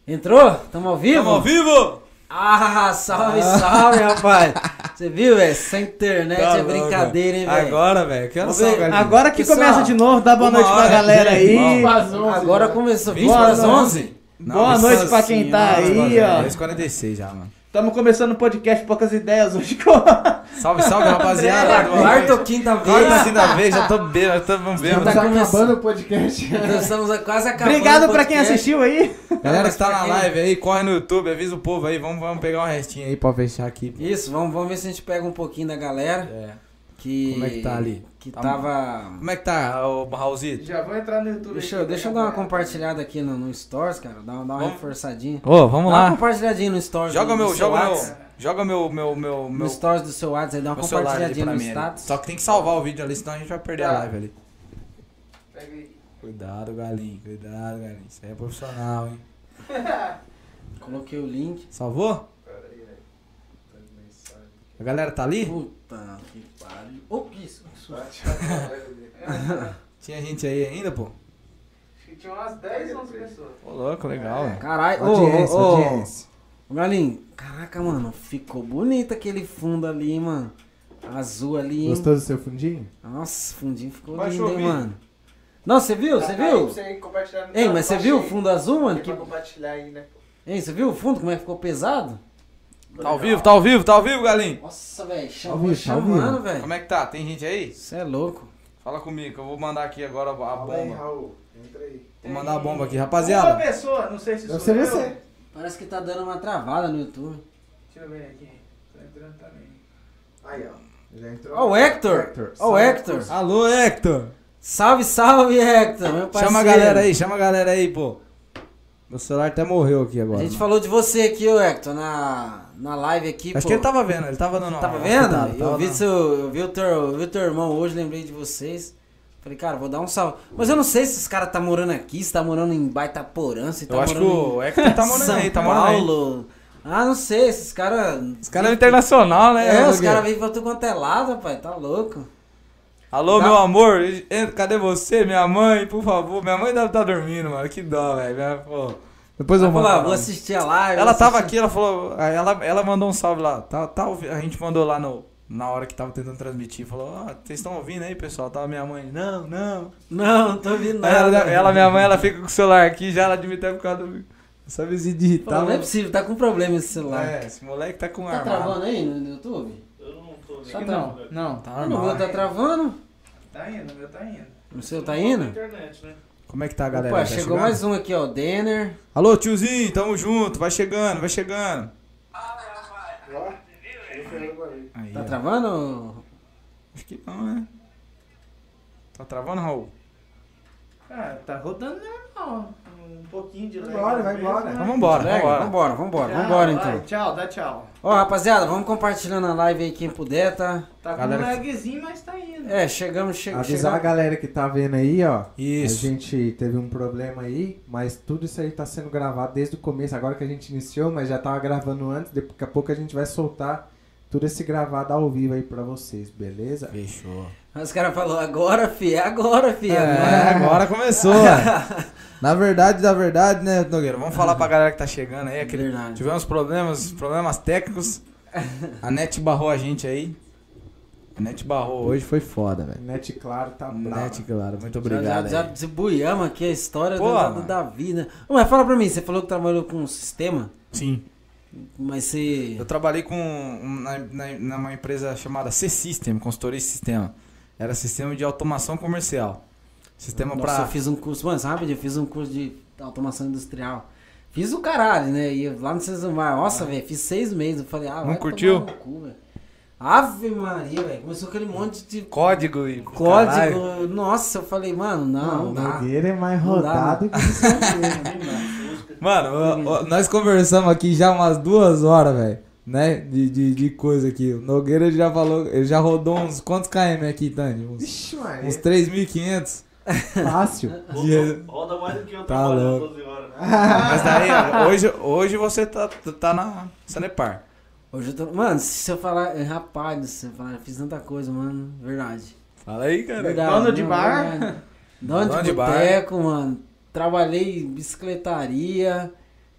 Entrou? Tamo ao vivo? Tamo ao vivo? Ah, salve, salve, rapaz. Você viu, velho? Sem internet Tá é louco, brincadeira, hein, velho? Agora, velho, que horas? Agora que Pessoal, começa de novo, dá boa noite pra hora, galera gente, aí. vamos. Agora começou. 20 Bora, para as 11? Boa noite pra quem tá aí, ó. 10h46 já, mano. Estamos começando o podcast Poucas Ideias hoje com... Salve, salve, rapaziada. Quarta ou quinta vez. Quarta, quinta vez, já tô bêbado, tô bêbado. Estamos tá acabando começando. o podcast. Nós Estamos quase acabando. Obrigado o pra quem assistiu aí. Galera que tá na live aí, corre no YouTube, avisa o povo aí, vamos, vamos pegar uma restinha aí pra fechar aqui. Isso, vamos, vamos ver se a gente pega um pouquinho da galera É. que. Como é que tá ali? Que Tá- tava. Como é que tá, ô Raulzito? Já vou entrar no YouTube. Deixa eu, deixa eu dar uma compartilhada aqui no, no Stories, cara. Dar, dar uma Vamos- reforçadinha. Ô, vamos Dá uma lá. compartilhadinha no Stories. Joga do, meu, joga meu, joga meu, meu, meu, No meu, Stories do seu WhatsApp aí, dá uma compartilhadinha no mim. status. Só que tem que salvar o vídeo ali, senão a gente vai perder a Tá. live ali. Cuidado, galinho, cuidado, galinho. Isso aí é profissional, hein? Coloquei o link. Salvou? A galera tá ali? Puta que pariu. Oh, que isso? Que susto. Tinha gente aí ainda, pô? Tinha umas 10, 11 pessoas. Ô, louco, legal, velho. Caralho, ô, Audiência, ô, ô. audiência. Ô, Galinho, caraca, mano, ficou bonito aquele fundo ali, mano. Azul ali, hein? Gostou do seu fundinho? Nossa, fundinho ficou Baixou lindo, hein, mano. Não, você viu? Você viu? Ei, mas você viu o fundo azul, mano? Que... compartilhar aí, né? Ei, você viu o fundo, como é que ficou pesado? Tá ao vivo, tá ao vivo, tá ao vivo, galinho? Nossa, velho, vivo, tá chamando, vivo. velho. Como é que tá? Tem gente aí? Você é louco. Fala comigo, que eu vou mandar aqui agora a Fala aí, bomba. Raul. Entra aí. Vou mandar a bomba aqui, Uma rapaziada. pessoa, não sei se Deve sou eu. você. Parece que tá dando uma travada no YouTube. Deixa eu ver aqui. Tô entrando também. Aí, ó. Já entrou. Ó o Hector. Ó o Salve, Hector. Alô, Hector! Salve, salve, Hector. Meu parceiro. Chama a galera aí, chama a galera aí, pô. Meu celular até morreu aqui A agora. gente mano. falou de você aqui, ô Hector, na, na live aqui. Acho pô. que ele tava vendo, ele tava dando Tava vendo? escutada, eu, tava vi dando- seu, eu, vi o teu, eu vi teu irmão hoje, lembrei de vocês. Falei, cara, vou dar um salve. Mas eu não sei se esse cara tá morando aqui, se tá morando em Baitaporã, se tá Eu acho que morando o Hector tá morando São aí, tá morando aí. Paulo. Ah, não sei, esses caras... Os caras é internacional, né? É, os caras vêm pra tudo quanto é lado, rapaz, tá louco. Alô, Dá- meu amor, cadê você? Minha mãe, por favor. Minha mãe deve estar dormindo, mano. Que dó, velho. Minha- pô. Depois eu Vai mando. falar, vou assistir a live. Ela tava aqui, ela falou. aí Ela, ela mandou um salve lá. Tá, tá, a gente mandou lá no, na hora que tava tentando transmitir. Falou: Ó, vocês estão ouvindo aí, pessoal? Tava minha mãe. Não, não. Não, não tô ouvindo nada. ela, ela, minha mãe, ela fica com o celular aqui já. Ela ter por causa do. Essa vizinha Pô, digital. não é possível, tá com problema esse celular. É, esse moleque tá com Tá armado. travando aí no YouTube? Eu não tô vendo. Só Não, não. Tá Ah, no normal. meu tá travando? Tá indo, o meu tá indo. O seu tá indo? internet, né? Como é que tá a galera? Opa, Tá chegou chegando? mais um aqui, ó, Denner. Alô, tiozinho, tamo junto. Vai chegando, vai chegando. Aí, Tá ó. travando? Acho que não, né? Tá travando, Raul? Ah, tá rodando normal. Um pouquinho de Vai lag embora, às vai vezes, embora. Então vambora, Lega? vambora. Vambora, vambora, Tchau, vambora vai, então. Tchau, dá tchau. Ó, rapaziada, vamos compartilhando a live aí quem puder, tá? Tá com Galera- um lagzinho, mas tá indo. É, chegamos, che Avisar a chegamos. galera que tá vendo aí, ó. Isso. A gente teve um problema aí, mas tudo isso aí tá sendo gravado desde o começo, agora que a gente iniciou, mas já tava gravando antes, daqui a pouco a gente vai soltar tudo esse gravado ao vivo aí pra vocês, beleza? Fechou. Os caras falaram, agora, fi, é agora, fi. É, agora. agora começou. na verdade, na verdade, né, Nogueira? Vamos falar pra galera que tá chegando aí. Aquele... Verdade. Tivemos problemas, problemas técnicos. A net barrou a gente aí. A net barrou hoje, foi foda, velho. Net Claro tá bravo. Net, claro. Muito Já, obrigado. já, aí. já desbuiamos aqui a história Pô, da, mano. da vida. Ô, Mas fala pra mim, você falou que trabalhou com um sistema, Sim. mas você... Eu trabalhei com na, na, numa empresa chamada C-System, consultoria de sistema. Era sistema de automação comercial. Sistema Nossa, pra. eu fiz um curso, mano, sabe? Eu fiz um curso de automação industrial. Fiz o caralho, né? E lá no Cesumar, nossa, velho, fiz seis meses. Eu falei, ah, Não vai curtiu? tomar no cu. Ave Maria, velho. Começou aquele monte de Código e. código. caralho. Nossa, eu falei, mano, não, o é mais Não dá, rodado que isso Mano, ó, ó, nós conversamos aqui já umas duas horas, velho. Né? De, de, de coisa aqui. O Nogueira já falou, ele já rodou uns quantos km aqui, Tani? Uns, mano, uns é 3.500. fácil. Roda mais do que eu Tá trabalhando louco. 12 horas. Mas daí, hoje, hoje você tá, tá na Sanepar. Hoje eu tô... Mano, se eu falar, eh, rapaz, se eu falar, eu fiz tanta coisa, mano, verdade. Fala aí, cara. Verdade, Dono de não, bar? verdade. Dono Dono de de bar. boteco, mano. Trabalhei em bicicletaria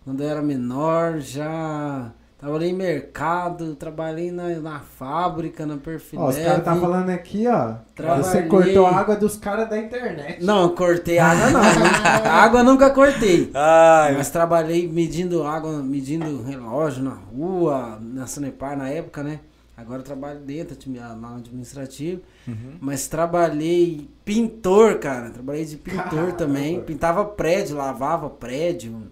quando eu era menor, já trabalhei em mercado, trabalhei na, na fábrica, na Perfileve. Ó, os caras tá falando aqui, ó. Trabalhei. Você cortou a água dos caras da internet. Não, cortei água não. água eu nunca cortei. Ai, Mas trabalhei medindo água, medindo relógio na rua, na Sanepar na época, né? Agora eu trabalho dentro, lá no administrativo. Uhum. Mas trabalhei pintor, cara. Trabalhei de pintor Caramba. também. Pintava prédio, lavava prédio.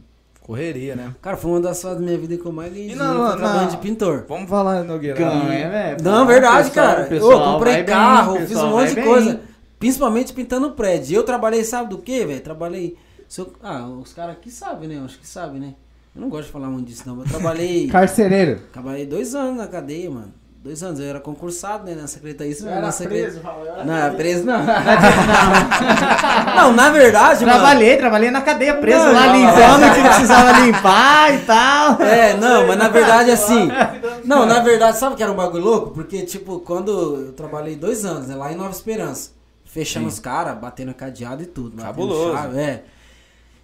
Correria, né? Cara, foi uma das fases da minha vida que eu mais ganhei E não. de pintor. Vamos falar, Nogueira. Ganha, velho. Não, verdade, pessoal- cara. pessoal eu comprei vai bem, carro, fiz um monte de bem. coisa. Principalmente pintando prédio. Eu trabalhei, sabe do que, velho? Trabalhei. eu- Ah, os caras aqui sabem, né? Eu acho que sabem, né? Eu não gosto de falar muito disso, não. Eu trabalhei. Carcereiro. trabalhei dois anos na cadeia, mano. Dois anos. Eu era concursado, né? Na secretaria. Isso, Era na secre- preso, eu era Não, era preso não. não, na verdade, mano. Trabalhei, trabalhei na cadeia preso Não, lá não, limpando não. o que precisava limpar e tal. É, não, mas na verdade assim. Não, na verdade, sabe que era um bagulho louco? Porque, tipo, quando eu trabalhei dois anos, né, lá em Nova Esperança, fechando Sim. os caras, batendo cadeado e tudo. Cabuloso. chave, é.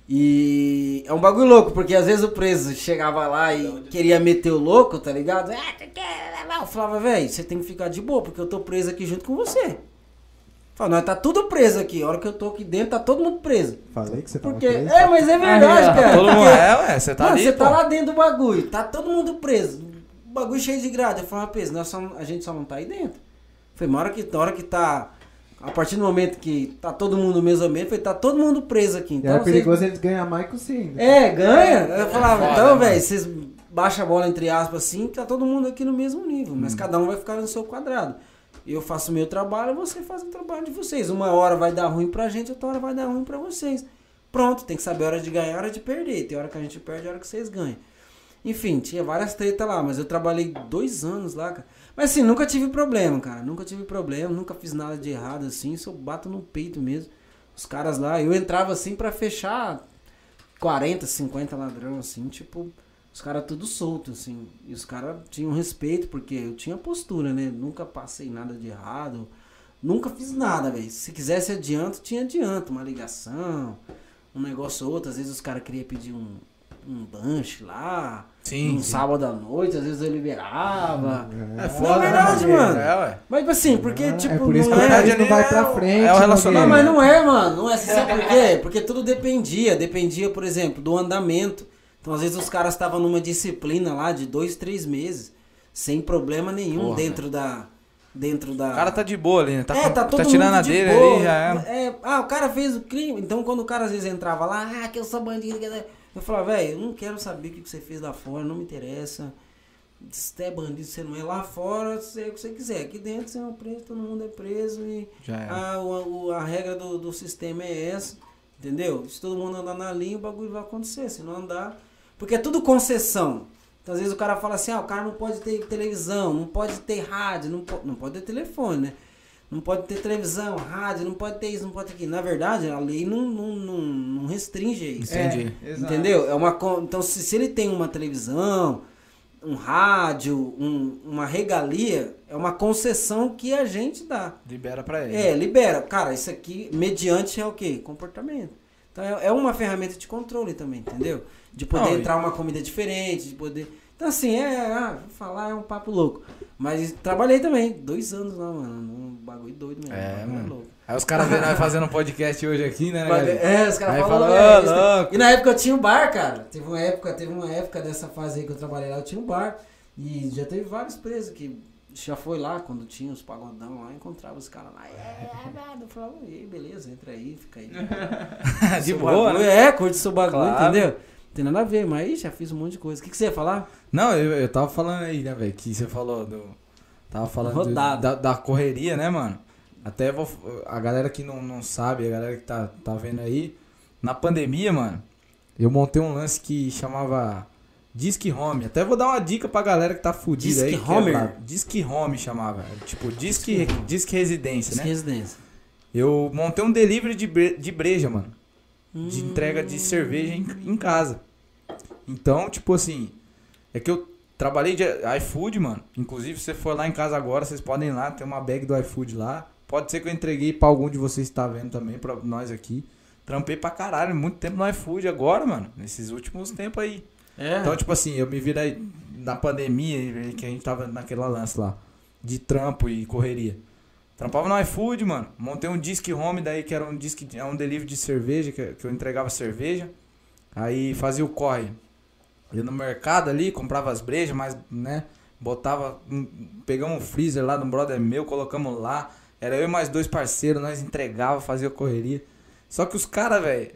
E é um bagulho louco, porque às vezes o preso chegava lá e queria meter o louco, tá ligado? Ah, tu quer levar? Eu falava, velho, você tem que ficar de boa, porque eu tô preso aqui junto com você. Fala, nós tá tudo preso aqui. A hora que eu tô aqui dentro, tá todo mundo preso. Falei que você tava Porque. preso. É, mas é verdade, cara. Todo mundo é, ué, você tá Mano, ali, você pô. tá lá dentro do bagulho, tá todo mundo preso. O bagulho cheio de grade. Eu falei, preso, nós só, a gente só não tá aí dentro. Foi uma hora que, na hora que tá. A partir do momento que tá todo mundo no mesmo ambiente, foi tá todo mundo preso aqui. E Então, é vocês- perigoso eles ganhar mais que você ainda. É, ganha. Eu falava, foda, então, velho, vocês baixam a bola entre aspas assim, tá todo mundo aqui no mesmo nível. Mas cada um vai ficar no seu quadrado. Eu faço o meu trabalho, você faz o trabalho de vocês. Uma hora vai dar ruim pra gente, outra hora vai dar ruim pra vocês. Pronto, tem que saber a hora de ganhar, a hora de perder. Tem hora que a gente perde, a hora que vocês ganham. Enfim, tinha várias tretas lá, mas eu trabalhei dois anos lá, cara. Mas assim, nunca tive problema, cara. Nunca tive problema, nunca fiz nada de errado assim, só bato no peito mesmo. Os caras lá, eu entrava assim pra fechar 40, 50 ladrão, assim, tipo, os caras tudo solto, assim. E os caras tinham respeito, porque eu tinha postura, né? Nunca passei nada de errado. Nunca fiz nada, velho. Se quisesse adianto, tinha adianto. Uma ligação, um negócio ou outro. Às vezes os caras queriam pedir um, um lanche lá. Sim, um sim. sábado à noite, às vezes eu liberava. É foda, verdade, né, mano. É, ué. Mas assim, porque, Ah, tipo, é por isso que não o é... não vai é pra frente. é o relacionamento. Não, mas não é, mano. Não é. Você sabe por quê? Porque tudo dependia. Dependia, por exemplo, do andamento. Então, às vezes, os caras estavam numa disciplina lá de dois, três meses. Sem problema nenhum Porra, dentro da. Dentro da. O cara tá de boa ali, né? Tá, é, com- tá todo tá tirando mundo a de dele boa. ali, já era. É, ah, o cara fez o crime. Então, quando o cara às vezes entrava lá, ah, que eu sou bandido. que- Eu falava, velho, eu não quero saber o que você fez lá fora, não me interessa. Se você é bandido, você não é lá fora, você é o que você quiser. Aqui dentro você é um preso, todo mundo é preso e Já era. a, o- a regra do, do sistema é essa, entendeu? Se todo mundo andar na linha, o bagulho vai acontecer. Se não andar. Porque é tudo concessão. Então, às vezes o cara fala assim: ah, o cara não pode ter televisão, não pode ter rádio, não, po não pode ter telefone, né? Não pode ter televisão, rádio, não pode ter isso, não pode ter aquilo. Na verdade, a lei não, não, não, não restringe isso. Entendi. É. Entendeu? É uma, então, se, se ele tem uma televisão, um rádio, um- uma regalia, é uma concessão que a gente dá. Libera pra ele. É, libera. Cara, isso aqui, mediante é o quê? Comportamento. Então é, é uma ferramenta de controle também, entendeu? De poder Não, e- entrar uma comida diferente, de poder. Então assim, é. Ah, vou falar é um papo louco. Mas trabalhei também, dois anos lá, mano. Um bagulho doido mesmo. É, mano. louco. Aí os caras vendo nós fazendo um podcast hoje aqui, né, né? É, os caras falam. fala, é. E na época eu tinha um bar, cara. Teve uma época, teve uma época dessa fase aí que eu trabalhei lá, eu tinha um bar. E já teve vários presos que já foi lá quando tinha os pagodão lá, encontrava os caras lá. É, é, nada. Eu falava, e aí, beleza, entra aí, fica aí. De boa, né? É, curte seu bagulho, Claro. entendeu? Tem nada a ver, mas aí já fiz um monte de coisa. O que, que você ia falar? Não, eu, eu tava falando aí, né, velho, que você falou do... Tava falando do- da, da correria, né, mano? Até vou, a galera que não, não sabe, a galera que tá, tá vendo aí, na pandemia, mano, eu montei um lance que chamava Disque Home. Até vou dar uma dica pra galera que tá fudida aí. Disque que é Homer? brabo. Disque Home chamava. Tipo, Disque, Disque Residência, né? Residência. Eu montei um delivery de, bre- de breja, mano. De entrega de cerveja em, em casa. Então, tipo assim, é que eu trabalhei de iFood, mano. Inclusive, se você for lá em casa agora, vocês podem ir lá, tem uma bag do iFood lá. Pode ser que eu entreguei pra algum de vocês que tá vendo também, pra nós aqui. Trampei pra caralho, muito tempo no iFood agora, mano. Nesses últimos tempos aí. É. Então, tipo assim, eu me virei na pandemia, que a gente tava naquele lance lá, de trampo e correria. Trampava no iFood, mano. Montei um disque home daí, que era um disque, é um delivery de cerveja, que, que eu entregava cerveja. Aí fazia o corre. Ia no mercado ali, comprava as brejas, mas, né, botava, pegamos um freezer lá de um brother meu, colocamos lá. Era eu e mais dois parceiros, nós entregava, fazia correria. Só que os caras, velho,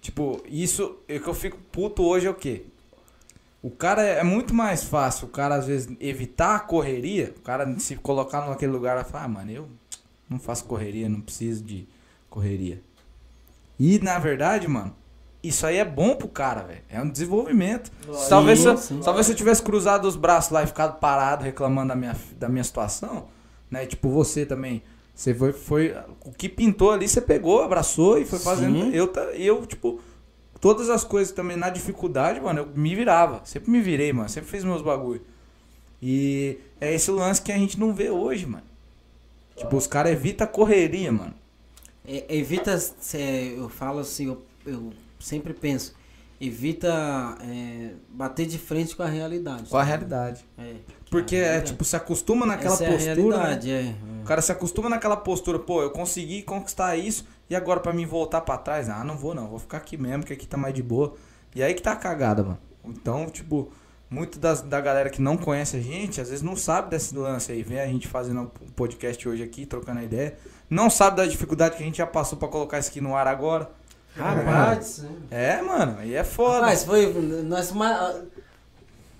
tipo, isso, é que eu fico puto hoje é o quê? O cara é muito mais fácil, o cara às vezes evitar a correria, o cara se colocar naquele lugar e falar, ah, mano, eu não faço correria, não preciso de correria. E na verdade, mano, isso aí é bom pro cara, velho. É um desenvolvimento. talvez, se, sim. talvez se eu tivesse cruzado os braços lá e ficado parado reclamando da minha, da minha situação, né? Tipo você também. Você foi, foi. O que pintou ali, você pegou, abraçou e foi fazendo. Sim. Eu, eu, tipo, todas as coisas também na dificuldade, mano, eu me virava. Sempre me virei, mano. Sempre fiz meus bagulho. E é esse lance que a gente não vê hoje, mano. Tipo, os caras evitam correria, mano. É, evita, é, eu falo assim, eu, eu sempre penso, evita é, bater de frente com a realidade. Com a realidade. É, Porque é, tipo, se acostuma naquela Essa é a postura. né? realidade, é. O cara se acostuma naquela postura, pô, eu consegui conquistar isso e agora pra mim voltar pra trás, ah, não vou não, vou ficar aqui mesmo, que aqui tá mais de boa. E aí que tá a cagada, mano. Então, tipo, muito das, da galera que não conhece a gente, às vezes não sabe desse lance aí. Vem a gente fazendo um podcast hoje aqui, trocando a ideia. Não sabe da dificuldade que a gente já passou pra colocar isso aqui no ar agora. Rapaz, É, mano, aí é foda. Rapaz, foi. Nós,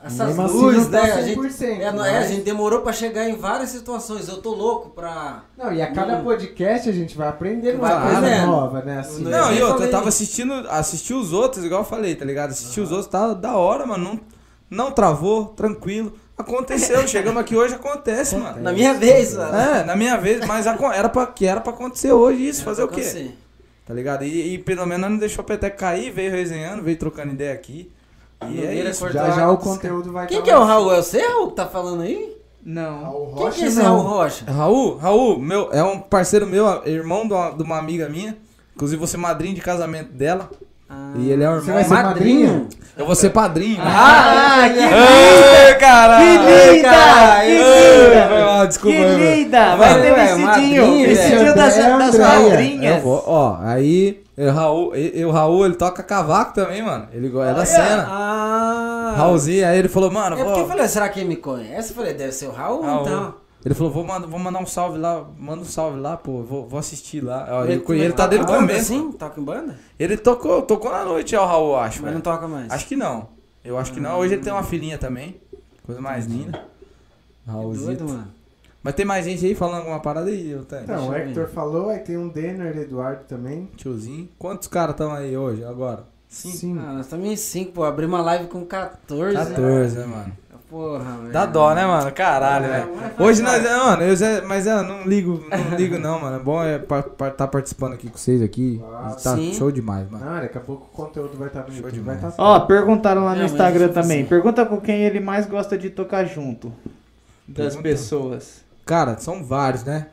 essas Mesmo assim, luzes, tá né? A gente, 100%, é, não- é, a mas- gente demorou pra chegar em várias situações. Eu tô louco pra. Não, e a cada Hum. podcast a gente vai aprendendo Vai uma coisa nova, né? Assim, Não, eu e outra, eu tava assistindo, assisti os outros, igual eu falei, tá ligado? Assisti os outros, tá da hora, mano. Não, não travou, tranquilo. Aconteceu, chegamos aqui hoje, acontece, mano. Na minha vez, mano. É, na minha vez, mas era pra, que era pra acontecer hoje isso, fazer o quê? Aconteceu. Tá ligado? E, e pelo menos não deixou o peteco cair, veio resenhando, veio trocando ideia aqui. E é isso. já já o conteúdo vai Quem que é o. Raul? É você, Raul, que tá falando aí? Não. Raul Quem Rocha, que é esse não. Raul Rocha? Raul, Raul, meu, é um parceiro meu, irmão de uma, de uma amiga minha. Inclusive, vou ser madrinho de casamento dela. Ah, E ele é o Você irmão. vai ser madrinho? Eu vou ser padrinho. Ah, que Ai, caralho! Que linda! Ai, Que ai, linda! Mal, desculpa. Que linda! Vai ter um vestidinho! Vestidinho das, É das madrinhas. Eu vou, ó, aí, o Raul, e- e o Raul, ele toca cavaco também, mano. Ele é da cena. Ah. Raulzinho, aí ele falou, mano, É porque eu falei, será que ele me conhece? Eu falei, deve ser o Raul, Raul. então. Ele falou, vou, mandar- vou mandar um salve lá, manda um salve lá, pô, vou, vou assistir lá. Ó, Ele, ele, ele tá desde o toca em banda, começo. Sim, toca em banda? Ele tocou, tocou na noite, ó, o Raul, acho, Mas velho. não toca mais. Acho que não. Eu acho que não. Hoje ele tem uma filhinha também. Coisa mais linda. Que Raulzito. doido, mano. Mas tem mais gente aí falando alguma parada aí, tenho. Então, o Hector falou, aí tem um Denner, Eduardo também. Tiozinho. Quantos caras estão aí hoje, agora? Cinco. Ah, nós estamos em 5, pô. Abri uma live com 14. 14, né, mano? Porra, velho. Dá dó, né, mano? Caralho, É, velho. Hoje nós, é, mano, eu, já- mas eu não ligo, não ligo não, mano. É bom é estar participando aqui com vocês aqui. Ah, tá sim. show demais, mano. Não, daqui a pouco o conteúdo vai estar no Show demais. Vai tá Ó, perguntaram lá no Não, Instagram também. assim- Pergunta com quem ele mais gosta de tocar junto. Das Pergunta. pessoas. Cara, são vários, né?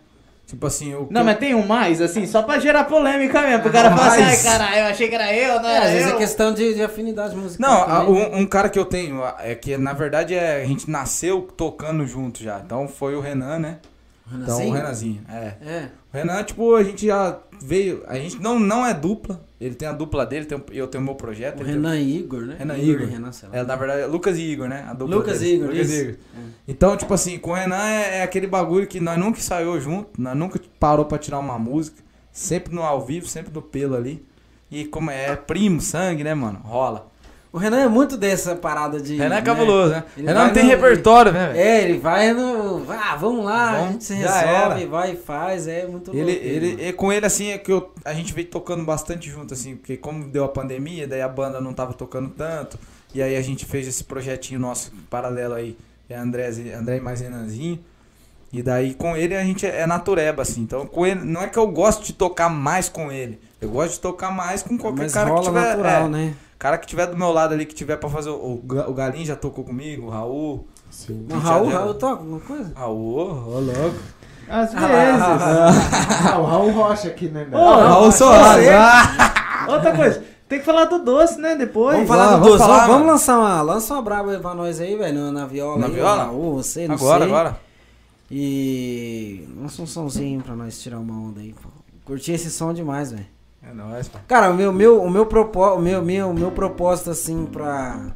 Tipo assim, o Não, mas tem um mais, assim, só pra gerar polêmica mesmo. Pro cara falar assim, ai mais. caralho, eu achei que era eu, não É, era às vezes eu. é questão de, de afinidade musical. Não, a- também. um, um cara que eu tenho é que na verdade é, a gente nasceu tocando junto já. Então foi o Renan, né? Então Renanzinho? o Renanzinho, é. É. O Renan, tipo, a gente já veio. A gente não, não é dupla. Ele tem a dupla dele, tem, eu tenho o meu projeto. O ele tem- Renan e Igor, né? Renan e e Igor. Renan, sei lá. É, na verdade, é Lucas e Igor, né? A dupla Lucas deles. e Igor, Lucas isso. e Igor. Então, tipo assim, com o Renan é, é aquele bagulho que nós nunca ensaiou junto, nós nunca parou pra tirar uma música. Sempre no ao vivo, sempre no pelo ali. E como é, é primo, sangue, né, mano? Rola. O Renan é muito dessa parada de. Renan é né? cabuloso, né? Ele Renan não tem no- repertório, né? É, ele vai no. Ah, vamos lá, a Vamos, gente se resolve, vai e faz, é muito Ele, louco. ele, mano. e com ele, assim, é que eu, a gente veio tocando bastante junto, assim, porque como deu a pandemia, daí a banda não tava tocando tanto, e aí a gente fez esse projetinho nosso paralelo aí, é André, André e mais Renanzinho, e daí com ele a gente é natureba, assim, então com ele, não é que eu gosto de tocar mais com ele, eu gosto de tocar mais com qualquer Mas cara que tiver, natural, é, né? Cara que tiver do meu lado ali, que tiver pra fazer, o, o, Ga- o Galinho já tocou comigo, o Raul, Sim. Já- Raul, Raul toca alguma coisa? Raul, ô louco. Às vezes. Ah, o Raul Rocha aqui, né? Ô, Neto? Raul Soares, ah! Outra coisa, tem que falar do doce, né, depois. Vamos falar vamos do doce. falar, Vamos, vamos lançar uma. Lança uma braba aí pra nós aí, velho, na viola. Na aí, viola? Raul, você, não Agora, sei. agora. E. Lança um somzinho pra nós tirar uma onda aí. pô. Curti esse som demais, velho. É nóis. Cara, o meu, meu, o meu, propó o meu, meu, o meu propósito, assim, pra.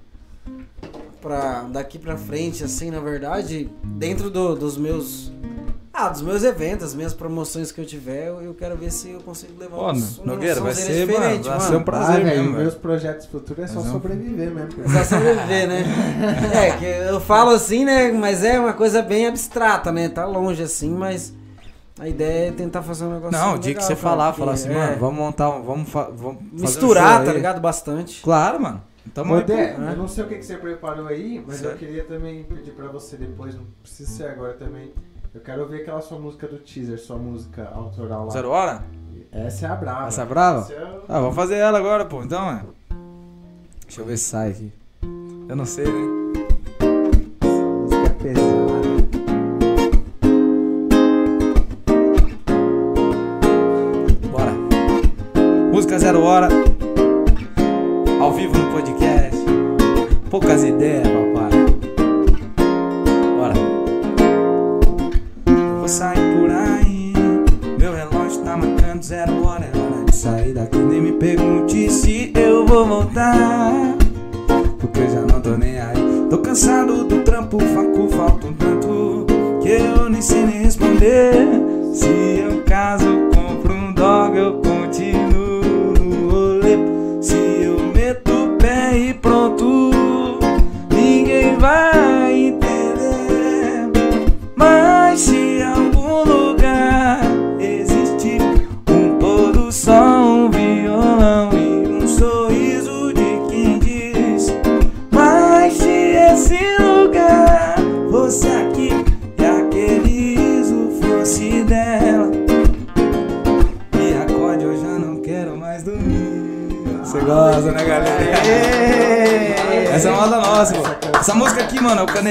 pra daqui pra frente, assim, na verdade, dentro do- dos meus. Ah, dos meus eventos, as minhas promoções que eu tiver, eu, eu quero ver se eu consigo levar uns- um Nogueira, vai ser, mano, vai ser um Ah, prazer velho, mesmo, meus projetos futuros é só é sobreviver mesmo. cara. Só sobreviver, né? É, que eu falo assim, né? Mas é uma coisa bem abstrata, né? Tá longe assim, mas a ideia é tentar fazer um negócio. Não, o dia que você cara, falar, porque, falar assim, é, mano, vamos montar um. Vamos, fa vamos fazer Misturar, tá ligado? Bastante. Claro, mano. Tamo Ô, aí, pô. Dé, né? eu não sei o que, que você preparou aí, mas Certo. eu queria também pedir pra você depois, não precisa ser agora também. Eu quero ouvir aquela sua música do teaser, sua música autoral lá. Zero hora? Essa é a brava. Essa é brava? Essa é Ah, vamos fazer ela agora, pô. Então, é. Deixa eu ver se sai aqui. Eu não sei, né? Essa música é pesada. Música Zero Hora. Ao vivo no podcast. Poucas ideias, papai. Bora. Vou sair por aí. Meu relógio tá marcando zero hora. É hora de sair daqui. Nem me pergunte se eu vou voltar. Porque eu já não tô nem aí. Tô cansado cansado do trampo, faco, falta um tanto que eu nem sei nem responder.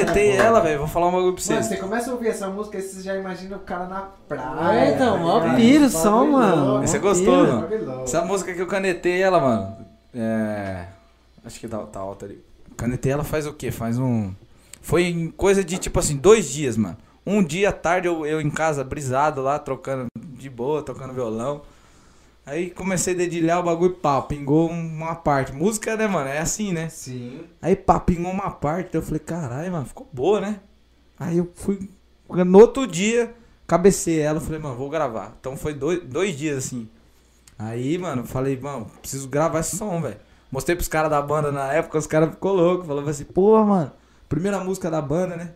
Mano, canetei ela, velho. Vou falar um bagulho pra Mano, vocês. você começa a ouvir essa música e você já imagina o cara na praia. É, então, tá mó piro som, mano. Esse é piro, mano. Essa música que eu canetei ela, mano. É. Acho que tá, tá alta ali. Canetei ela faz o quê? Faz um. Foi em coisa de tipo assim, dois dias, mano. Um dia à tarde eu, eu em casa, brisado lá, trocando de boa, tocando violão. Aí comecei a dedilhar o bagulho, pá, pingou uma parte. Música, né, mano? É assim, né? Sim. Aí, pá, pingou uma parte. Eu falei, caralho, mano, ficou boa, né? Aí eu fui. No outro dia, cabecei ela. Falei, mano, vou gravar. Então foi dois, dois dias assim. Aí, mano, falei, mano, preciso gravar esse som, velho. Mostrei pros caras da banda na época, os caras ficou louco. Falavam assim, pô, mano, primeira música da banda, né?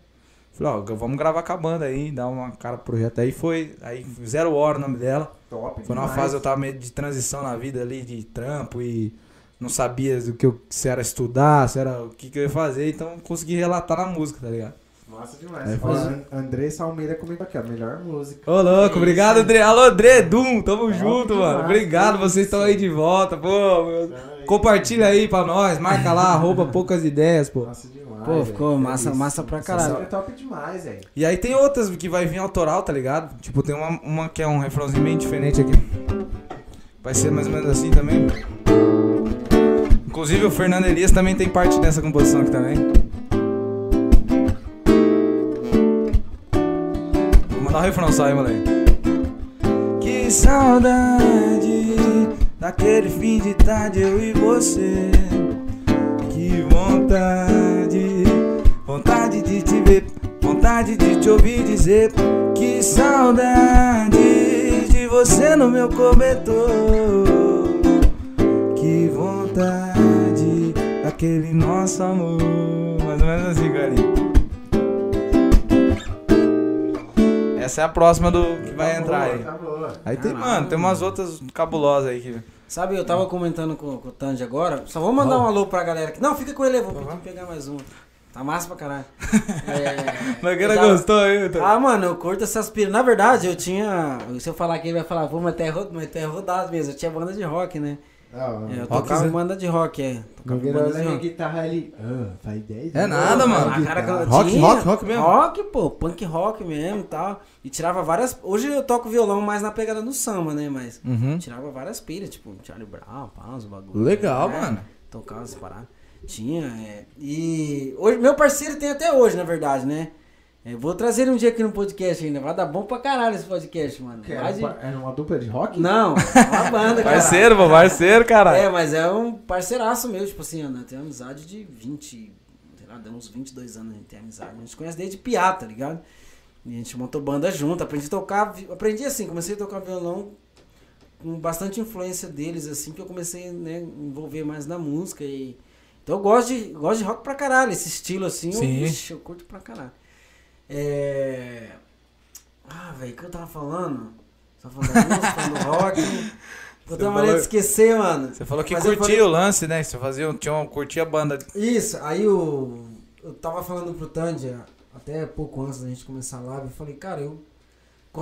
Falei, ó, vamos gravar com a banda aí, dar uma cara pro projeto. Aí foi, aí Zero Hora o nome dela. Top. Foi numa fase eu tava meio de transição na vida ali, de trampo e não sabia do que eu, se era estudar, se era o que, que eu ia fazer, então consegui relatar na música, tá ligado? Massa demais. É, Ó, faz- An- André Salmeira comentou aqui, ó. Melhor música. Ô, louco, obrigado, André. Alô, André, Dum, tamo Top junto, mano. demais, Obrigado, vocês estão aí de volta, pô. meu. Compartilha aí pra nós, marca lá, arroba poucas ideias, pô. Massa demais. Pô, ficou massa- Delícia. massa pra caralho. música É top demais, velho. E aí tem outras que vai vir autoral, tá ligado? Tipo, tem uma, uma que é um refrãozinho bem diferente aqui. Vai ser mais ou menos assim também. Inclusive o Fernando Elias também tem parte dessa composição aqui também. Vou mandar o refrão só aí, moleque. Que saudade daquele fim de tarde, eu e você. Que vontade, vontade de te ver, vontade de te ouvir dizer. Que saudade de você no meu cobertor. Que vontade daquele nosso amor. Mais ou menos assim, carinho. Essa é a próxima do que vai Tá entrar boa, aí. Tá boa. Aí tem, Caralho. mano, tem umas outras cabulosas aí que. Sabe, eu tava comentando com, com o Tandy agora. Só vou mandar um alô pra galera aqui. Não, fica com ele, eu vou pedir pegar mais uma. Tá massa pra caralho. É, Mas que tava- gostou aí, então. Ah, mano, eu curto essas piras. Na verdade, eu tinha. Se eu falar aqui, ele vai falar, vou ro- meter rodado mesmo. Eu tinha banda de rock, né? Ah. É, eu Rock tocava Zé. banda de rock, é. Tocava Nogueira banda de olha guitarra ali. Ah, faz 10 É nada, mano. Cara, Rock, tinha- rock, rock mesmo? Rock, pô, punk rock mesmo e tal. E tirava várias. Hoje eu toco violão mais na pegada do samba, né? Mas Uhum. tirava várias pilhas, tipo Charlie Brown, pá, uns bagulho. Legal, É, mano. Tocava as paradas. Tinha, é. E hoje, meu parceiro tem até hoje, na verdade, né? Eu vou trazer ele um dia aqui no podcast ainda. Vai dar bom pra caralho esse podcast, mano. Que era, Mais de- uma- era uma dupla de rock? Não, uma banda, cara. Parceiro, pô, parceiro, caralho. É, mas é um parceiraço meu, tipo assim, né? Tem uma amizade de 20, sei lá, uns 22 anos a gente tem amizade. A gente conhece desde piá, tá ligado? E a gente montou banda junto, aprendi a tocar, aprendi assim, comecei a tocar violão com bastante influência deles, assim, que eu comecei, né, envolver mais na música e... Então eu gosto de, gosto de rock pra caralho, esse estilo assim, eu, Sim. ixi, eu curto pra caralho. É... Ah, velho, o que eu tava falando? Tava falando da música, falando do rock... Uma falou- maneira de esquecer, mano. Você falou que Mas eu curtia falei- o lance, né? Você fazia, tinha uma, curtia a banda. Isso, aí o. Eu tava falando pro Tandy, até pouco antes da gente começar a live, eu falei, cara, eu.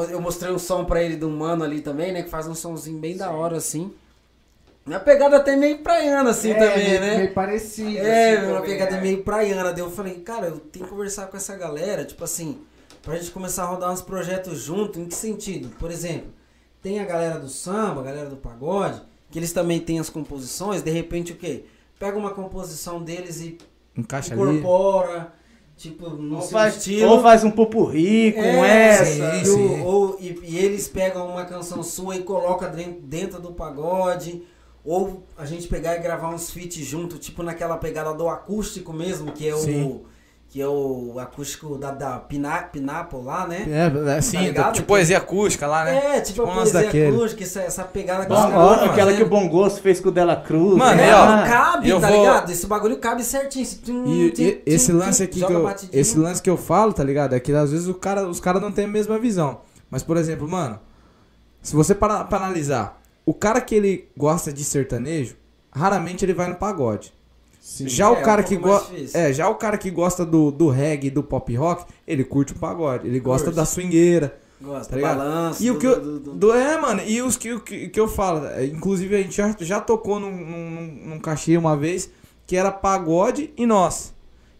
Eu mostrei um som pra ele do mano ali também, né? Que faz um somzinho bem da hora assim. Minha pegada até meio praiana, assim, É, também, meio, né? Meio parecido. É, assim, uma também, pegada né? meio praiana. Daí eu falei, cara, eu tenho que conversar com essa galera, tipo assim, pra gente começar a rodar uns projetos junto. Em que sentido? Por exemplo, tem a galera do samba, a galera do pagode, que eles também têm as composições, de repente o quê? Pega uma composição deles e Encaixa ali. incorpora, tipo, no Ou faz, estilo. ou faz um pupurri com É, essa. sim, e, sim. o- ou- e- e eles pegam uma canção sua e coloca dentro, dentro do pagode. Ou a gente pegar e gravar uns feats junto, tipo naquela pegada do acústico mesmo, que é Sim. o. que é o acústico da, da Pina, Pinapo lá, né? É, é assim, ligado? tipo poesia acústica lá, né? É, tipo a lance poesia daquele. acústica, essa, essa pegada que Bom, os ó, aquela que o. Bom Gosto fez com o Dela Cruz. Mano, É, ó, não cabe, tá vou- ligado? Esse bagulho cabe certinho. E, tum, e- tum, esse lance aqui que eu, esse lance que eu falo, tá ligado? É que às vezes o cara, os caras não têm a mesma visão. Mas por exemplo, mano, se você parar pra analisar, o cara que ele gosta de sertanejo, raramente ele vai no pagode. Sim. Já É, o cara um que gosta, é, já o cara que gosta do, do reggae, e do pop rock, ele curte o pagode, ele gosta Curte. da swingueira. Gosta, tá balanço. E o do- que eu, do- do- do- é, mano, e os que, o que, que eu falo, é, inclusive a gente já, já tocou num, num, num cachê uma vez que era pagode e nós.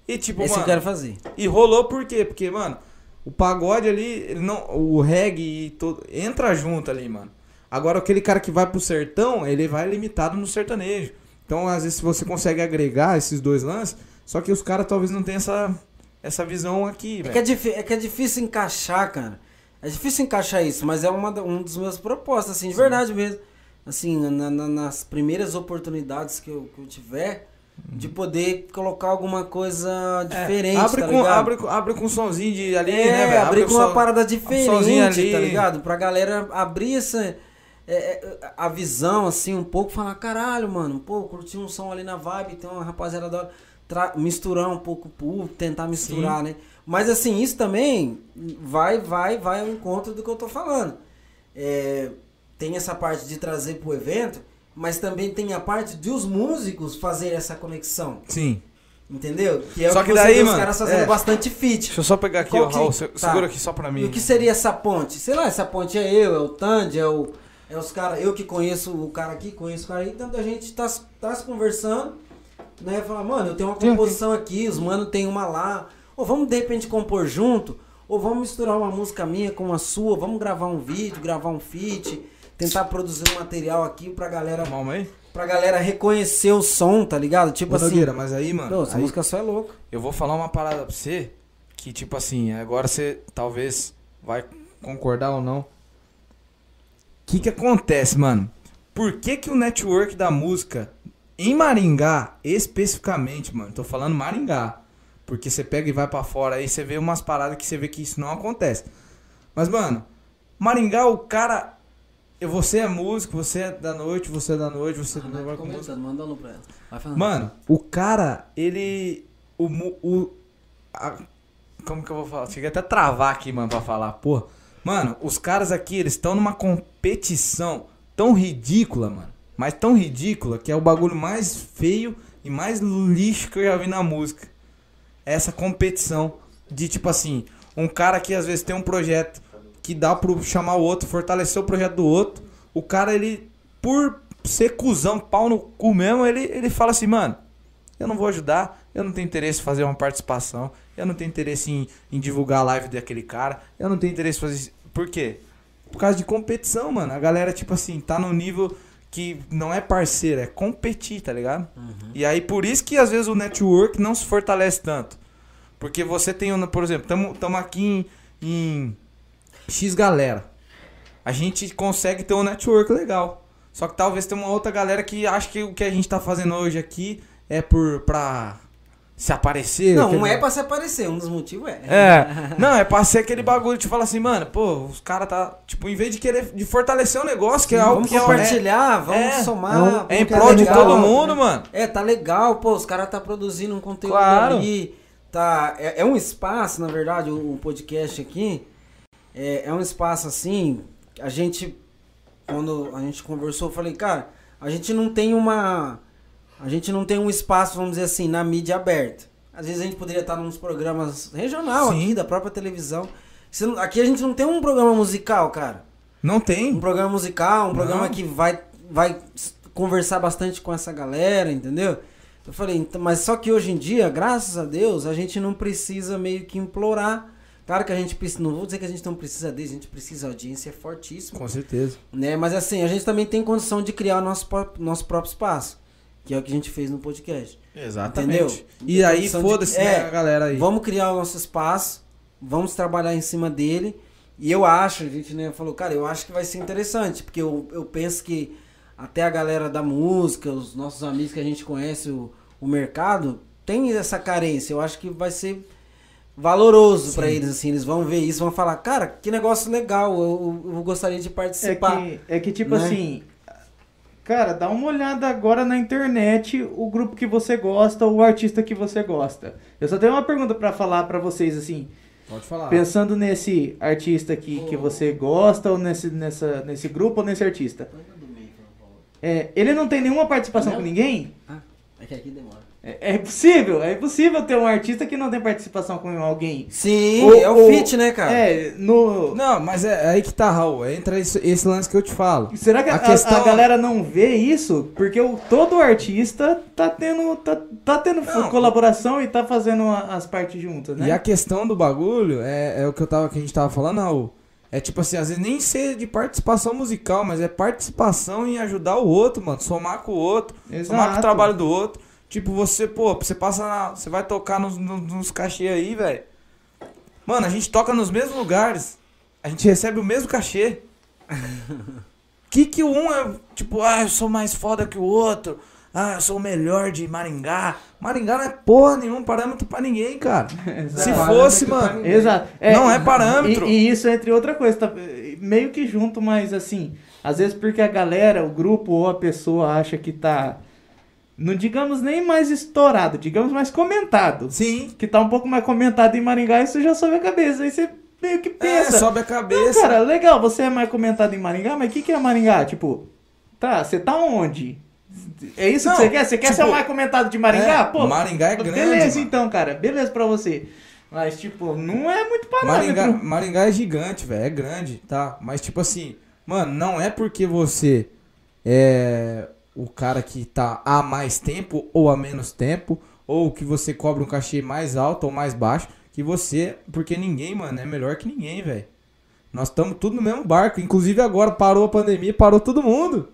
E tipo, Esse mano, eu quero fazer. e rolou por quê? Porque, mano, o pagode ali, ele não, o reggae e todo, entra junto ali, mano. Agora aquele cara que vai pro sertão, ele vai limitado no sertanejo. Então, às vezes, se você consegue agregar esses dois lances, só que os caras talvez não tenham essa, essa visão aqui, É que é, é que é difícil encaixar, cara. É difícil encaixar isso, mas é uma um dos meus propostas, assim, de verdade mesmo. Assim, na- na- nas primeiras oportunidades que eu, que eu tiver, de poder colocar alguma coisa diferente, Uhum. É, abre, tá com, ligado? abre, abre com um sonzinho de ali, é, né, velho? abrir Abre com uma som- parada diferente, ali. tá ligado? Pra galera abrir essa... é, é, a visão, assim, um pouco, falar, caralho, mano, pô, curti um som ali na vibe, tem uma rapaziada da hora, misturar um pouco o público, tentar misturar, né? Mas assim, isso também vai, vai, vai ao encontro do que eu tô falando. É, tem essa parte de trazer pro evento, mas também tem a parte de os músicos fazerem essa conexão, Sim. entendeu? Que é Só o que, que daí, vê os mano, caras fazendo é. bastante feat. Deixa eu só pegar aqui, Qual ó, que- Raul, tá. segura aqui só pra mim. E o que seria essa ponte? Sei lá, essa ponte é eu, é o Tandy, é, o, é os caras, eu que conheço o cara aqui, conheço o cara aí, tanta gente tá, se- tá se conversando, né? Fala, mano, eu tenho uma composição aqui, os mano tem uma lá. Ou vamos de repente compor junto, ou vamos misturar uma música minha com a sua, vamos gravar um vídeo, gravar um feat, tentar produzir um material aqui pra galera, Calma aí. pra galera reconhecer o som, tá ligado? Tipo Ô, assim. Nogueira, mas aí, mano, essa aí- música só é louca. Eu vou falar uma parada pra você que, tipo assim, agora você talvez vai concordar ou não. O que que acontece, mano? Por que que o network da música em Maringá, especificamente, mano, tô falando Maringá, porque você pega e vai pra fora aí, você vê umas paradas que você vê que isso não acontece. Mas, mano, Maringá, o cara... Você é músico, você é da noite, você é da noite, você Ah, não vai com música. manda um pra ela. Mano, o cara, ele. O. o a- como que eu vou falar? Cheguei até a travar aqui, mano, pra falar. Pô, mano, os caras aqui, eles estão numa competição tão ridícula, mano. Mas tão ridícula que é o bagulho mais feio e mais lixo que eu já vi na música. Essa competição de tipo assim, um cara que às vezes tem um projeto que dá pro chamar o outro, fortalecer o projeto do outro. O cara, ele, por ser cuzão, pau no cu mesmo, ele, ele fala assim, mano, eu não vou ajudar, eu não tenho interesse em fazer uma participação, eu não tenho interesse em, em divulgar a live daquele cara, eu não tenho interesse em fazer. Por quê? Por causa de competição, mano. A galera, tipo assim, tá no nível que não é parceiro, é competir, tá ligado? E aí, por isso que às vezes o network não se fortalece tanto. Porque você tem, um, por exemplo, estamos aqui em, em X galera. A gente consegue ter um network legal. Só que talvez tenha uma outra galera que acha que o que a gente tá fazendo hoje aqui é por pra se aparecer. Não, aquele- não é pra se aparecer, um dos motivos é. É, não, é pra ser aquele bagulho de falar assim, mano, pô, os caras tá, tipo, em vez de querer, de fortalecer o negócio, que é algo vamos que é- compartilhar, vamos é, somar. é um- vamos é, em prol de legal. todo mundo, mano. É, tá legal, pô, os caras tá produzindo um conteúdo Claro. ali. Tá, é, é um espaço, na verdade, o, o podcast aqui. É, é um espaço assim. A gente, quando a gente conversou, eu falei, cara, a gente não tem uma. A gente não tem um espaço, vamos dizer assim, na mídia aberta. Às vezes a gente poderia estar nos programas regional Sim. aqui, da própria televisão. Aqui a gente não tem um programa musical, cara Não um tem. programa musical, um Não. programa que vai, vai conversar bastante com essa galera, entendeu? Eu falei, então, mas só que hoje em dia, graças a Deus, a gente não precisa meio que implorar. Claro que a gente precisa, não vou dizer que a gente não precisa disso, a gente precisa, a audiência é fortíssima, Com certeza. né? Mas assim, a gente também tem condição de criar o nosso, nosso próprio espaço, que é o que a gente fez no podcast. Exatamente. Entendeu? E aí, Condição de- foda-se, é, né, a galera aí. Vamos criar o nosso espaço, vamos trabalhar em cima dele. E eu acho, a gente né, falou, cara, eu acho que vai ser interessante, porque eu, eu penso que até a galera da música, os nossos amigos que a gente conhece, o, o mercado, tem essa carência. Eu acho que vai ser valoroso pra eles, assim. Eles vão ver isso, vão falar, cara, que negócio legal, eu, eu- gostaria de É participar. que, é que tipo né? assim, cara, dá uma olhada agora na internet o grupo que você gosta, o artista que você gosta. Eu só tenho uma pergunta pra falar pra vocês assim, Pode falar. pensando nesse artista aqui que você gosta ou nesse nessa nesse grupo ou nesse artista. É, ele não tem nenhuma participação Não? com ninguém? É que aqui demora. É, é impossível, é impossível ter um artista que não tem participação com alguém. Sim, O- é o o- fit, né, cara? É, no Não, mas é, é aí que tá, Raul. Entra esse, esse lance que eu te falo. Será que a, A questão- a- galera não vê isso? Porque o, todo artista tá tendo, tá, tá tendo Não. colaboração e tá fazendo as partes juntas, né? E a questão do bagulho é, é o que, eu tava, que a gente tava falando, Raul. É tipo assim, às vezes nem ser de participação musical, mas é participação em ajudar o outro, mano. Somar com o outro, somar com Exato. o trabalho do outro. Tipo, você, pô, você passa na. Você vai tocar nos, nos, nos cachê aí, velho. Mano, a gente toca nos mesmos lugares. A gente recebe o mesmo cachê. que que um é, tipo, ah, eu sou mais foda que o outro. Ah, eu sou o melhor de Maringá. Maringá não é porra nenhum parâmetro pra ninguém, cara. Se fosse, mano. Exato. Não é parâmetro. E, e isso entre outra coisa, tá meio que junto, mas assim, às vezes porque a galera, o grupo ou a pessoa acha que tá, não digamos nem mais estourado, digamos mais comentado. Sim. Que tá um pouco mais comentado em Maringá, isso já sobe a cabeça. Aí você meio que É, pensa. sobe a cabeça. cara, legal, você é mais comentado em Maringá, mas o que, que é Maringá? Tipo, tá, você tá onde? É isso Não, que você quer? Você quer tipo, ser o mais comentado de Maringá? é, Pô, Maringá é grande, Beleza, mano. então, cara, beleza pra você. Mas, tipo, não é muito parâmetro. Maringá, Maringá é gigante, velho. É grande, tá? Mas, tipo assim, mano, não é porque você é o cara que tá há mais tempo ou há menos tempo, ou que você cobra um cachê mais alto ou mais baixo, que você. Porque ninguém, mano, é melhor que ninguém, velho. Nós estamos tudo no mesmo barco. Inclusive agora parou a pandemia, parou todo mundo.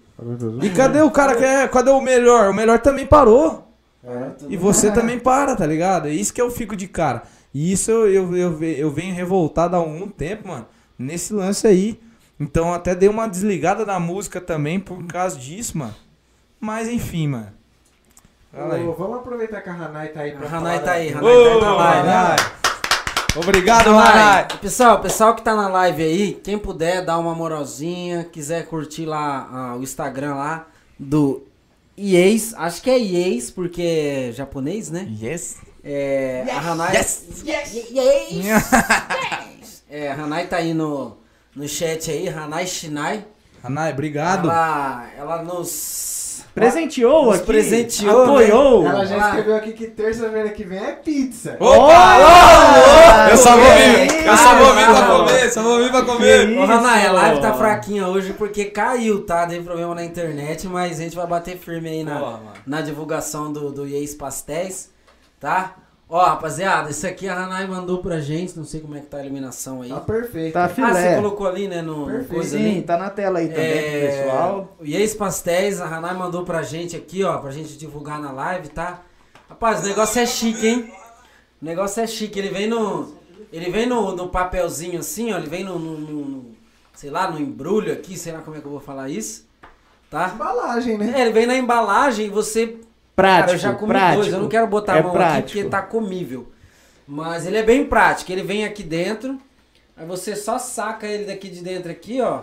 E cadê o cara que é. Cadê o melhor? O melhor também parou. É. E você também para, tá ligado? É isso que eu fico de cara. E isso eu, eu, eu, ve- eu venho revoltado há algum tempo, mano, nesse lance aí. Então até dei uma desligada da música também por causa disso, mano. Mas enfim, mano. Ô, vamos aproveitar que a Hanai tá aí pra A Hanai falar tá aí, Hanai tá aí na live. né? Hanai. Obrigado. Hanai. Pessoal, pessoal que tá na live aí, quem puder dar uma moralzinha, quiser curtir lá ah, o Instagram lá do IES, acho que é IES porque é japonês, né? Yes. É, a Hanai. Yes. Yes! É, a Hanai tá aí no, no chat aí, Hanai Shinai. Hanai, obrigado. Ela, ela nos. Presenteou Nos aqui. presenteou, Apoiou. Ela já Ah. escreveu aqui que terça-feira que vem é pizza. Opa! Eu só vou vir, eu só vou vir pra comer, só vou vir pra comer. Ô, Hanai, a live tá fraquinha hoje porque caiu, tá? Deu problema na internet, mas a gente vai bater firme aí na, na divulgação do, do Yeis Pastéis, tá? Ó, rapaziada, isso aqui a Hanai mandou pra gente, não sei como é que tá a eliminação aí. Tá perfeito. Tá Ah, você filé. colocou ali, né, no, no Perfeito. coisa Sim, ali. tá na tela aí também É, pro pessoal. O Yeis Pastéis, a Hanai mandou pra gente aqui, ó, pra gente divulgar na live, tá? Rapaz, o negócio é chique, hein? O negócio é chique, ele vem no. Ele vem no, no papelzinho assim, ó, ele vem no, no- no- no- sei lá, no embrulho aqui, sei lá como é que eu vou falar isso, tá? Embalagem, né? É, ele vem na embalagem e você Prático, Cara, eu já comi prático. dois, eu não quero botar É a mão aqui prático. porque tá comível. Mas ele é bem prático, ele vem aqui dentro, aí você só saca ele daqui de dentro aqui, ó.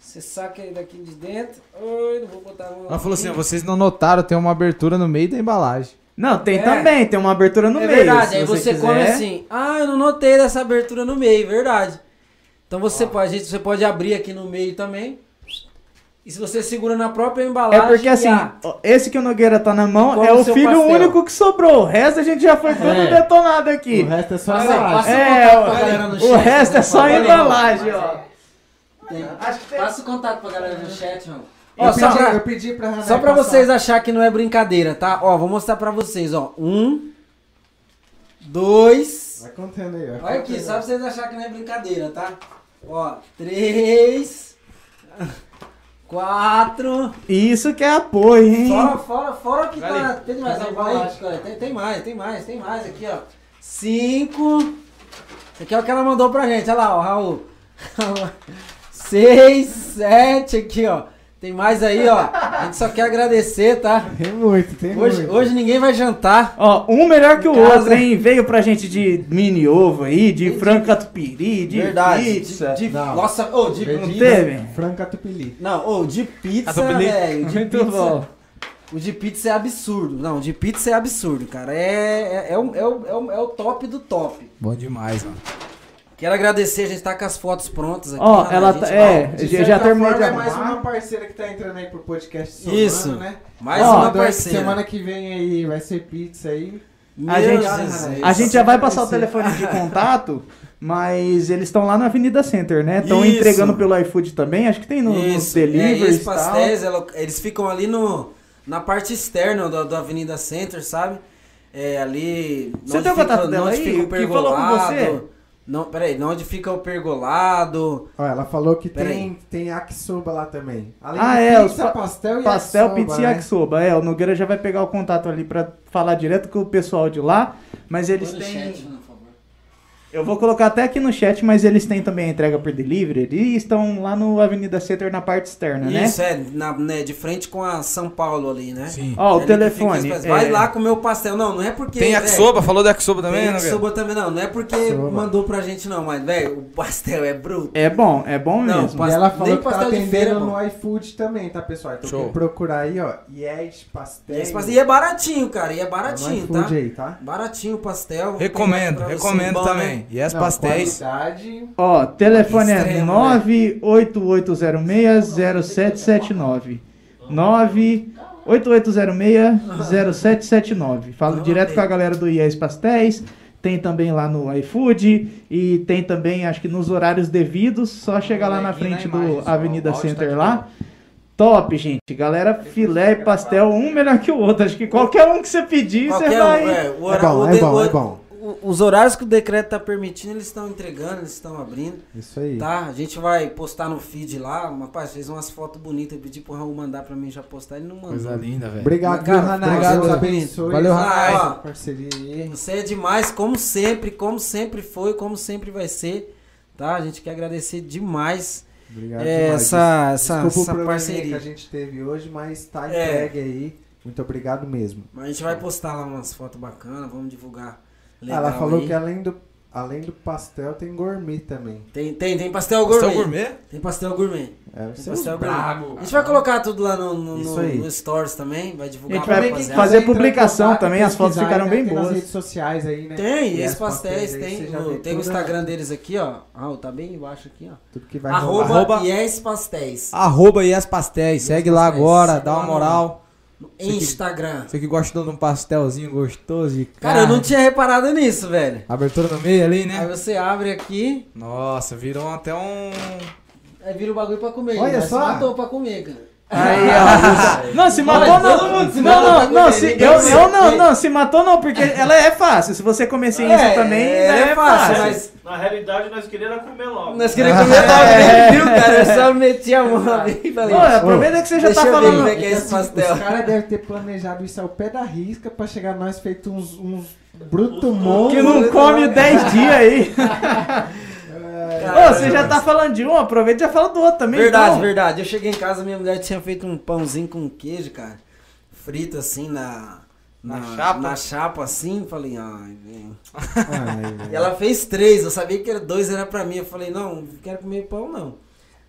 Você saca ele daqui de dentro. Oi, não vou botar a mão Ela falou assim, aqui. vocês não notaram, tem uma abertura no meio da embalagem. Não, tem É. também, tem uma abertura no é meio. verdade, se aí você, quiser. come assim. Ah, eu não notei dessa abertura no meio, verdade. Então você pode, gente, você pode abrir aqui no meio também. E se você segura na própria É embalagem, porque assim, ah, ó, esse que o Nogueira tá na mão é o filho pastel. único que sobrou. O resto a gente já foi todo É. detonado aqui. O resto é só embalagem. passa- É, contato pra galera no o, chat, o resto né, é só embalagem, ó. tem- Acho que tem- Passa o contato pra galera no chat, mano. Eu, Ó, só pedi, pra, eu pedi pra Hanai só pra passar. vocês acharem que não é brincadeira, tá? Ó, vou mostrar pra vocês, ó. Um, dois. Vai contando aí, ó. Olha aqui, só pra vocês acharem que não é brincadeira, tá? Ó, três, quatro. Isso que é apoio, hein? Fora, fora, fora que tá. Tem mais Cadê a alguma aí? Tem, tem mais, tem mais, tem mais aqui, ó. Cinco. Esse aqui é o que ela mandou pra gente, olha lá, ó, Raul. Seis, sete, aqui, ó. Tem mais aí, ó. A gente só quer agradecer, tá? Tem muito, tem Hoje, muito. hoje ninguém vai jantar. Ó, um melhor que o Casa. outro, hein? Veio pra gente de mini ovo aí, de frango catupiry, de Verdade. pizza. De, de- Não. nossa, ô, de, Perdi. Não teve? Franca Tupili. não, ô, de pizza, Catupiry. velho. De Muito pizza. bom. O de pizza é absurdo. Não, o de pizza é absurdo, cara. É, é, é, o, é, o, é, o, é o top do top. Bom demais, mano. Quero agradecer, a gente tá com as fotos prontas aqui. Ó, né? ela A gente tá- é, já, já terminei de forma, é mais arrumar. uma parceira que tá entrando aí pro podcast Isso. né? Mais Ó, uma parceira. Semana que vem aí vai ser pizza aí. Meu A gente- Jesus. A gente já vai passar o telefone de contato, mas eles estão lá na Avenida Center, né? Estão entregando pelo iFood também, acho que tem no, nos Isso, é, e deliveries pastéis, ela- eles ficam ali no, na parte externa da, da Avenida Center, sabe? É, ali... Você tem o contato dela aí? Que falou com você? Não, peraí, onde fica o pergolado. Ó, ela falou que Pera tem, tem yakisoba lá também. Além Ah, de é, pizza, pa- pastel e Pastel, pizza e né? yakisoba. É, o Nogueira já vai pegar o contato ali pra falar direto com o pessoal de lá, mas eles têm... chat, né. Eu vou colocar até aqui no chat, mas eles têm também a entrega por delivery e estão lá no Avenida Center na parte externa, né? Isso, é, na, né, de frente com a São Paulo ali, né? Sim. Ó, o Ali que fica telefone. pastéis. Vai é, lá comer o pastel. Não, não é porque... Tem velho, yakisoba? Falou do yakisoba também, Tem né, velho? yakisoba também, não. Não é porque Yakisoba. mandou pra gente, não. Mas, velho, o pastel é bruto. É bom, é bom Não, mesmo. pa- E ela Nem falou que tá pastel feira, atendendo pô. no iFood também, tá, pessoal? Então Show. procurar aí, ó, Yes Pastel. esse pastel- e é baratinho, cara. E é no baratinho, iFood tá? aí, tá? Baratinho o pastel. Recomendo, recomendo bom, né? Também. E as Não, pastéis. qualidade. Ó, telefone é Extremo, 98806-0779. 98806-0779. Falo Não, direto com a galera do IES Pastéis. Tem também lá no iFood e tem também, acho que nos horários devidos, só chegar lá na frente do Avenida tá Center lá. Top, gente. Galera, filé e pastel, um melhor que o outro. Acho que qualquer um que você pedir, você vai. um, é, o É bom, é bom, é bom. Os horários que o decreto tá permitindo, eles estão entregando, eles estão abrindo, Isso aí. tá? A gente vai postar no feed lá. Rapaz, fez umas fotos bonitas. Eu pedi pro Raul mandar pra mim já postar. Ele não mandou. Coisa linda, velho. Obrigado, Cara, Ranai? obrigado, Deus Deus abençoe. Valeu, Ranai. Parceria aí. Você é demais, como sempre, como sempre foi, como sempre vai ser, tá? A gente quer agradecer demais Obrigado é, demais. essa, essa, Desculpa essa parceria. que a gente teve hoje, mas tá É. entregue aí. Muito obrigado mesmo. Mas a gente vai postar lá umas fotos bacanas, vamos divulgar. Legal Ela falou aí. que além do, além do pastel tem gourmet também. tem, tem, tem pastel gourmet. Pastel gourmet? Tem pastel gourmet. É, Tem pastel é gourmet. A gente vai colocar tudo lá no, no, no- Stories também, vai A divulgar gente pra vai fazer em publicação contato, também, as fotos ficaram bem tem boas. nas redes sociais aí, né? Tem, e as esse pastéis aí tem, no- tem o Instagram deles aqui, ó. Ah, tá bem embaixo aqui, ó. Tudo que vai Arroba. Arroba- Yes Pastéis. Arroba e as pastéis. Yes Segue lá Pastéis. agora, dá uma moral. Instagram. Você que gosta de um pastelzinho gostoso e Cara, eu não tinha reparado nisso, velho. Abertura no meio ali, Aí né? você abre aqui, Nossa, virou até um. aí vira o bagulho pra comer. Olha se só. matou pra comer, cara. Aí, ó. Não, se matou não. se Não, matou não, não, comer, se, eu, eu não, não, se matou não, porque ela é fácil. Se você comer sem isso também, é, né, é fácil, mas Na realidade, nós queríamos comer logo. nós queríamos comer logo, né? viu, cara? Eu só meti a mão ali e falei, Ô, aproveita que você já deixa tá eu ver falando. como é que é esse pastel. Os caras devem ter planejado isso ao pé da risca pra chegar nós feito uns, uns bruto monstro. Que não come 10 dias aí. Ô, você já tá falando de um, aproveita e já fala do outro também. Verdade, então. verdade. Eu cheguei em casa, minha mulher tinha feito um pãozinho com queijo, cara. Frito assim na. Na chapa? Na chapa assim, falei, ai, E ela fez três, eu sabia que era dois era pra mim. Eu falei, não, não quero comer pão não.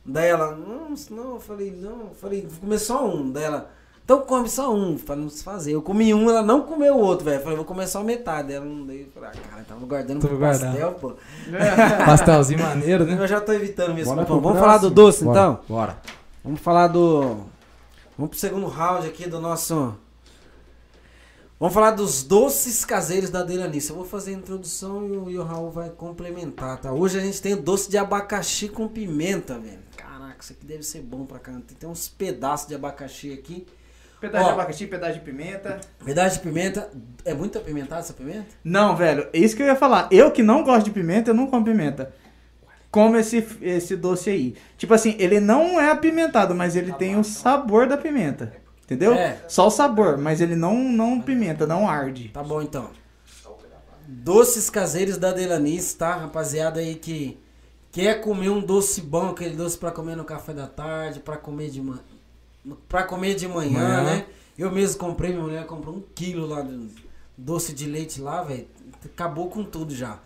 Daí ela, não, não, eu falei, não, eu falei, vou comer só um. Daí ela, então come só um, pra não se fazer. Eu comi um, ela não comeu o outro, velho. Eu Falei, vou comer só metade. Ela não deu. Eu falei, ah, cara, tava guardando Tava pro pastel, pô. Pastelzinho maneiro, né? Eu já tô evitando mesmo. Bora Vamos falar do doce, Bora. então? Bora. Vamos falar do. Vamos pro segundo round aqui do nosso. Vamos falar dos doces caseiros da Deiranice. Eu vou fazer a introdução e o, e o Raul vai complementar, tá? Hoje a gente tem o doce de abacaxi com pimenta, velho. Caraca, isso aqui deve ser bom pra caramba. Tem, tem uns pedaços de abacaxi aqui. Pedaço Ó. de abacaxi, pedaço de pimenta. Pedaço de pimenta. É muito apimentada essa pimenta? Não, velho, é isso que eu ia falar. Eu que não gosto de pimenta, eu não como pimenta. Como esse, esse doce aí. Tipo assim, ele não é apimentado, mas ele tem o sabor da pimenta. Entendeu? É. Só o sabor, mas ele não, não pimenta, não arde. Tá bom então. Doces caseiros da Delanice, tá? Rapaziada aí que quer comer um doce bom, aquele doce pra comer no café da tarde, pra comer de manhã. Pra comer de manhã, Manhã. né? Eu mesmo comprei, minha mulher comprou um quilo lá de doce de leite lá, velho. Acabou com tudo já.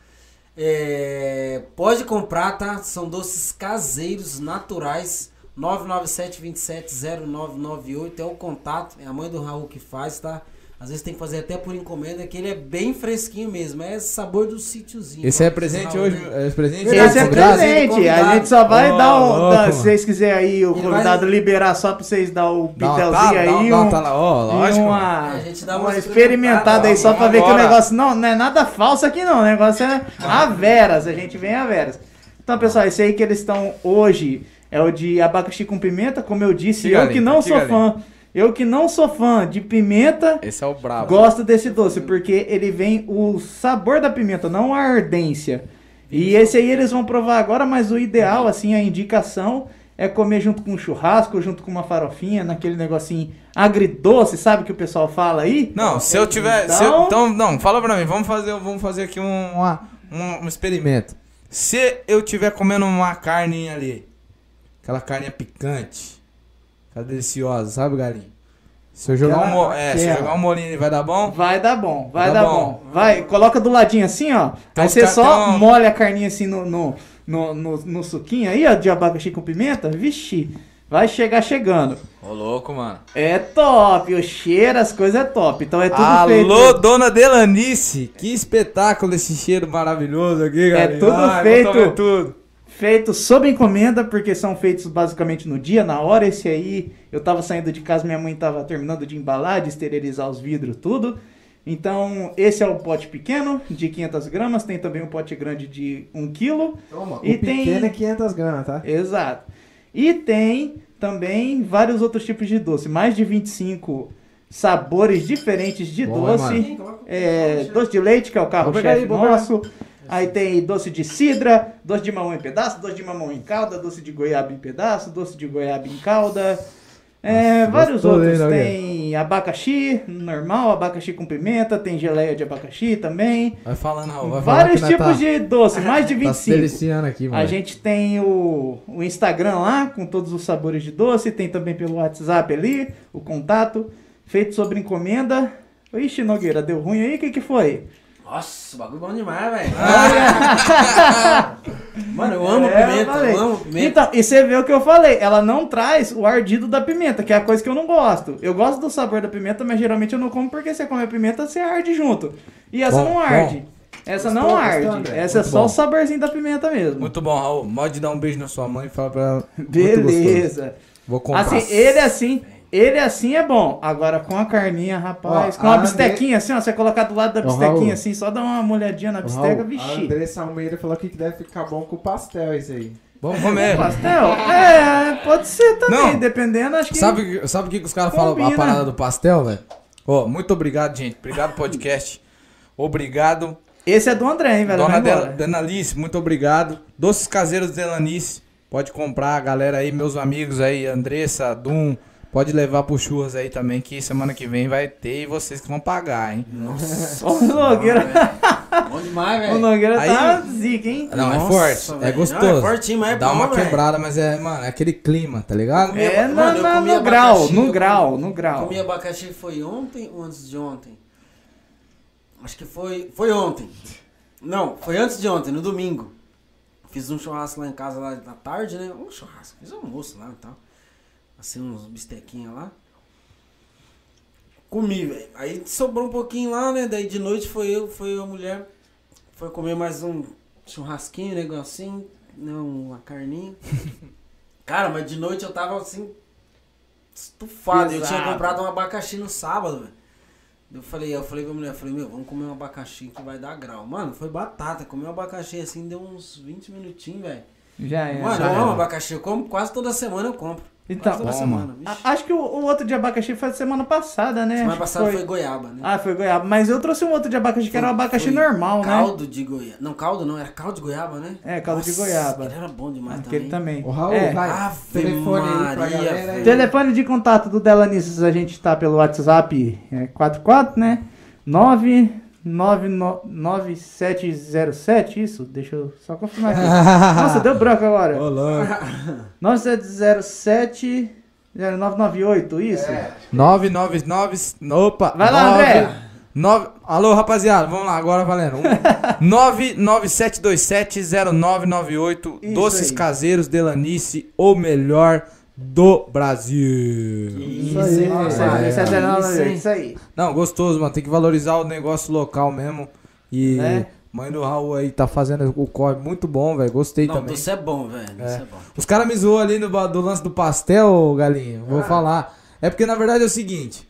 É, pode comprar, tá? São doces caseiros, naturais. 997-270998 é o contato. É a mãe do Raul que faz, tá? Às vezes tem que fazer até por encomenda, que ele é bem fresquinho mesmo. É sabor do sítiozinho. Esse é presente Raul, hoje? né? É presente? Esse é presente. A gente só vai Ô, dar um. louco, se vocês quiserem aí, o Ele convidado liberar só pra vocês dar o pitelzinho aí. dá, um, dá uma tala, ó, lógico. uma, É, a gente dá uma uma experimentada aí só pra ver que o negócio não, não é nada falso aqui não. O negócio é a veras. A gente vem a veras. Então, pessoal, esse aí que eles estão hoje é o de abacaxi com pimenta. Como eu disse, Que eu galinha, que não que sou galinha. fã. Eu que não sou fã de pimenta. Esse é o brabo. Gosto desse doce, porque ele vem o sabor da pimenta, não a ardência. E esse aí eles vão provar agora, mas o ideal, assim, a indicação é comer junto com um churrasco, junto com uma farofinha, naquele negocinho agridoce, sabe que o pessoal fala aí? Não, se eu tiver. se eu- Então- Então, não, fala pra mim, vamos fazer, vamos fazer aqui um, uma- um, um experimento. Se eu tiver comendo uma carninha ali, aquela carninha picante, aquela deliciosa, sabe, galinha? Se eu jogar um, é, se eu Aquela. jogar um molinho ali, vai dar bom? Vai dar bom, vai Tá dar bom. bom. Vai, coloca do ladinho assim, ó. Então aí você ca- só então- molha a carninha assim no, no, no, no, no suquinho aí, ó, de abacaxi com pimenta. Vixe, vai chegar chegando. Ô, louco, mano. É top, o cheiro, as coisas é top. Então é tudo Alô, feito. dona Delanice! Que espetáculo esse cheiro maravilhoso aqui, galera. É tudo Ai, vou feito. tudo. Feito sob encomenda, porque são feitos basicamente no dia, na hora. Esse aí, eu tava saindo de casa, minha mãe tava terminando de embalar, de esterilizar os vidros, tudo. Então, esse é o pote pequeno, de 500 gramas. Tem também um pote grande de 1 quilo. Toma, E o pequeno tem- é 500 gramas, tá? Exato. E tem também vários outros tipos de doce. Mais de 25 sabores diferentes de Bom, doce. É, doce de leite, que é o carro-chefe nosso. Aí tem doce de cidra, doce de mamão em pedaço, doce de mamão em calda, doce de goiaba em pedaço, doce de goiaba em calda. É, Nossa, vários outros. Nogueira? Tem abacaxi normal, abacaxi com pimenta, tem geleia de abacaxi também. Vai falando, Raul. Vai falar Vários tipos tá, de doce, mais de Tá se 25. deliciando aqui, mano. A gente tem o, o Instagram lá, com todos os sabores de doce. Tem também pelo WhatsApp ali, o contato. Feito sobre encomenda. Ixi, Nogueira, deu ruim aí? O que, que foi? Nossa, o bagulho é bom demais, velho. Mano, eu amo É, pimenta, falei. eu amo pimenta. Então, e você vê o que eu falei. Ela não traz o ardido da pimenta, que é a coisa que eu não gosto. Eu gosto do sabor da pimenta, mas geralmente eu não como porque você come a pimenta, você arde junto. E essa Bom, não bom. arde. Essa não arde. gostou? Essa é Muito só bom. o saborzinho da pimenta mesmo. Muito bom, Raul. Pode dar um beijo na sua mãe e falar pra ela. Beleza. Vou comprar. Assim, ele assim, ele assim é bom. Agora com a carninha, rapaz, Ó, com a a bistequinha assim, ó, você colocar do lado da bistequinha assim, só dá uma molhadinha na Ô, bisteca, Raul, A vixi. Andressa Almeida falou que deve ficar bom com pastel isso aí. Vamos comer. Pastel? É, pode ser também, Não. dependendo, acho que Sabe, sabe o que, que os caras falam? A parada do pastel, velho? Ó, muito obrigado, gente. Obrigado, podcast. Obrigado. esse é do André, hein, velho. Dona Del- muito obrigado. Doces caseiros Delanice. Pode comprar, galera aí, meus amigos aí, Andressa, Dum. Pode levar pro churras aí também, que semana que vem vai ter e vocês que vão pagar, hein? O Nogueira, Bom demais, o velho. Nogueira Aí- tá zica, hein? Não, é Nossa, forte, é velho. gostoso. Não, é fortinho, mas é Dá bom, uma velho. quebrada, mas é, mano, é aquele clima, tá ligado? É Mano, na- eu na- comi no grau, no eu grau, comi- no grau. Comi abacaxi foi ontem ou antes de ontem? Acho que foi, foi ontem. Não, foi antes de ontem, no domingo. Fiz um churrasco lá em casa lá da tarde, né? Um churrasco, fiz um almoço lá e tal. Assim, uns bistequinhos lá. Comi, velho. Aí sobrou um pouquinho lá, né? Daí de noite foi eu, foi a mulher. Foi comer mais um churrasquinho, um negocinho, né? Uma carninha. Cara, mas de noite eu tava assim. Estufado. Eu tinha comprado um abacaxi no sábado, velho. Eu falei, eu falei pra mulher, eu falei, meu, vamos comer um abacaxi que vai dar grau. Mano, foi batata. Comi um abacaxi assim, deu uns 20 minutinhos, velho. Já é. Mano, já eu amo abacaxi. Eu como quase toda semana eu compro. Então, toda semana. a- acho que o, o outro de abacaxi foi semana passada, né? Semana Acho passada foi... goiaba, né? Ah, foi goiaba. Mas eu trouxe um outro de abacaxi que era um Foi- abacaxi foi normal, né? Caldo de goiaba. Não, caldo não, era caldo de goiaba, né? É, caldo de Nossa, goiaba. Ele era bom demais Aquele também. também. Ô, Raul, É. vai. Ave telefone aí pra Maria, galera aí. velho. Telefone de contato do Delanices, a gente tá pelo WhatsApp é 44, né? 9999707, isso? Deixa eu só confirmar aqui. Nossa, deu branco agora. Louco. 9707 Era 998, isso? É. 999. Opa! Vai lá, nove- André. nove- Alô, rapaziada, vamos lá, agora valendo. Um, 997270998. Isso Doces aí. Caseiros Delanice, o melhor do Brasil. Isso aí. Nossa, É. é Isso, 998, hein? isso aí. Não, gostoso, mano. Tem que valorizar o negócio local mesmo. E Né? mãe do Raul aí tá fazendo o corre muito bom, velho. Gostei Não, também. doce é bom, velho. É. é bom. Os caras me zoam ali no, do lance do pastel, galinha. Vou falar. É porque na verdade é o seguinte.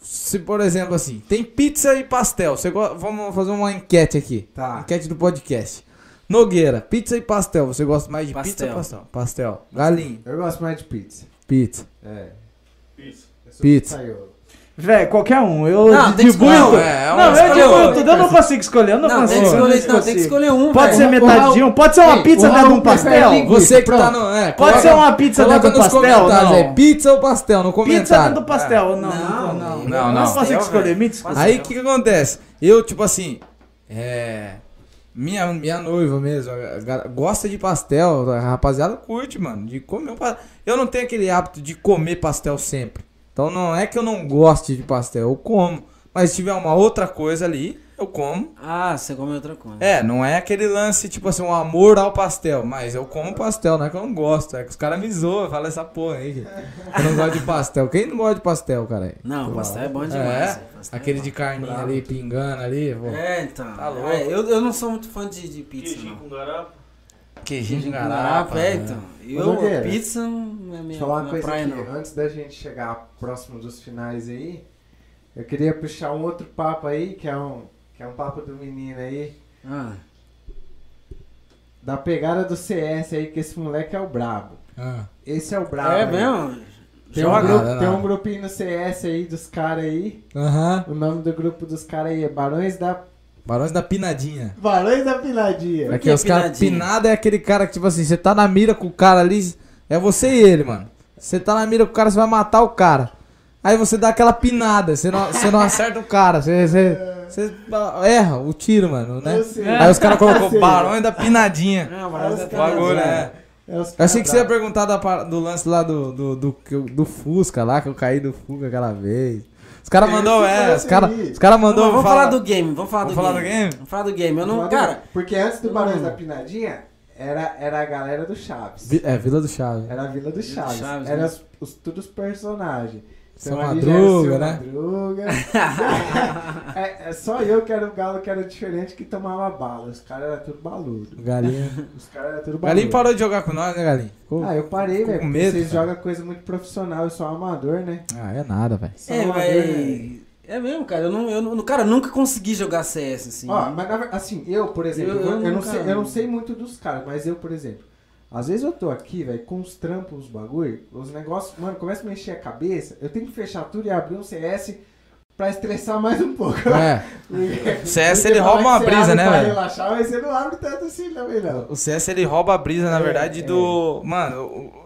Se, por exemplo, assim, tem pizza e pastel. Você go- Vamos fazer uma enquete aqui. Tá. Enquete do podcast. Nogueira, pizza e pastel. Você gosta mais de pizza ou Pastel. pastel? Pastel. Galinha, Eu gosto mais de pizza. pizza. É. Eu Pizza. pizzaiolo. Velho, qualquer um. Eu Não, tem que dibujo. escolher um. Não, É, eu outro. tudo. Eu não consigo escolher. Eu não, Não, consigo. tem que eu escolher, não, tem que escolher um, Pode velho. ser O metadinho, pode ser uma Ei, pizza dentro de um pastel. linguiça. Você que tá no. É, Pode ser uma pizza dentro do nos pastel, não. aí, pizza ou pastel no comentário. Pizza dentro do pastel. Não, não, Não, não. não, Eu não. consigo Pastel, escolher, velho. me desculpa. Aí o que, que acontece? Eu, tipo assim, é. Minha, minha noiva mesmo, gosta de pastel, a rapaziada curte, mano, de comer um pastel. Eu não tenho aquele hábito de comer pastel sempre. Então não é que eu não goste de pastel, eu como. Mas se tiver uma outra coisa ali, eu como. Ah, você come outra coisa. É, não é aquele lance, tipo assim, um amor ao pastel. Mas eu como pastel, não é que eu não gosto. É que os caras me zoam, falam essa porra aí. Eu não gosto de pastel. Quem não gosta de pastel, cara? Não, o pastel é bom demais. É. Pastel aquele é de carninha ali, pingando ali. pô. É, então. Tá louco. É, eu, eu não sou muito fã de, de pizza, Queijinho não. com garapa. Queijinho com garapa. é, né? então. Ô, Eu, Nogueira, pizza não é minha, eu falar uma coisa praia, aqui. não. Antes da gente chegar próximo dos finais aí, eu queria puxar um outro papo aí, que é um, é um papo do menino aí, Ah, da pegada do CS aí, que esse moleque é o brabo. Ah. Esse é o brabo. é aí. mesmo? Tem um, grupo, tem um grupinho no CS aí dos caras aí. Aham. O nome do grupo dos caras aí é Barões da. Barões da Pinadinha. Barões da Piladinha. Por Aqui, que os caras. pinadinha? Pinada é aquele cara que, tipo assim, você tá na mira com o cara ali. É você e ele, mano. Você tá na mira com o cara, você vai matar o cara. Aí você dá aquela pinada, você não, você não acerta o cara. Você, você, você erra o tiro, mano, né? Aí os caras colocou. Barões da Pinadinha. Não, mas os é bagulho, bravos. é. Eu achei que você ia perguntar da do lance lá do, do, do, do Fusca lá, que eu caí do Fusca aquela vez. Os caras mandou, é, os caras os cara mandou. Não, vamos falar- do game, vamos falar, Vamos do, falar game. do game? Vamos falar do game. Eu não, cara, Porque antes do Barões da Pinadinha, era, era a galera do Chaves. É, Vila do Chaves. Era a Vila do do Chaves. Chaves, era né? os, os, todos os personagens. Seu Madruga, Seu né? Madruga. é, é só eu que era o galo que era diferente que tomava bala. Os caras eram tudo baludo. Galinha. Os caras eram tudo baludo. Galinho parou de jogar com nós, né, Galinho? Ficou- Ah, eu parei, velho. com porque medo, Vocês cara. jogam coisa muito profissional, eu sou amador, né? Ah, é nada, velho. É, amador, né? mas... É mesmo, cara. Eu não, eu não, cara, eu nunca consegui jogar CS, assim. Ó, mas assim, eu, por exemplo, eu, eu eu não nunca- sei, eu não sei muito dos caras, mas eu, por exemplo, às vezes eu tô aqui, velho, com os trampos, os bagulho, os negócios, mano, começa a mexer a cabeça, eu tenho que fechar tudo e abrir um CS pra estressar mais um pouco. É, CS, ele rouba uma brisa, né, velho? relaxar, mas você não abre tanto assim também, não. o CS ele rouba a brisa, na É, verdade, é. do. Mano, o,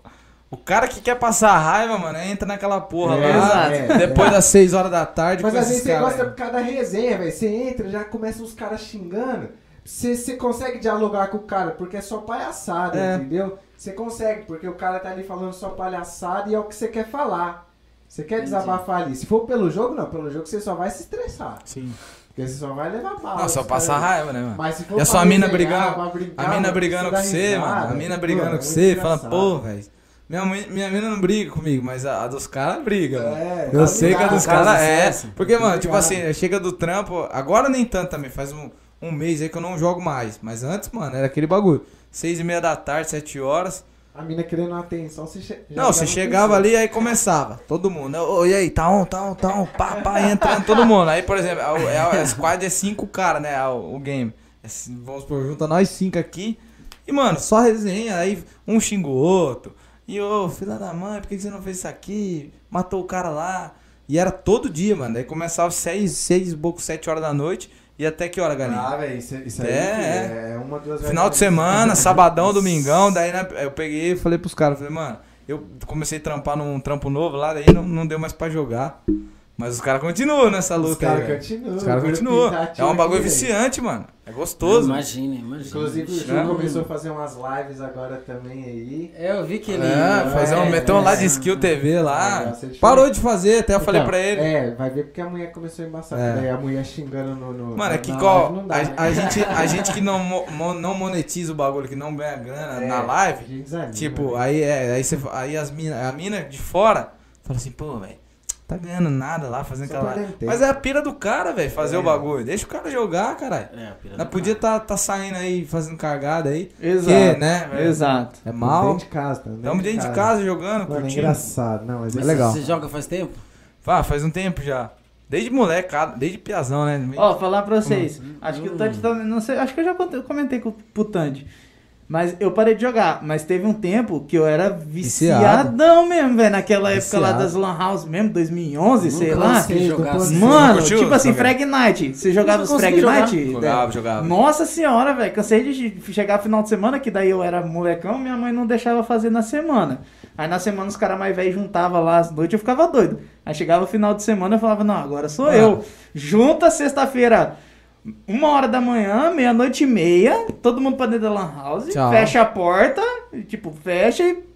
o cara que quer passar raiva, mano, entra naquela porra É, lá. é, depois é. das 6 horas da tarde, Mas às vezes você gosta por causa da resenha, velho. Você entra, já começa os caras xingando. Você, consegue dialogar com o cara, porque é só palhaçada, É. entendeu? Você consegue, porque o cara tá ali falando só palhaçada e é o que você quer falar. Você quer Entendi. desabafar ali. Se for pelo jogo, não. Pelo jogo você só vai se estressar. Sim. Porque você só vai levar bala. Não, só passar raiva, né, mano? Mas se for E a pra sua mina brigando- brincar, A mina mano, brigando com você, risada, mano. A mina brigando é com você, fala, pô, velho. Minha, mãe- minha mina não briga comigo, mas a, a dos caras briga, mano. É, Eu tá sei que a ligado. dos caras é. CS. Porque, mano, Tá tipo ligado. assim, chega do trampo. Agora nem tanto também, faz um, um mês aí que eu não jogo mais. Mas antes, mano, era aquele bagulho. Seis e meia da tarde, sete horas. A mina querendo atenção, você che... Não, você chegava ali aí começava. Todo mundo. Ô, e aí, tá on, tá on, tá on. Pá, pá, entrando todo mundo. Aí, por exemplo, a, a, a squad é cinco caras, né? O, o game. É vamos por junta nós cinco aqui. E, mano, só resenha. Aí um xinga o outro. E, ô, filha da mãe, por que você não fez isso aqui? Matou o cara lá. E era todo dia, mano. Aí começava seis, seis, pouco, sete horas da noite. E até que hora, galinha? Ah, velho, isso, isso aí É, é, é uma, duas Final de semana, sabadão, domingão, daí né, eu peguei e falei pros caras, falei, mano, eu comecei a trampar num trampo novo lá, daí não, não deu mais pra jogar. Mas os caras continuam nessa Os luta aí. caras continuam. Os caras o grupo continuam. tá É um bagulho viciante, mano. É gostoso. Imagina, imagina. Inclusive o Ju Né? começou a fazer umas lives agora também aí. É, eu vi que ele. É, fazer um, é, um é, lá de é. skill TV lá. Diferente. Parou de fazer, até eu falei Então, pra ele. É, vai ver porque a mulher começou a embaçar. É. Daí a mulher xingando no. no Mano, é que qual, a, né? a gente, a gente que não, não monetiza o bagulho, que não ganha grana na a live, tipo, né? aí, é, aí, você, aí as mina, a mina de fora fala assim, pô, velho, tá ganhando nada lá fazendo Só aquela. Mas é a pira do cara, velho, fazer É. o bagulho. Deixa o cara jogar, caralho. É, a pira podia cara. tá, tá saindo aí, fazendo cargada aí. Exato. Que, né? Exato. É mal. Dentro de casa, tamo Estamos dentro de casa jogando, Mano, é curtindo. engraçado. Não, mas Mas é legal. Você joga faz tempo? Ah, faz um tempo já. Desde molecada, desde piazão, né? Ó, falar pra vocês. Acho que o Tandy também. Não sei, acho que eu já comentei com o Tandy. Mas eu parei de jogar. Mas teve um tempo que eu era viciadão mesmo, velho. Naquela época lá Viciado. das Lan House mesmo, 2011, sei lá. jogar assim. Mano, Curtiu? tipo assim. Frag Night. Você jogava os Frag jogar. Night? Jogava, jogava. Nossa senhora, velho. Cansei de chegar final de semana, que daí eu era molecão, minha mãe não deixava fazer na semana. Aí na semana os caras mais velhos juntavam lá às noites, eu ficava doido. Aí chegava final de semana eu falava, não, agora sou Ah. eu. Junta sexta-feira, uma hora da manhã, meia-noite e meia, todo mundo pra dentro da lan house, Tchau. fecha a porta, tipo, fecha e.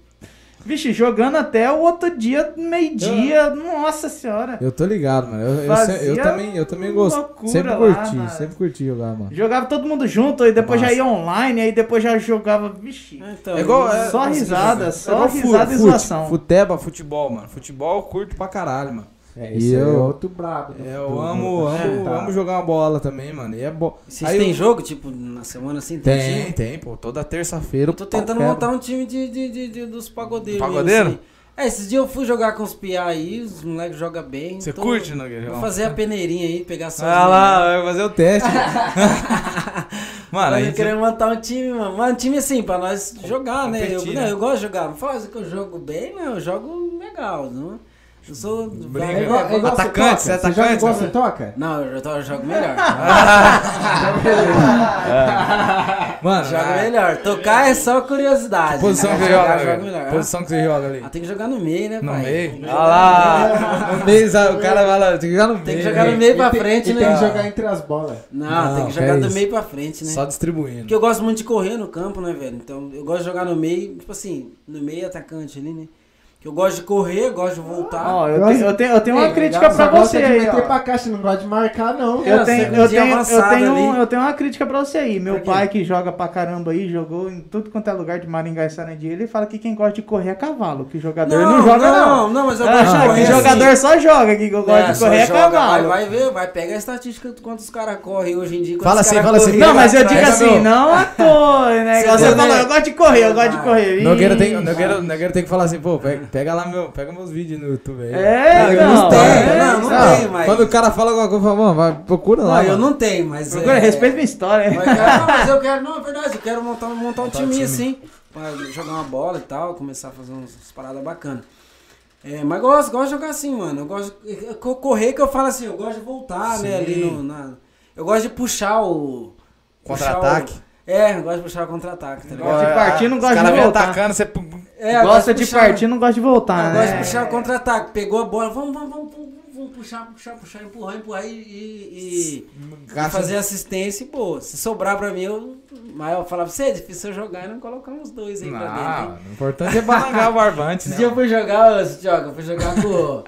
Vixe, jogando até o outro dia, meio-dia, nossa senhora. Eu tô ligado, mano. Eu, eu, se- eu também, eu também gosto. loucura Sempre lá curti, sempre curti jogar, mano. Jogava todo mundo junto, aí depois já ia online, aí depois já jogava, vixe. Então, É igual- é- Só consegui risada, jogar. só igual fu- risada e fute, zoação. Futeba, futebol, mano. Futebol eu curto pra caralho, mano. É, E é eu- outro brabo. do- É, Eu do- amo, do- amo, tá. amo jogar uma bola também, mano. E é bom. Vocês Aí têm eu- jogo, tipo, na semana assim? Tem, time? tem, pô. Toda terça-feira. Eu tô tentando montar um time de, de, de- de- dos pagodeiros. Pagodeiro? assim. É, esses dias eu fui jogar com os piá aí, os moleques jogam bem. Você tô- curte, Nogueira? Vou fazer a peneirinha aí, pegar só Ah lá, vai fazer o teste. mano, a Mas eu gente... queria montar um time, mano. Mas um time assim, pra nós jogar, né? Eu, competir, não, né? eu gosto de jogar. Não faz que eu jogo bem, não. Eu jogo legal, não. Eu sou. Brinca. É igual, é igual Atacante, você você é toca. Você joga atacante, igual né? você toca? Não, eu, jogo melhor. Mano, jogo ah, melhor. Tocar é só curiosidade. posição que né? você jogar, joga, jogo melhor. ali? Posição que você joga ali. Ah, tem que jogar no meio, né, No pai? meio? Que Ah jogar lá, no meio, sabe? O cara vai lá, tem que jogar no meio. Tem que jogar no meio pra tem- frente, e né? tem que jogar entre as bolas. Não, Não, tem que que jogar é do meio pra frente, né? Só distribuindo. Porque eu gosto muito de correr no campo, né, velho? Então eu gosto de jogar no meio, tipo assim, no meio atacante ali, né? Que eu gosto de correr, eu gosto de voltar. Ó, eu, Gosta- tenho, eu, tenho, eu tenho uma Ei, crítica pra gosta você de aí, meter ó. pra caixa, não gosta de marcar, não. Eu É, tenho, eu, tenho, eu, tenho, ali. eu tenho uma crítica pra você aí. Meu pai que joga pra caramba aí, jogou em tudo quanto é lugar de Maringá e Sarandi, ele fala que quem gosta de correr é cavalo, que jogador não, Não, joga não, não. não, mas eu Ah, gosto de que correr jogador assim. só joga, que eu gosto É, de correr é joga, cavalo. Vai, vai ver, vai pegar a estatística de quantos caras correm hoje em dia. Fala assim, fala assim, Não, mas eu digo assim, não à toa, né? Você falou, eu gosto de correr, eu gosto de correr. Tem, Nogueira, Nogueira tem que falar assim, pô, pega, pega lá meu, pega meus vídeos no YouTube aí. É, Não, não, não tenho, é, não, não não. tenho, mas. Quando o cara fala alguma coisa, fala, mano, vai, procura lá. Não, eu mano. não tenho, mas. Procura, é, respeita minha história. Mas, não, mas eu quero, não, é verdade, eu quero montar, montar um Montar um time time. assim, pra jogar uma bola e tal, começar a fazer umas, umas paradas bacanas. É, mas gosto, gosto de jogar assim, mano. Eu gosto de co- correr que eu falo assim, eu gosto de voltar, né, ali Sim. no. Na, eu gosto de puxar o. puxar Contra-ataque? É, eu gosto de puxar o contra-ataque, tá ligado? Gosta de partir, não Os gosta cara de vem voltar. atacando, você... É, eu Gosta de puxar- partir, não gosta de Eu voltar, gosto de né? puxar o contra-ataque. Pegou a bola, vamos, vamos, vamos, vamos, vamos puxar, puxar, puxar, empurrar, empurrar e, e, e fazer assistência e boa. Se sobrar pra mim, eu. Mas eu falava pra você, é difícil eu jogar e não colocar uns dois aí pra dentro. Não, hein? o importante é balangar o barbante, Esse né? dia eu fui jogar, ô, Joga, eu fui jogar com.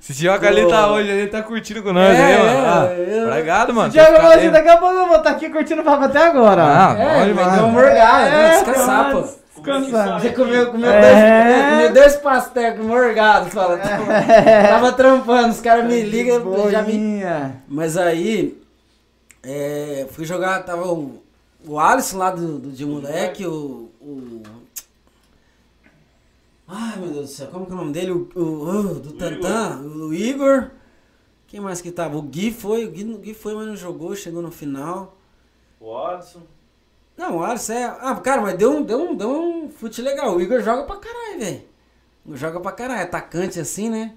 Se joga ali, tá hoje, ele tá curtindo com nós É, aí, mano. é, Ah, eu- Obrigado, mano. Diego, Fica você dentro. daqui a pouco eu vou estar aqui curtindo o papo até agora. Ah, É, demais. mas deu uma morgada, É, é, descansar, mas- pô. Descansar. Você comeu, comeu, É. dois, comeu dois pastéis morgados, fala. Tava trampando, os caras me ligam, já me. Mas aí, é, fui jogar, tava o, o Alisson lá do, do de moleque, o, o. Ai meu Deus do céu, como que é o nome dele? O, o- o do Tantan, o Igor. Quem mais que tava? O Gui foi, o Gui, o Gui foi, mas não jogou, chegou no final. O Alisson. Não, o Alisson é. Ah, cara, mas deu um, deu um, deu um fute legal. O Igor joga pra caralho, velho. Joga pra caralho, atacante assim, né?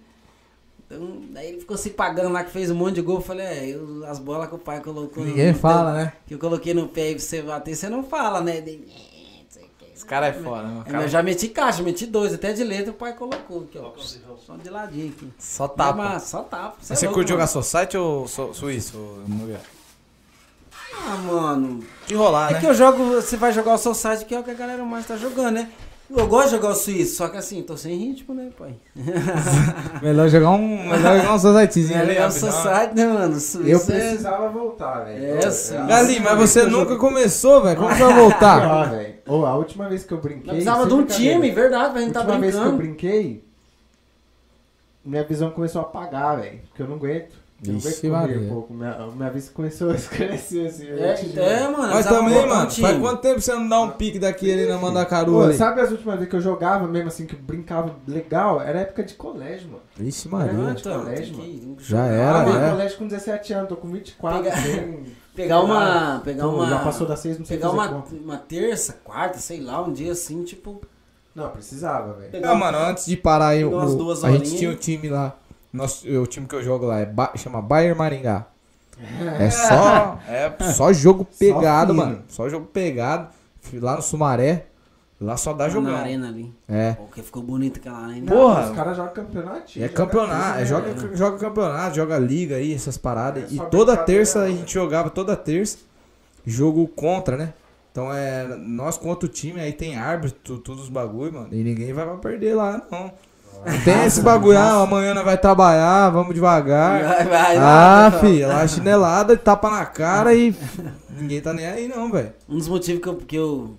Então, daí ele ficou se pagando lá que fez um monte de gol. Eu falei, é, eu- as bolas que o pai colocou. Ninguém no- fala, né? Que eu coloquei no pé e você bater, você não fala, né? Daí, "É, não sei o que, Os caras é foda, mano. É, mas eu já meti caixa, meti dois, até de letra o pai colocou aqui, ó. Só de ladinho aqui. Só tapa. Mas, só tapa. É Você louco, curte jogar. Society ou so- Suíço? Ah, mano. Que rolar, É né? que eu jogo, você vai jogar o seu site, que é o que a galera mais tá jogando, né? Eu gosto de jogar o Suíço, só que assim, tô sem ritmo, né, pai? Melhor jogar um. Melhor jogar um Societyzinho É ali. legal o rapidão. seu site, né, mano? O Eu Suíço é... precisava voltar, velho. É, Eu- sim. eu- Galinho, mas você eu nunca joguei- começou, velho. Como você vai voltar? Ah, velho. Ô, a última vez que eu brinquei. Nós precisava de um time, verdade, a A gente tá última vez que eu brincando. brinquei, minha visão começou a apagar, velho. Porque eu não aguento. Eu não Vixe, Maria. um pouco. Minha, minha vista começou a escurecer assim. eu É, é, mano. Mas também, mano, time. faz quanto tempo você não dá um pique daqui ali na Mandacaru Pô, ali? sabe as últimas vezes que eu jogava mesmo assim, que eu brincava legal? Era época de colégio, mano. Vixe, Maria. então, colégio, que Já era, Ah, mano. eu é. colégio com 17 anos, tô com 24. Pega- bem- Pegar uma. Pegar Pô, uma. Já passou das 6, não sei Pegar uma, conta. uma terça, quarta, sei lá, um dia assim, tipo. Não, precisava, velho. pegar Não, mano, antes de parar aí, Pegar umas o, duas a gente horinhas. tinha o time lá. Nosso, o time que eu jogo lá é Ba- chama Bayern Maringá. É só, é só jogo pegado, fino. mano. Só jogo pegado. Fui Lá no Sumaré. Lá só dá na jogão. arena ali. É. Porque ficou bonita aquela arena. Não, Porra. Os caras jogam campeonato. É campeonato, é, joga, joga campeonato, joga liga aí, essas paradas. É e só toda terça a né? gente jogava, toda terça, jogo contra, né? Então é nós contra o time, aí tem árbitro, tudo os bagulho, mano. E ninguém vai pra perder lá, não. Tem esse bagulho, ah, amanhã nós vai trabalhar, vamos devagar. Vai, vai, Ah, vai. lá chinelada, tapa na cara e ninguém tá nem aí não, velho. Um dos motivos que eu, que eu.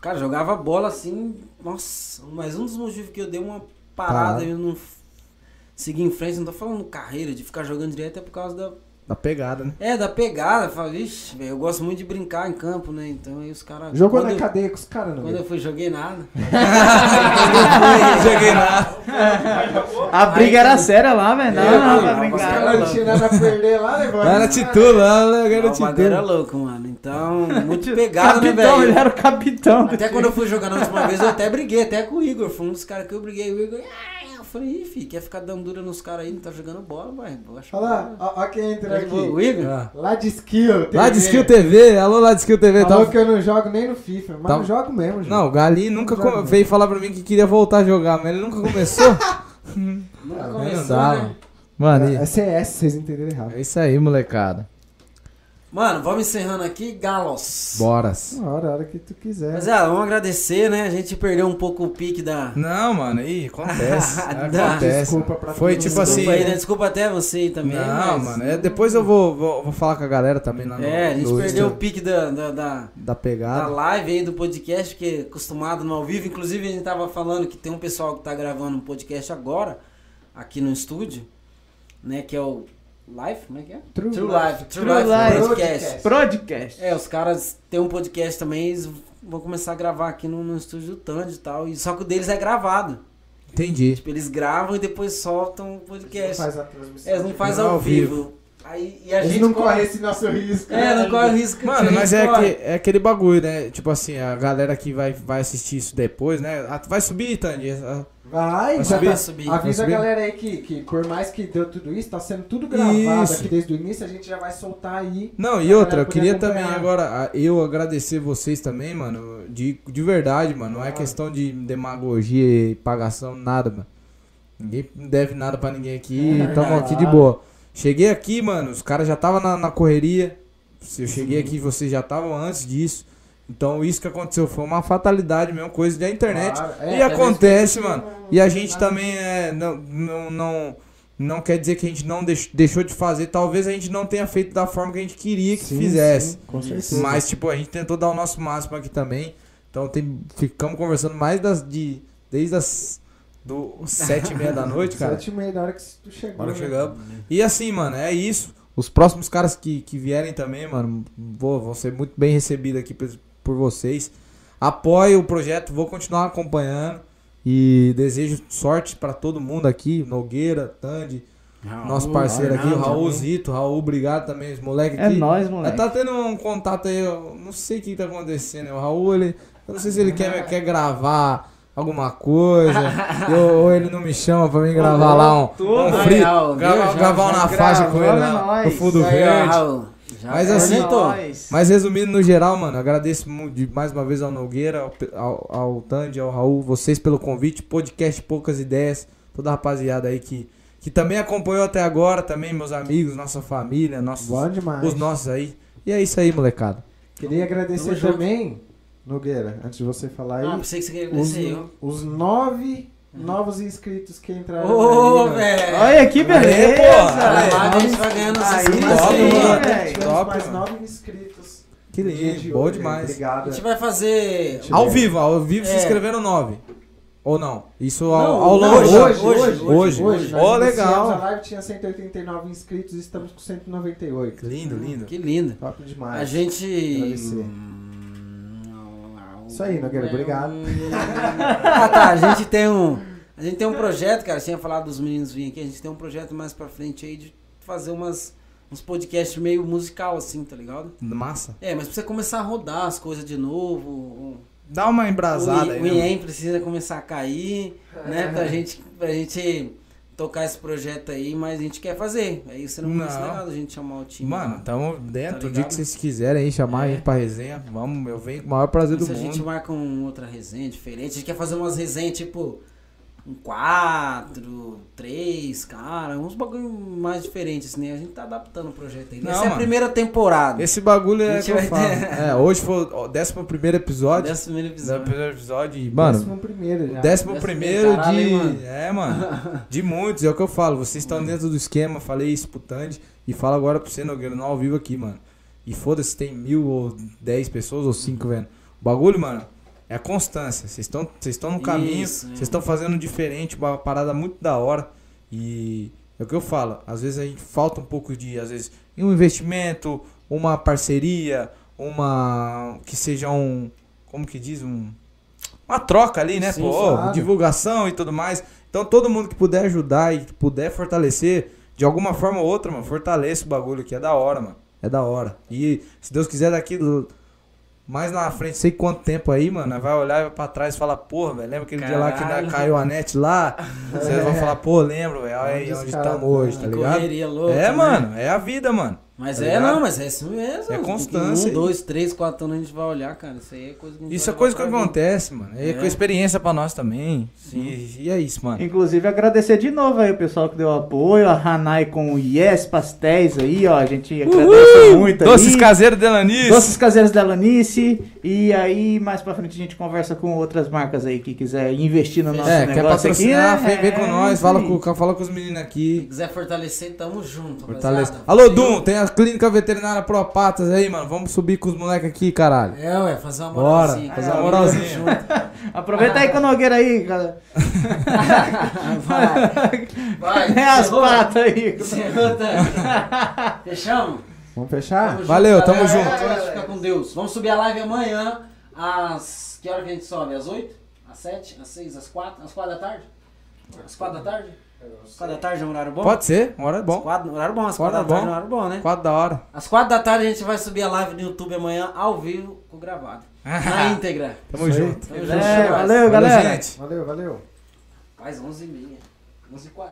Cara, jogava bola assim. Nossa, mas um dos motivos que eu dei uma parada e eu não seguir em frente, não tô falando carreira, de ficar jogando direto, é por causa da. Da pegada, né? É, da pegada. Eu falo, vixe, velho, eu gosto muito de brincar em campo, né? Então aí os caras. Jogou na eu- cadeia com os caras, não? Quando eu fui, joguei nada. Joguei nada. A briga era séria lá, velho. Não, É, não, mano, pra os brincar. caras não tinha nada a perder lá, né, mano? Lá era titulo, lá era Não, o bagulho era titulo. louco, mano. Então, muito pegado, né, Capitão, ele velho? era o capitão. Até quando eu fui jogar na última vez, eu até briguei, até com o Igor. Foi um dos caras que eu briguei. O Igor, ah, falei, ih, filho, quer ficar dando dura nos caras aí, não tá jogando bola, vai. Olha lá, ó quem entra que- aqui. O Igor? Ah. Lá de skill. Lá de TV. Skill TV, alô lá de Skill TV. Falou Tá... que eu não jogo nem no FIFA, mas Tá- não jogo mesmo, gente. Não, o Galinho nunca não. veio falar pra mim que queria voltar a jogar, mas ele nunca começou. Nunca Não começou, dá, né? mano. É e- CS, vocês entenderam errado. é isso aí, molecada. Mano, vamos encerrando aqui, Galos. Boras. Uma hora, a hora que tu quiser. Mas é, vamos agradecer, né? A gente perdeu um pouco o pique da. Não, mano, aí acontece. Acontece. Desculpa pra Foi tipo assim. Desculpa aí, né? Desculpa até você aí também. Não, mas- mano, é, depois eu vou, vou, vou falar com a galera também lá no. É, a gente no perdeu o pique da, da, da, Da da pegada. live aí do podcast, que é acostumado no ao vivo. Inclusive, a gente tava falando que tem um pessoal que tá gravando um podcast agora, aqui no estúdio, né? Que é o Live? Como é que é? True True Life. Live. True, True Life Life. Podcast. Podcast. É, os caras têm um podcast também, eles vão começar a gravar aqui no, no estúdio do Tandy e tal. E, só que o deles é gravado. Entendi. Tipo, eles gravam e depois soltam o podcast. Faz a transmissão. É, eles não fazem Não, ao ao vivo. vivo. Aí, e a Eles gente não corre- esse nosso risco. É, não corre o risco. Mano, mas é, que, é aquele bagulho, né? Tipo assim, a galera que vai, vai assistir isso depois, né? Ah, vai subir, Tandy? Ah, Vai, Vai subir? tá- subir. Avisa Vai a subir? galera aí que, que, por mais que deu tudo isso, tá sendo tudo gravado Isso. aqui desde o início, a gente já vai soltar aí. Não, e outra, eu queria também acompanhar. agora, a- eu agradecer vocês também, mano, de, de verdade, mano. Não é questão de demagogia e pagação, nada, mano. Ninguém deve nada pra ninguém aqui, tamo aqui de boa. Cheguei aqui, mano, os caras já estavam na, na correria. Se eu cheguei aqui, vocês já estavam antes disso. Então isso que aconteceu foi uma fatalidade mesmo, coisa da internet. Claro, é, e até acontece, mano. E a gente também é, não, não, não, não quer dizer que a gente não deix- deixou de fazer. Talvez a gente não tenha feito da forma que a gente queria que Sim, fizesse. sim, com certeza. Mas, tipo, a gente tentou dar o nosso máximo aqui também. Então tem, ficamos conversando mais das, de, desde as do sete e meia da noite, cara. Sete e meia da hora que tu chegou. Né? chegamos. E assim, mano, é isso. Os próximos caras que, que vierem também, mano, vou, vão ser muito bem recebidos aqui por, vocês. Apoio o projeto, vou continuar acompanhando. E desejo sorte pra todo mundo aqui. Nogueira, Tandy, nosso parceiro aqui, o Raulzito. Raul, obrigado também, os moleques É É, moleque. Tá tendo um contato aí, eu não sei o que tá acontecendo. né? O Raul, ele. Eu não sei se ele quer, quer gravar alguma coisa. eu- ou ele não me chama pra mim gravar lá um, um free. Raul, Gravar, gravar uma faixa com ele lá, no fundo verde. Já Mas assim, cornetou. Nós. Mas resumindo no geral, mano, agradeço mais uma vez ao Nogueira, ao, ao, ao Tandy, ao Raul, vocês pelo convite, podcast Poucas Ideias, toda a rapaziada aí que, que também acompanhou até agora, também meus amigos, nossa família, nossos, Bom demais. os nossos aí. E é isso aí, molecada. Queria agradecer também, Nogueira, antes de você falar aí, Ah, pensei que você queria os, agradecer eu. os nove novos inscritos que entraram. Ô, velho. Olha que beleza! porra. Aí, live a gente vai ganhando aí, essas top, aí, mano. velho. Tivemos Top, mais nove inscritos. Que lindo, de bom hoje. demais. A Obrigado. gente vai fazer. Ao vivo, ao vivo se É. inscreveram nove. Ou não? Isso ao, ao longo. Hoje, hoje, hoje, hoje. iniciamos legal. A live tinha 189 inscritos e estamos com 198. Lindo, lindo. Que lindo. Top demais. A gente. Agradecer. Isso aí, Nogueira, obrigado. Ah, tá. A gente tem um. A gente tem um projeto, cara. Tinha falado dos meninos virem aqui. A gente tem um projeto mais pra frente aí de fazer umas, uns podcasts meio musical, assim, tá ligado? Massa. É, mas pra você começar a rodar as coisas de novo. Dá uma O, embrasada I- aí. o né, IEM precisa começar a cair, né? Pra gente, pra gente tocar esse projeto aí, mas a gente quer fazer. Aí você não, Não. nada a gente chamar o time. Mano, tamo dentro. Tá o dia que vocês quiserem aí chamar a É. gente pra resenha, vamos, eu venho com o maior prazer do se a mundo. gente marca um outra resenha diferente, a gente quer fazer umas resenhas tipo um quatro, três, cara, uns bagulho mais diferentes, né? A gente tá adaptando o projeto aí. Não, Essa é a mano. primeira temporada. Esse bagulho é que eu falo. ter- É, hoje foi o décimo primeiro episódio. Desse primeiro Décimo episódio. primeiro episódio. e, Mano, Décimo primeiro já. décimo Décimo primeiro caralho, de. hein, mano? É, mano. De muitos, é o que eu falo. Vocês estão dentro do esquema, falei isso pro Tandy. E falo agora pro você, Nogueira, no ao vivo aqui, mano. E foda-se, tem mil ou dez pessoas ou cinco, velho. O bagulho, mano, é a constância. Vocês estão vocês estão no caminho, vocês estão fazendo diferente, uma parada muito da hora. E é o que eu falo. Às vezes a gente falta um pouco de, às vezes, um investimento, uma parceria, uma. que seja um. Como que diz? Um. Uma troca ali, né? Sim, Pô, claro. divulgação e tudo mais. Então todo mundo que puder ajudar e puder fortalecer, de alguma forma ou outra, mano, fortaleça o bagulho que é da hora, mano. É da hora. E se Deus quiser daqui mais na frente, sei quanto tempo aí, mano, vai olhar vai pra trás e falar, porra, velho, lembra aquele dia lá que Caralho. caiu a net lá? Vocês vão falar, pô, lembro, velho, olha aí Onde onde estamos hoje, tá Uma ligado? correria louca, É, né? mano, é a vida, mano. Mas Tá é, ligado? não, mas é isso mesmo. É constância Um, dois, três, quatro anos a gente vai olhar, cara. Isso aí é coisa que Isso é coisa que acontece, mano. É, É. com experiência pra nós também. Sim. E, e é isso, mano. Inclusive, agradecer de novo aí o pessoal que deu apoio, a Hanai com o Yes Pastéis aí, ó. A gente agradece muito Doces aí. caseiros de Lanis. Doces caseiros da Lanice. E aí, mais pra frente, a gente conversa com outras marcas aí que quiser investir no nosso É, quer negócio aqui, patrocinar, né? vem, vem com É, nós, fala com, fala com os meninos Se aqui. quiser fortalecer, tamo junto. Fortalece. Alô, Dum, tem a clínica veterinária Propatas aí, mano. Vamos subir com os moleques aqui, caralho. É, ué, fazer uma Bora, moralzinha. fazer uma moralzinha. Aproveita aí com o Nogueira aí, cara. Vai. Vai. É as patas aí. Tá? Fechamos? Vamos fechar? Tamo Valeu, junto, tamo galera. junto. Agora Fica com Deus. Vamos subir a live amanhã às... Que hora que a gente sobe? Às 8? Às 7? Às 6? Às 4? Às 4 da tarde? Às 4 da tarde? Às 4 da tarde é um horário bom? Pode ser, uma hora é Às bom. quatro- horário bom, às 4 Horário da tarde bom. é um horário bom, né? Quatro da hora. Às 4 da tarde a gente vai subir a live no YouTube amanhã ao vivo com o gravado. Na íntegra. Tamo Isso junto. Tamo junto, É, chegou. valeu, Valeu, galera. gente. Valeu, valeu. Faz 11h30. 11h40.